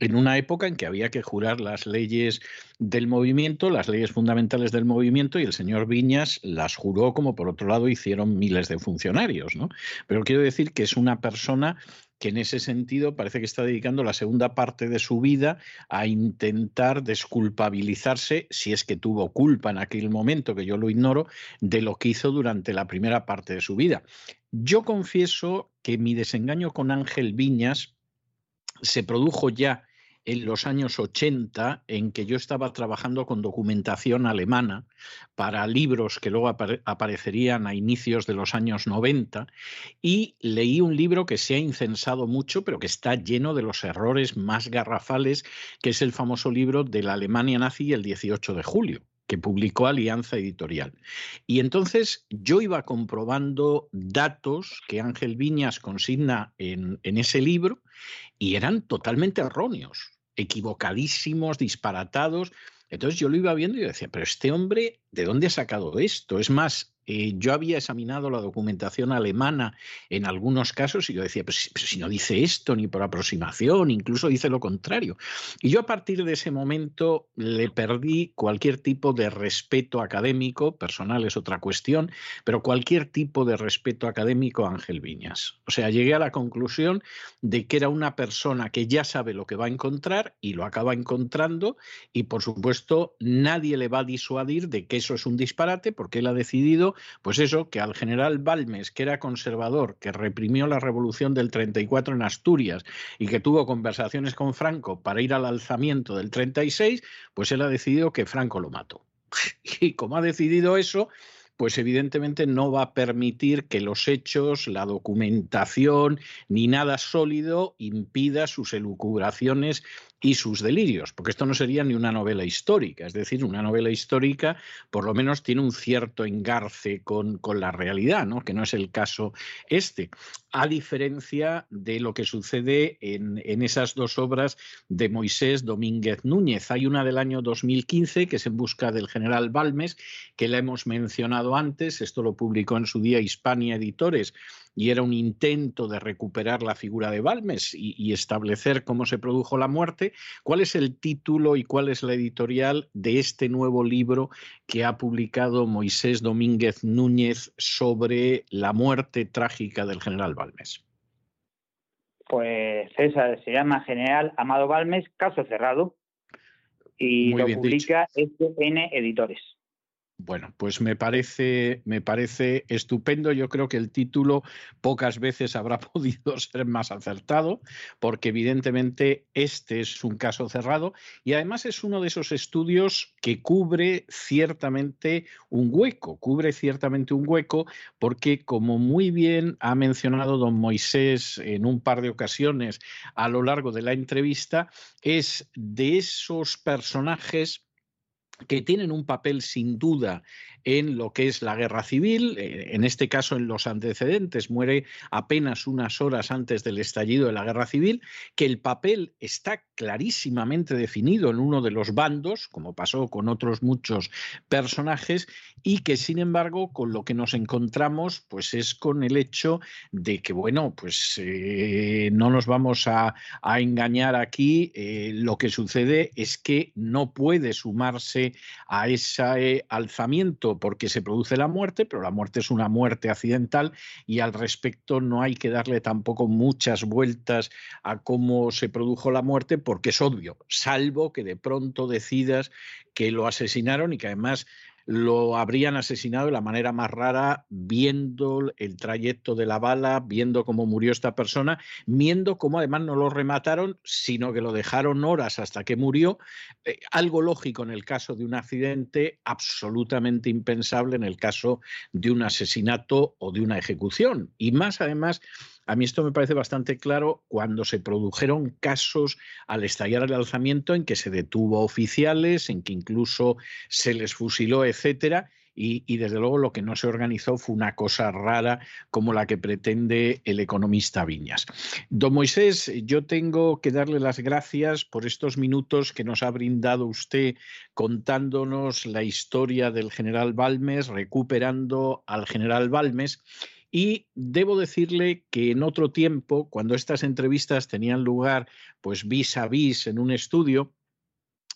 en una época en que había que jurar las leyes del movimiento, las leyes fundamentales del movimiento, y el señor Viñas las juró como por otro lado hicieron de funcionarios. ¿no? Pero quiero decir que es una persona que en ese sentido parece que está dedicando la segunda parte de su vida a intentar desculpabilizarse, si es que tuvo culpa en aquel momento, que yo lo ignoro, de lo que hizo durante la primera parte de su vida. Yo confieso que mi desengaño con Ángel Viñas se produjo ya en los años 80 en que yo estaba trabajando con documentación alemana para libros que luego aparecerían a inicios de los años 90 y leí un libro que se ha incensado mucho pero que está lleno de los errores más garrafales que es el famoso libro de la Alemania nazi el 18 de julio que publicó Alianza Editorial. Y entonces yo iba comprobando datos que Ángel Viñas consigna en, en ese libro y eran totalmente erróneos equivocadísimos, disparatados. Entonces yo lo iba viendo y decía, pero este hombre, ¿de dónde ha sacado esto? Es más, eh, yo había examinado la documentación alemana en algunos casos y yo decía, pero si, no dice esto ni por aproximación, incluso dice lo contrario. Y yo a partir de ese momento le perdí cualquier tipo de respeto académico, personal es otra cuestión, pero cualquier tipo de respeto académico a Ángel Viñas. O sea, llegué a la conclusión de que era una persona que ya sabe lo que va a encontrar y lo acaba encontrando y por supuesto nadie le va a disuadir de que eso es un disparate porque él ha decidido pues eso, que al general Balmes, que era conservador, que reprimió la revolución del 34 en Asturias y que tuvo conversaciones con Franco para ir al alzamiento del 36, pues él ha decidido que Franco lo mató. Y como ha decidido eso, pues evidentemente no va a permitir que los hechos, la documentación ni nada sólido impida sus elucubraciones y sus delirios, porque esto no sería ni una novela histórica, es decir, una novela histórica por lo menos tiene un cierto engarce con, con la realidad, ¿no? que no es el caso este, a diferencia de lo que sucede en, en esas dos obras de Moisés Domínguez Núñez. Hay una del año 2015 que es En busca del general Balmes, que la hemos mencionado antes, esto lo publicó en su día Hispania Editores y era un intento de recuperar la figura de Balmes y, establecer cómo se produjo la muerte. ¿Cuál es el título y cuál es la editorial de este nuevo libro que ha publicado Moisés Domínguez Núñez sobre la muerte trágica del general Balmes? Pues César, se llama General Amado Balmes, caso cerrado, y lo publica SN Editores. Bueno, pues me parece, me parece estupendo. Yo creo que el título pocas veces habrá podido ser más acertado, porque evidentemente este es un caso cerrado y además es uno de esos estudios que cubre ciertamente un hueco, cubre ciertamente un hueco, porque como muy bien ha mencionado don Moisés en un par de ocasiones a lo largo de la entrevista, es de esos personajes que tienen un papel sin duda en lo que es la guerra civil, eh, en este caso en los antecedentes, muere apenas unas horas antes del estallido de la guerra civil, que el papel está clarísimamente definido en uno de los bandos, como pasó con otros muchos personajes, y que sin embargo con lo que nos encontramos pues es con el hecho de que, bueno, pues eh, no nos vamos a, engañar aquí, eh, lo que sucede es que no puede sumarse a ese alzamiento porque se produce la muerte, pero la muerte es una muerte accidental y al respecto no hay que darle tampoco muchas vueltas a cómo se produjo la muerte porque es obvio, salvo que de pronto decidas que lo asesinaron y que además lo habrían asesinado de la manera más rara, viendo el trayecto de la bala, viendo cómo murió esta persona, viendo cómo además no lo remataron, sino que lo dejaron horas hasta que murió. Eh, algo lógico en el caso de un accidente, absolutamente impensable en el caso de un asesinato o de una ejecución. Y más además a mí esto me parece bastante claro cuando se produjeron casos al estallar el alzamiento en que se detuvo oficiales, en que incluso se les fusiló, etcétera. Y, desde luego lo que no se organizó fue una cosa rara como la que pretende el economista Viñas. Don Moisés, yo tengo que darle las gracias por estos minutos que nos ha brindado usted contándonos la historia del general Balmes, recuperando al general Balmes y debo decirle que en otro tiempo, cuando estas entrevistas tenían lugar pues vis a vis en un estudio,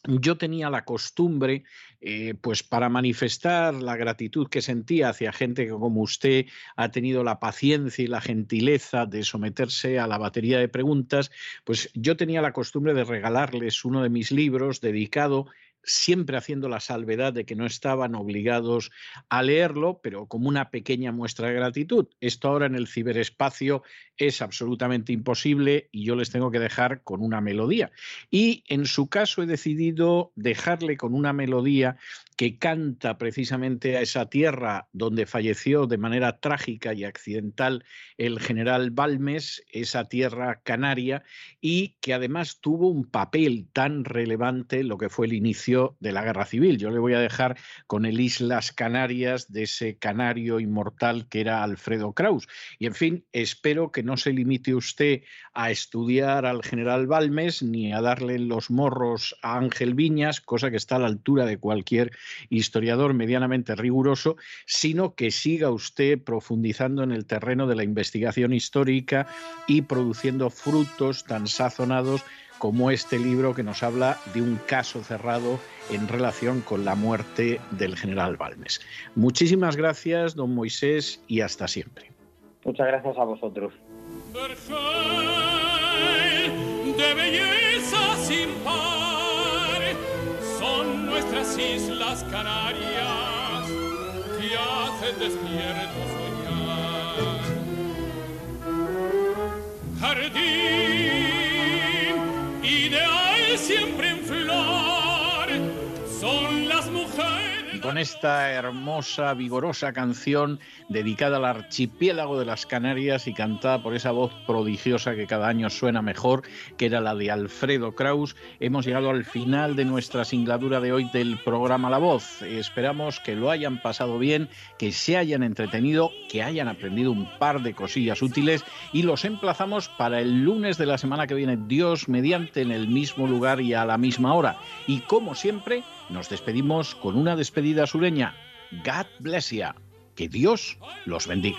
yo tenía la costumbre, eh, pues para manifestar la gratitud que sentía hacia gente que como usted ha tenido la paciencia y la gentileza de someterse a la batería de preguntas, pues yo tenía la costumbre de regalarles uno de mis libros dedicado siempre haciendo la salvedad de que no estaban obligados a leerlo, pero como una pequeña muestra de gratitud. Esto ahora en el ciberespacio es absolutamente imposible y yo les tengo que dejar con una melodía. Y en su caso he decidido dejarle con una melodía que canta precisamente a esa tierra donde falleció de manera trágica y accidental el general Balmes, esa tierra canaria, y que además tuvo un papel tan relevante lo que fue el inicio de la guerra civil. Yo le voy a dejar con el Islas Canarias de ese canario inmortal que era Alfredo Kraus. Y en fin, espero que no se limite usted a estudiar al general Balmes ni a darle los morros a Ángel Viñas, cosa que está a la altura de cualquier historiador medianamente riguroso, sino que siga usted profundizando en el terreno de la investigación histórica y produciendo frutos tan sazonados como este libro que nos habla de un caso cerrado en relación con la muerte del general Balmes. Muchísimas gracias, don Moisés, y hasta siempre. Muchas gracias a vosotros. Nuestras islas Canarias que hacen despierto soñar. Jardín ideal siempre con esta hermosa, vigorosa canción dedicada al archipiélago de las Canarias y cantada por esa voz prodigiosa que cada año suena mejor, que era la de Alfredo Kraus, hemos llegado al final de nuestra singladura de hoy del programa La Voz. Esperamos que lo hayan pasado bien, que se hayan entretenido, que hayan aprendido un par de cosillas útiles y los emplazamos para el lunes de la semana que viene, Dios mediante, en el mismo lugar y a la misma hora. Y como siempre, nos despedimos con una despedida sureña. God bless you. Que Dios los bendiga.